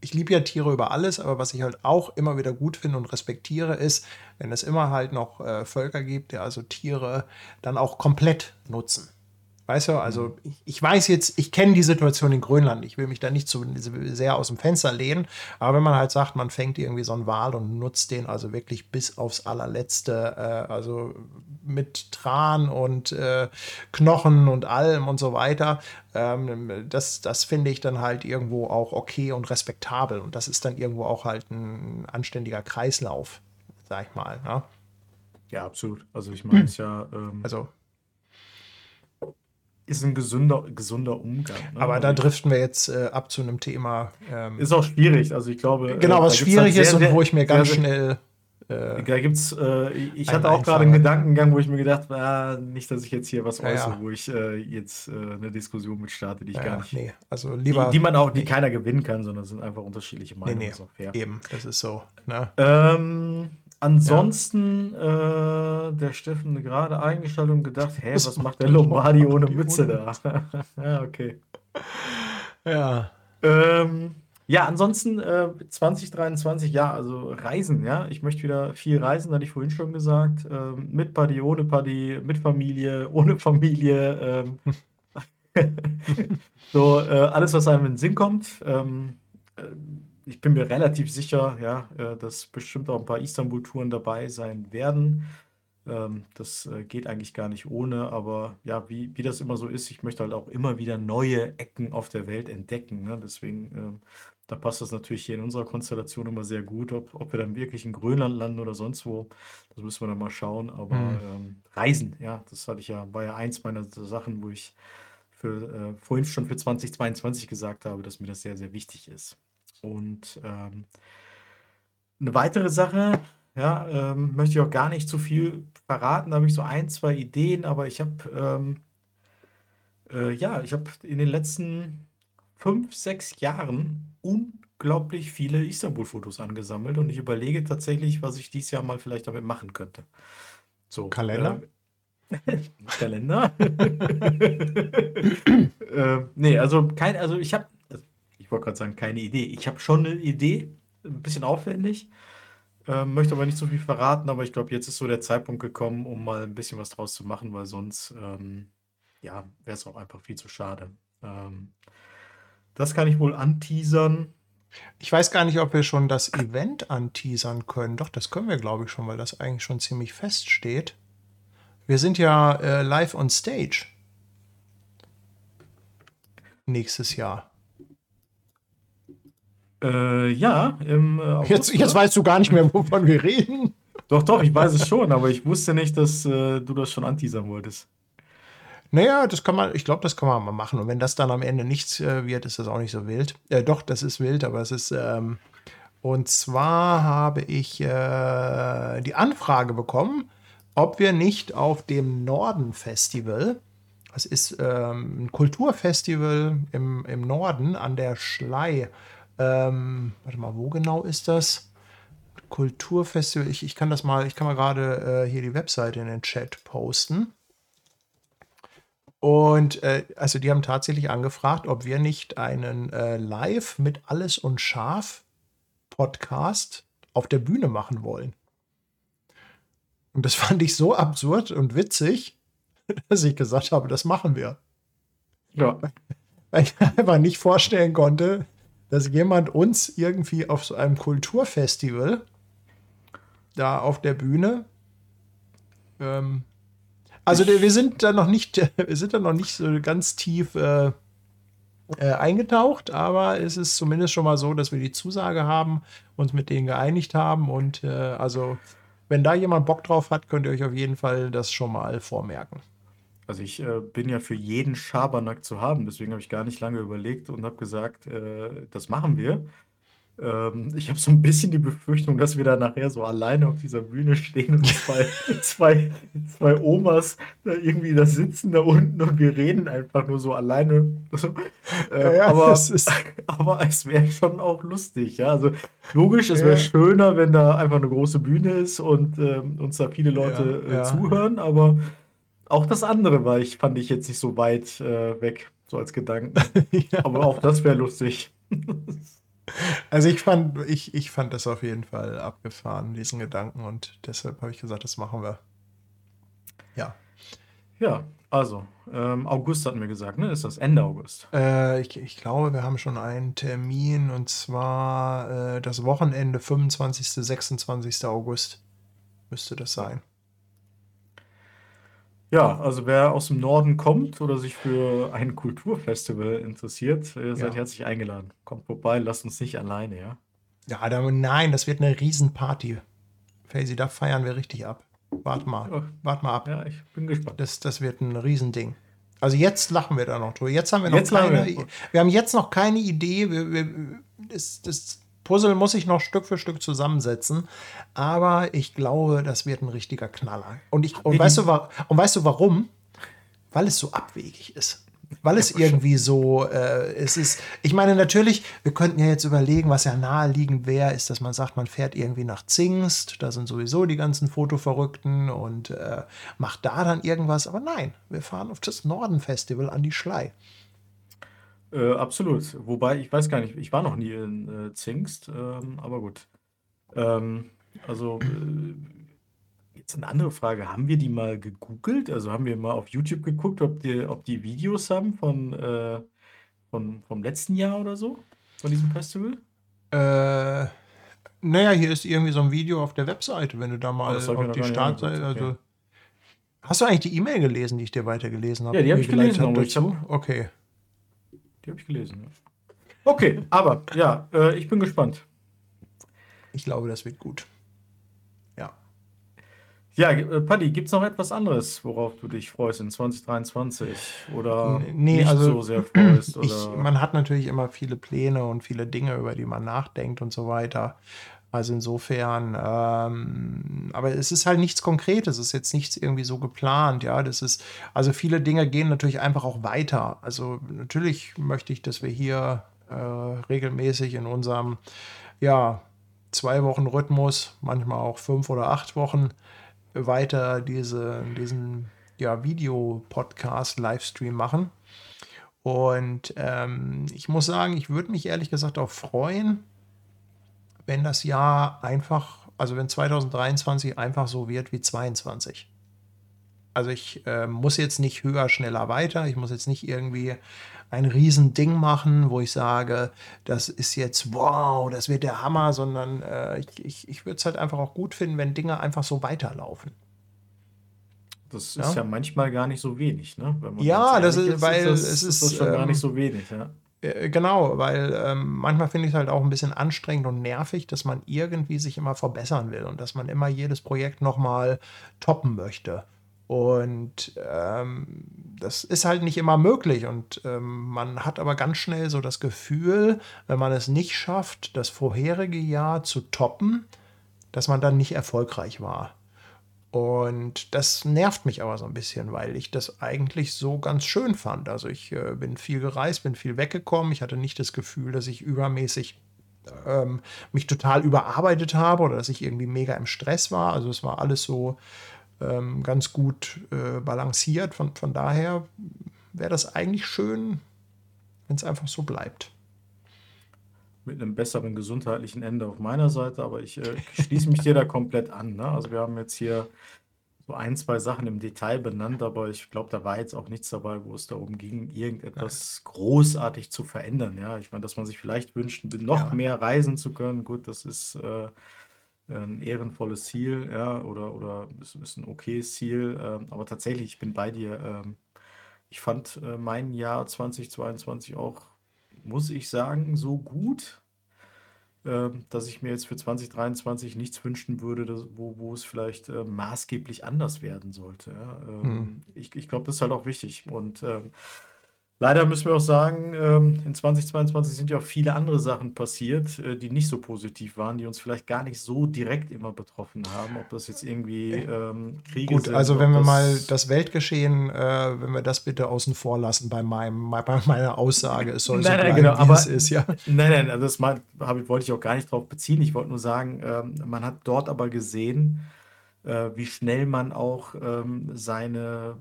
ich liebe ja Tiere über alles, aber was ich halt auch immer wieder gut finde und respektiere, ist, wenn es immer halt noch äh, Völker gibt, die also Tiere dann auch komplett nutzen. Weißt du, also ich, ich weiß jetzt, ich kenne die Situation in Grönland, ich will mich da nicht zu sehr aus dem Fenster lehnen, aber wenn man halt sagt, man fängt irgendwie so einen Wal und nutzt den also wirklich bis aufs allerletzte, äh, also mit Tran und äh, Knochen und allem und so weiter, ähm, das, das finde ich dann halt irgendwo auch okay und respektabel und das ist dann irgendwo auch halt ein anständiger Kreislauf, sag ich mal. Ne?
Ja, absolut. Also ich meine, es ja ähm,
Also
ist ein gesunder, gesunder Umgang. Ne?
Aber da
Also
driften wir jetzt äh, ab zu einem Thema. Ähm,
ist auch schwierig. Also ich glaube. äh,
genau,
da
was schwierig
halt
ist
sehr,
und wo ich mir ganz
sehr,
schnell. Äh,
Da gibt's, äh, ich hatte auch gerade einen Gedankengang, wo ich mir gedacht habe, nicht, dass ich jetzt hier was
Ja,
äußere,
ja.
wo ich äh, jetzt äh, eine Diskussion mit starte, die ich
ja,
gar nicht.
nee, also lieber.
die, die man auch, die keiner gewinnen kann, sondern sind einfach unterschiedliche
nee,
Meinungen.
nee,
auch fair.
eben, das ist so. Ne?
Ähm, ansonsten, äh, der Steffen gerade eingeschaltet und gedacht, hä,
Was
was,
macht
der Lombardi ohne Mütze da? ja, okay.
Ja.
Ähm, ja, ansonsten äh, 2023, ja, also Reisen, ja. Ich möchte wieder viel reisen, hatte ich vorhin schon gesagt. Ähm, mit Party, ohne Party, mit Familie, ohne Familie. Ähm, so, äh, alles, was einem in den Sinn kommt. Ähm, äh, ich bin mir relativ sicher, ja, äh, dass bestimmt auch ein paar Istanbul-Touren dabei sein werden. Ähm, das äh, geht eigentlich gar nicht ohne, aber ja, wie, wie das immer so ist, ich möchte halt auch immer wieder neue Ecken auf der Welt entdecken. Ne? Deswegen, ähm, da passt das natürlich hier in unserer Konstellation immer sehr gut, ob, ob wir dann wirklich in Grönland landen oder sonst wo. Das müssen wir dann mal schauen. Aber
Mhm.
ähm, Reisen, ja, das hatte ich ja, war ja eins meiner Sachen, wo ich für, äh, vorhin schon für 2022 gesagt habe, dass mir das sehr, sehr wichtig ist. Und ähm, eine weitere Sache, ja, ähm, möchte ich auch gar nicht zu viel verraten. Da habe ich so ein, zwei Ideen, aber ich habe, ähm, äh, ja, ich habe in den letzten fünf, sechs Jahren unglaublich viele Istanbul-Fotos angesammelt und ich überlege tatsächlich, was ich dieses Jahr mal vielleicht damit machen könnte. So,
Kalender?
Äh, Kalender? äh, nee, also kein, also ich habe, ich wollte gerade sagen, keine Idee. Ich habe schon eine Idee, ein bisschen aufwendig. Ähm, möchte aber nicht so viel verraten, aber ich glaube, jetzt ist so der Zeitpunkt gekommen, um mal ein bisschen was draus zu machen, weil sonst, ähm, ja, wäre es auch einfach viel zu schade. Ähm, das kann ich wohl anteasern.
Ich weiß gar nicht, ob wir schon das Event anteasern können. Doch, das können wir, glaube ich, schon, weil das eigentlich schon ziemlich fest steht. Wir sind ja äh, live on stage. Nächstes Jahr.
Äh, ja, im äh, August,
Jetzt, jetzt weißt du gar nicht mehr, wovon wir reden.
Doch, doch, ich weiß es schon, aber ich wusste nicht, dass äh, du das schon anteasern wolltest.
Naja, das kann man, ich glaube, das kann man mal machen. Und wenn das dann am Ende nichts äh, wird, ist das auch nicht so wild. Äh, doch, das ist wild, aber es ist. Ähm, und zwar habe ich äh, die Anfrage bekommen, ob wir nicht auf dem Norden Festival, das ist ähm, ein Kulturfestival im, im Norden an der Schlei. Ähm, warte mal, wo genau ist das? Kulturfestival, ich, ich kann das mal, ich kann mal gerade äh, hier die Webseite in den Chat posten. Und äh, also die haben tatsächlich angefragt, ob wir nicht einen äh, Live mit Alles und Scharf Podcast auf der Bühne machen wollen. Und das fand ich so absurd und witzig, dass ich gesagt habe, das machen wir.
Ja.
Weil ich einfach nicht vorstellen konnte, dass jemand uns irgendwie auf so einem Kulturfestival da auf der Bühne ähm, also der- wir sind da noch nicht, wir sind da noch nicht so ganz tief äh, äh, eingetaucht, aber es ist zumindest schon mal so, dass wir die Zusage haben, uns mit denen geeinigt haben und äh, also wenn da jemand Bock drauf hat, könnt ihr euch auf jeden Fall das schon mal vormerken.
Also ich äh, bin ja für jeden Schabernack zu haben, deswegen habe ich gar nicht lange überlegt und habe gesagt, äh, das machen wir. Ähm, ich habe so ein bisschen die Befürchtung, dass wir da nachher so alleine auf dieser Bühne stehen und zwei, zwei, zwei Omas da irgendwie da sitzen da unten und wir reden einfach nur so alleine. Äh,
Ja,
aber,
das ist-
aber es wäre schon auch lustig, ja. Also logisch, es wäre
Ja.
schöner, wenn da einfach eine große Bühne ist und ähm, uns da viele Leute
Ja,
äh,
ja.
zuhören, aber auch das andere war ich, fand ich jetzt nicht so weit äh, weg, so als Gedanken.
Ja.
Aber auch das wäre lustig.
Also ich fand, ich, ich fand das auf jeden Fall abgefahren, diesen Gedanken und deshalb habe ich gesagt, das machen wir. Ja.
Ja, also, ähm, August hatten wir gesagt, ne? Ist das Ende August?
Äh, ich, ich glaube, wir haben schon einen Termin und zwar äh, das Wochenende 25. 26. August müsste das sein.
Ja, also wer aus dem Norden kommt oder sich für ein Kulturfestival interessiert, ihr seid
Ja.
herzlich eingeladen. Kommt vorbei, lasst uns nicht alleine, ja?
Ja, da, nein, das wird eine Riesenparty. Faisy, da feiern wir richtig ab. Wart mal,
Ja.
wart mal ab.
Ja, ich bin gespannt.
Das, das wird ein Riesending. Also jetzt lachen wir da noch drüber. Jetzt haben wir noch
Jetzt lachen
keine,
wir.
wir. haben jetzt noch keine Idee. Wir, wir, das, das Puzzle muss ich noch Stück für Stück zusammensetzen. Aber ich glaube, das wird ein richtiger Knaller. Und, ich, und, weißt, du, und weißt du warum? Weil es so abwegig ist. Weil es irgendwie so, äh, es ist, ich meine, natürlich, wir könnten ja jetzt überlegen, was ja naheliegend wäre, ist, dass man sagt, man fährt irgendwie nach Zingst, da sind sowieso die ganzen Fotoverrückten und äh, macht da dann irgendwas. Aber nein, wir fahren auf das Norden-Festival an die Schlei.
Äh, absolut. Wobei, ich weiß gar nicht, ich war noch nie in äh, Zingst, ähm, aber gut. Ähm, also, äh, jetzt eine andere Frage. Haben wir die mal gegoogelt? Also haben wir mal auf YouTube geguckt, ob die, ob die Videos haben von, äh, von, vom letzten Jahr oder so? Von diesem Festival?
Äh, naja, hier ist irgendwie so ein Video auf der Webseite, wenn du da mal
Oh,
auf die Startseite. Also,
okay.
Hast du eigentlich die E-Mail gelesen, die ich dir weitergelesen habe?
Ja, die hab ich gelesen,
hab dazu? Okay.
Die habe ich gelesen. Ja. Okay, aber ja, äh, ich bin gespannt.
Ich glaube, das wird gut. Ja.
Ja, äh, Paddy, gibt es noch etwas anderes, worauf du dich freust in 2023? Oder
Nee,
nicht
also,
so sehr freust?
Ich, man hat natürlich immer viele Pläne und viele Dinge, über die man nachdenkt und so weiter. Also insofern, ähm, aber es ist halt nichts Konkretes, es ist jetzt nichts irgendwie so geplant, ja. Das ist, also viele Dinge gehen natürlich einfach auch weiter. Also natürlich möchte ich, dass wir hier äh, regelmäßig in unserem, ja, zwei Wochen Rhythmus, manchmal auch fünf oder acht Wochen, weiter diese, diesen ja, Videopodcast, Livestream machen. Und ähm, ich muss sagen, ich würde mich ehrlich gesagt auch freuen, wenn das Jahr einfach, also wenn 2023 einfach so wird wie 22. Also ich äh, muss jetzt nicht höher, schneller, weiter. Ich muss jetzt nicht irgendwie ein Riesending machen, wo ich sage, das ist jetzt wow, das wird der Hammer, sondern äh, ich, ich, ich würde es halt einfach auch gut finden, wenn Dinge einfach so weiterlaufen.
Das
Ja.
ist ja manchmal gar nicht so wenig, ne? Wenn man
Ja, das ist- weil
das,
es
ist
ist,
das schon gar
ähm,
nicht so wenig, ja.
Äh, Genau, weil ähm, manchmal finde ich es halt auch ein bisschen anstrengend und nervig, dass man irgendwie sich immer verbessern will und dass man immer jedes Projekt nochmal toppen möchte. Und ähm, das ist halt nicht immer möglich. Und ähm, man hat aber ganz schnell so das Gefühl, wenn man es nicht schafft, das vorherige Jahr zu toppen, dass man dann nicht erfolgreich war. Und das nervt mich aber so ein bisschen, weil ich das eigentlich so ganz schön fand. Also ich äh, bin viel gereist, bin viel weggekommen. Ich hatte nicht das Gefühl, dass ich übermäßig ähm, mich total überarbeitet habe oder dass ich irgendwie mega im Stress war. Also es war alles so ähm, ganz gut äh, balanciert. Von, von daher wäre das eigentlich schön, wenn es einfach so bleibt.
Mit einem besseren gesundheitlichen Ende auf meiner Seite, aber ich äh, schließe mich dir da komplett an. Ne? Also wir haben jetzt hier so ein, zwei Sachen im Detail benannt, aber ich glaube, da war jetzt auch nichts dabei, wo es darum ging, irgendetwas großartig zu verändern. Ja, ich meine, dass man sich vielleicht wünscht, noch
Ja.
mehr reisen zu können. Gut, das ist äh, ein ehrenvolles Ziel, ja, oder, oder es ist ein okayes Ziel. Ähm, aber tatsächlich, ich bin bei dir. Ähm, ich fand äh, mein Jahr 2022 auch, muss ich sagen, so gut, ähm, dass ich mir jetzt für 2023 nichts wünschen würde, dass, wo, wo es vielleicht äh, maßgeblich anders werden sollte. Ja? Ähm,
Hm.
Ich, ich glaube, das ist halt auch wichtig. Und ähm, leider müssen wir auch sagen, ähm, in 2022 sind ja auch viele andere Sachen passiert, äh, die nicht so positiv waren, die uns vielleicht gar nicht so direkt immer betroffen haben. Ob das jetzt irgendwie ähm, Kriege
Gut,
sind,
also
ob
wenn wir
das-
mal das Weltgeschehen, äh, wenn wir das bitte außen vor lassen bei, meinem, bei meiner Aussage, es soll so
Nein, nein,
bleiben,
genau,
wie
aber-
es ist, ja.
Nein, nein, also das hab, wollte ich auch gar nicht drauf beziehen. Ich wollte nur sagen, ähm, man hat dort aber gesehen, äh, wie schnell man auch seine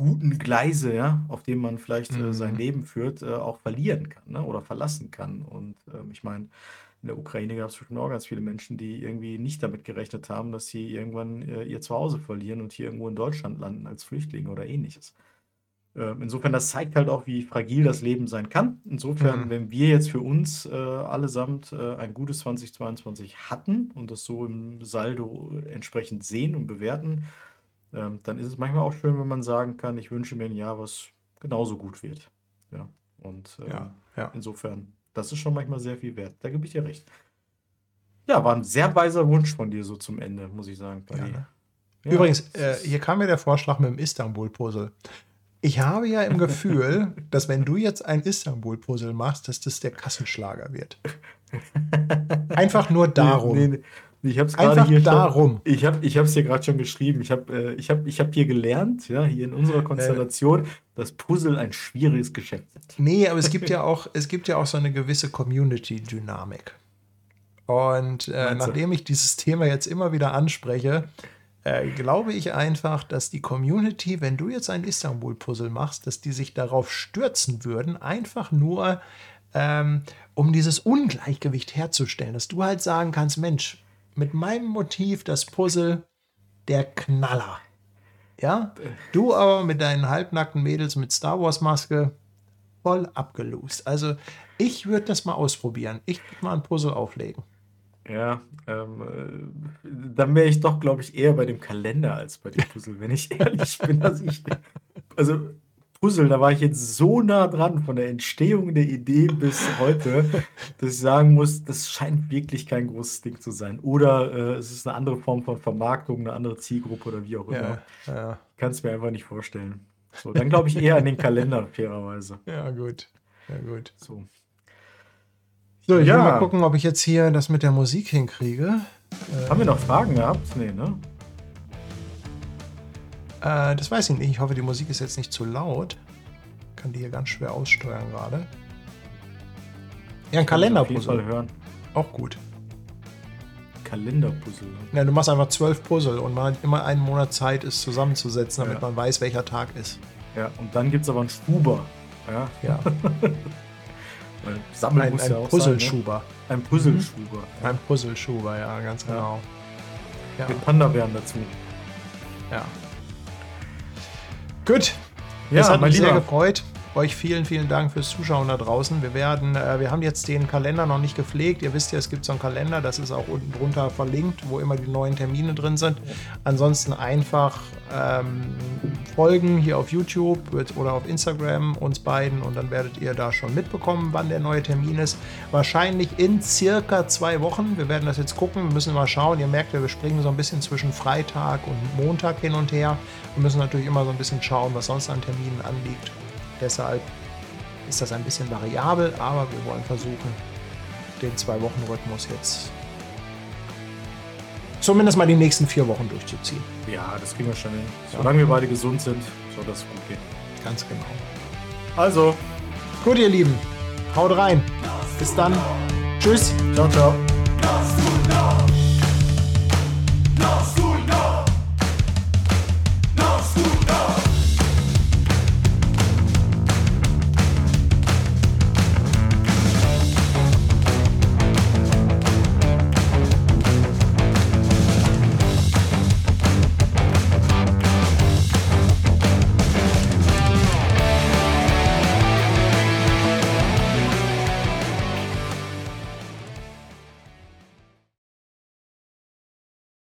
guten Gleise, ja, auf denen man vielleicht äh, sein
Mhm.
Leben führt, äh, auch verlieren kann ne, oder verlassen kann. Und ähm, ich meine, in der Ukraine gab es bestimmt auch ganz viele Menschen, die irgendwie nicht damit gerechnet haben, dass sie irgendwann äh, ihr Zuhause verlieren und hier irgendwo in Deutschland landen als Flüchtlinge oder ähnliches. Ähm, Insofern, das zeigt halt auch, wie fragil das Leben sein kann. Insofern,
Mhm.
wenn wir jetzt für uns äh, allesamt äh, ein gutes 2022 hatten und das so im Saldo entsprechend sehen und bewerten, ähm, dann ist es manchmal auch schön, wenn man sagen kann, ich wünsche mir ein Jahr, was genauso gut wird. Ja, und äh,
Ja, ja.
insofern, das ist schon manchmal sehr viel wert. Da gebe ich dir recht. Ja, war ein sehr weiser Wunsch von dir so zum Ende, muss ich sagen.
Ja, Übrigens, äh, hier kam mir der Vorschlag mit dem Istanbul-Puzzle. Ich habe ja im Gefühl, dass wenn du jetzt ein Istanbul-Puzzle machst, dass das der Kassenschlager wird. Einfach nur darum.
Nee, nee, nee. Ich habe es gerade hier
darum.
Schon, ich habe ich es hier gerade schon geschrieben. Ich habe äh, ich hab, ich hab hier gelernt, ja, hier in unserer Konstellation, dass Puzzle ein schwieriges Geschäft ist.
Nee, aber es gibt ja auch, es gibt ja auch so eine gewisse Community-Dynamik. Und äh, nachdem ich dieses Thema jetzt immer wieder anspreche, äh, glaube ich einfach, dass die Community, wenn du jetzt ein Istanbul-Puzzle machst, dass die sich darauf stürzen würden, einfach nur ähm, um dieses Ungleichgewicht herzustellen, dass du halt sagen kannst, Mensch, mit meinem Motiv das Puzzle, der Knaller. Ja, du aber mit deinen halbnackten Mädels mit Star Wars Maske voll abgelost. Also ich würde das mal ausprobieren. Ich würde mal ein Puzzle auflegen.
Ja, ähm, äh, dann wäre ich doch, glaube ich, eher bei dem Kalender als bei dem Puzzle, wenn ich ehrlich bin. Also, ich, also Puzzle, da war ich jetzt so nah dran von der Entstehung der Idee bis heute, dass ich sagen muss, das scheint wirklich kein großes Ding zu sein. Oder äh, es ist eine andere Form von Vermarktung, eine andere Zielgruppe oder wie auch immer.
Ja, ja,
Kann es mir einfach nicht vorstellen. So, dann glaube ich eher an den Kalender, fairerweise.
ja, gut. Ja, gut.
So.
So, ich
Ja.
will mal gucken, ob ich jetzt hier das mit der Musik hinkriege.
Haben wir noch Fragen gehabt? Nee, ne?
Äh, das weiß ich nicht. Ich hoffe, die Musik ist jetzt nicht zu laut. Kann die hier ganz schwer aussteuern gerade. Ja, ein Kalenderpuzzle.
hören.
Auch gut.
Kalenderpuzzle.
Ja, du machst einfach zwölf Puzzle und man hat immer einen Monat Zeit, es zusammenzusetzen, damit
Ja.
man weiß, welcher Tag ist.
Ja, und dann gibt es aber einen Schuber. Ja,
Ja,
Sammeln
ein,
muss
ein
ja auch
Puzzleschuber.
sein. Ne? Ein Puzzleschuber.
Ein Puzzleschuber, ja, ganz
Ja.
genau. Ja,
Mit Panda-Bären dazu.
ja. Gut,
Ja,
das hat mich sehr gefreut. Euch vielen, vielen Dank fürs Zuschauen da draußen. Wir werden, äh, wir haben jetzt den Kalender noch nicht gepflegt. Ihr wisst ja, es gibt so einen Kalender, das ist auch unten drunter verlinkt, wo immer die neuen Termine drin sind. Ansonsten einfach ähm, folgen hier auf YouTube oder auf Instagram uns beiden und dann werdet ihr da schon mitbekommen, wann der neue Termin ist. Wahrscheinlich in circa zwei Wochen. Wir werden das jetzt gucken, wir müssen mal schauen. Ihr merkt ja, wir springen so ein bisschen zwischen Freitag und Montag hin und her. Wir müssen natürlich immer so ein bisschen schauen, was sonst an Terminen anliegt. Deshalb ist das ein bisschen variabel, aber wir wollen versuchen, den Zwei-Wochen-Rhythmus jetzt zumindest mal die nächsten vier Wochen durchzuziehen.
Ja, das kriegen wir schon hin. Solange wir beide gesund sind, soll das gut gehen.
Ganz genau.
Also,
Gut, ihr Lieben, haut rein. Bis dann. Tschüss.
ciao, ciao.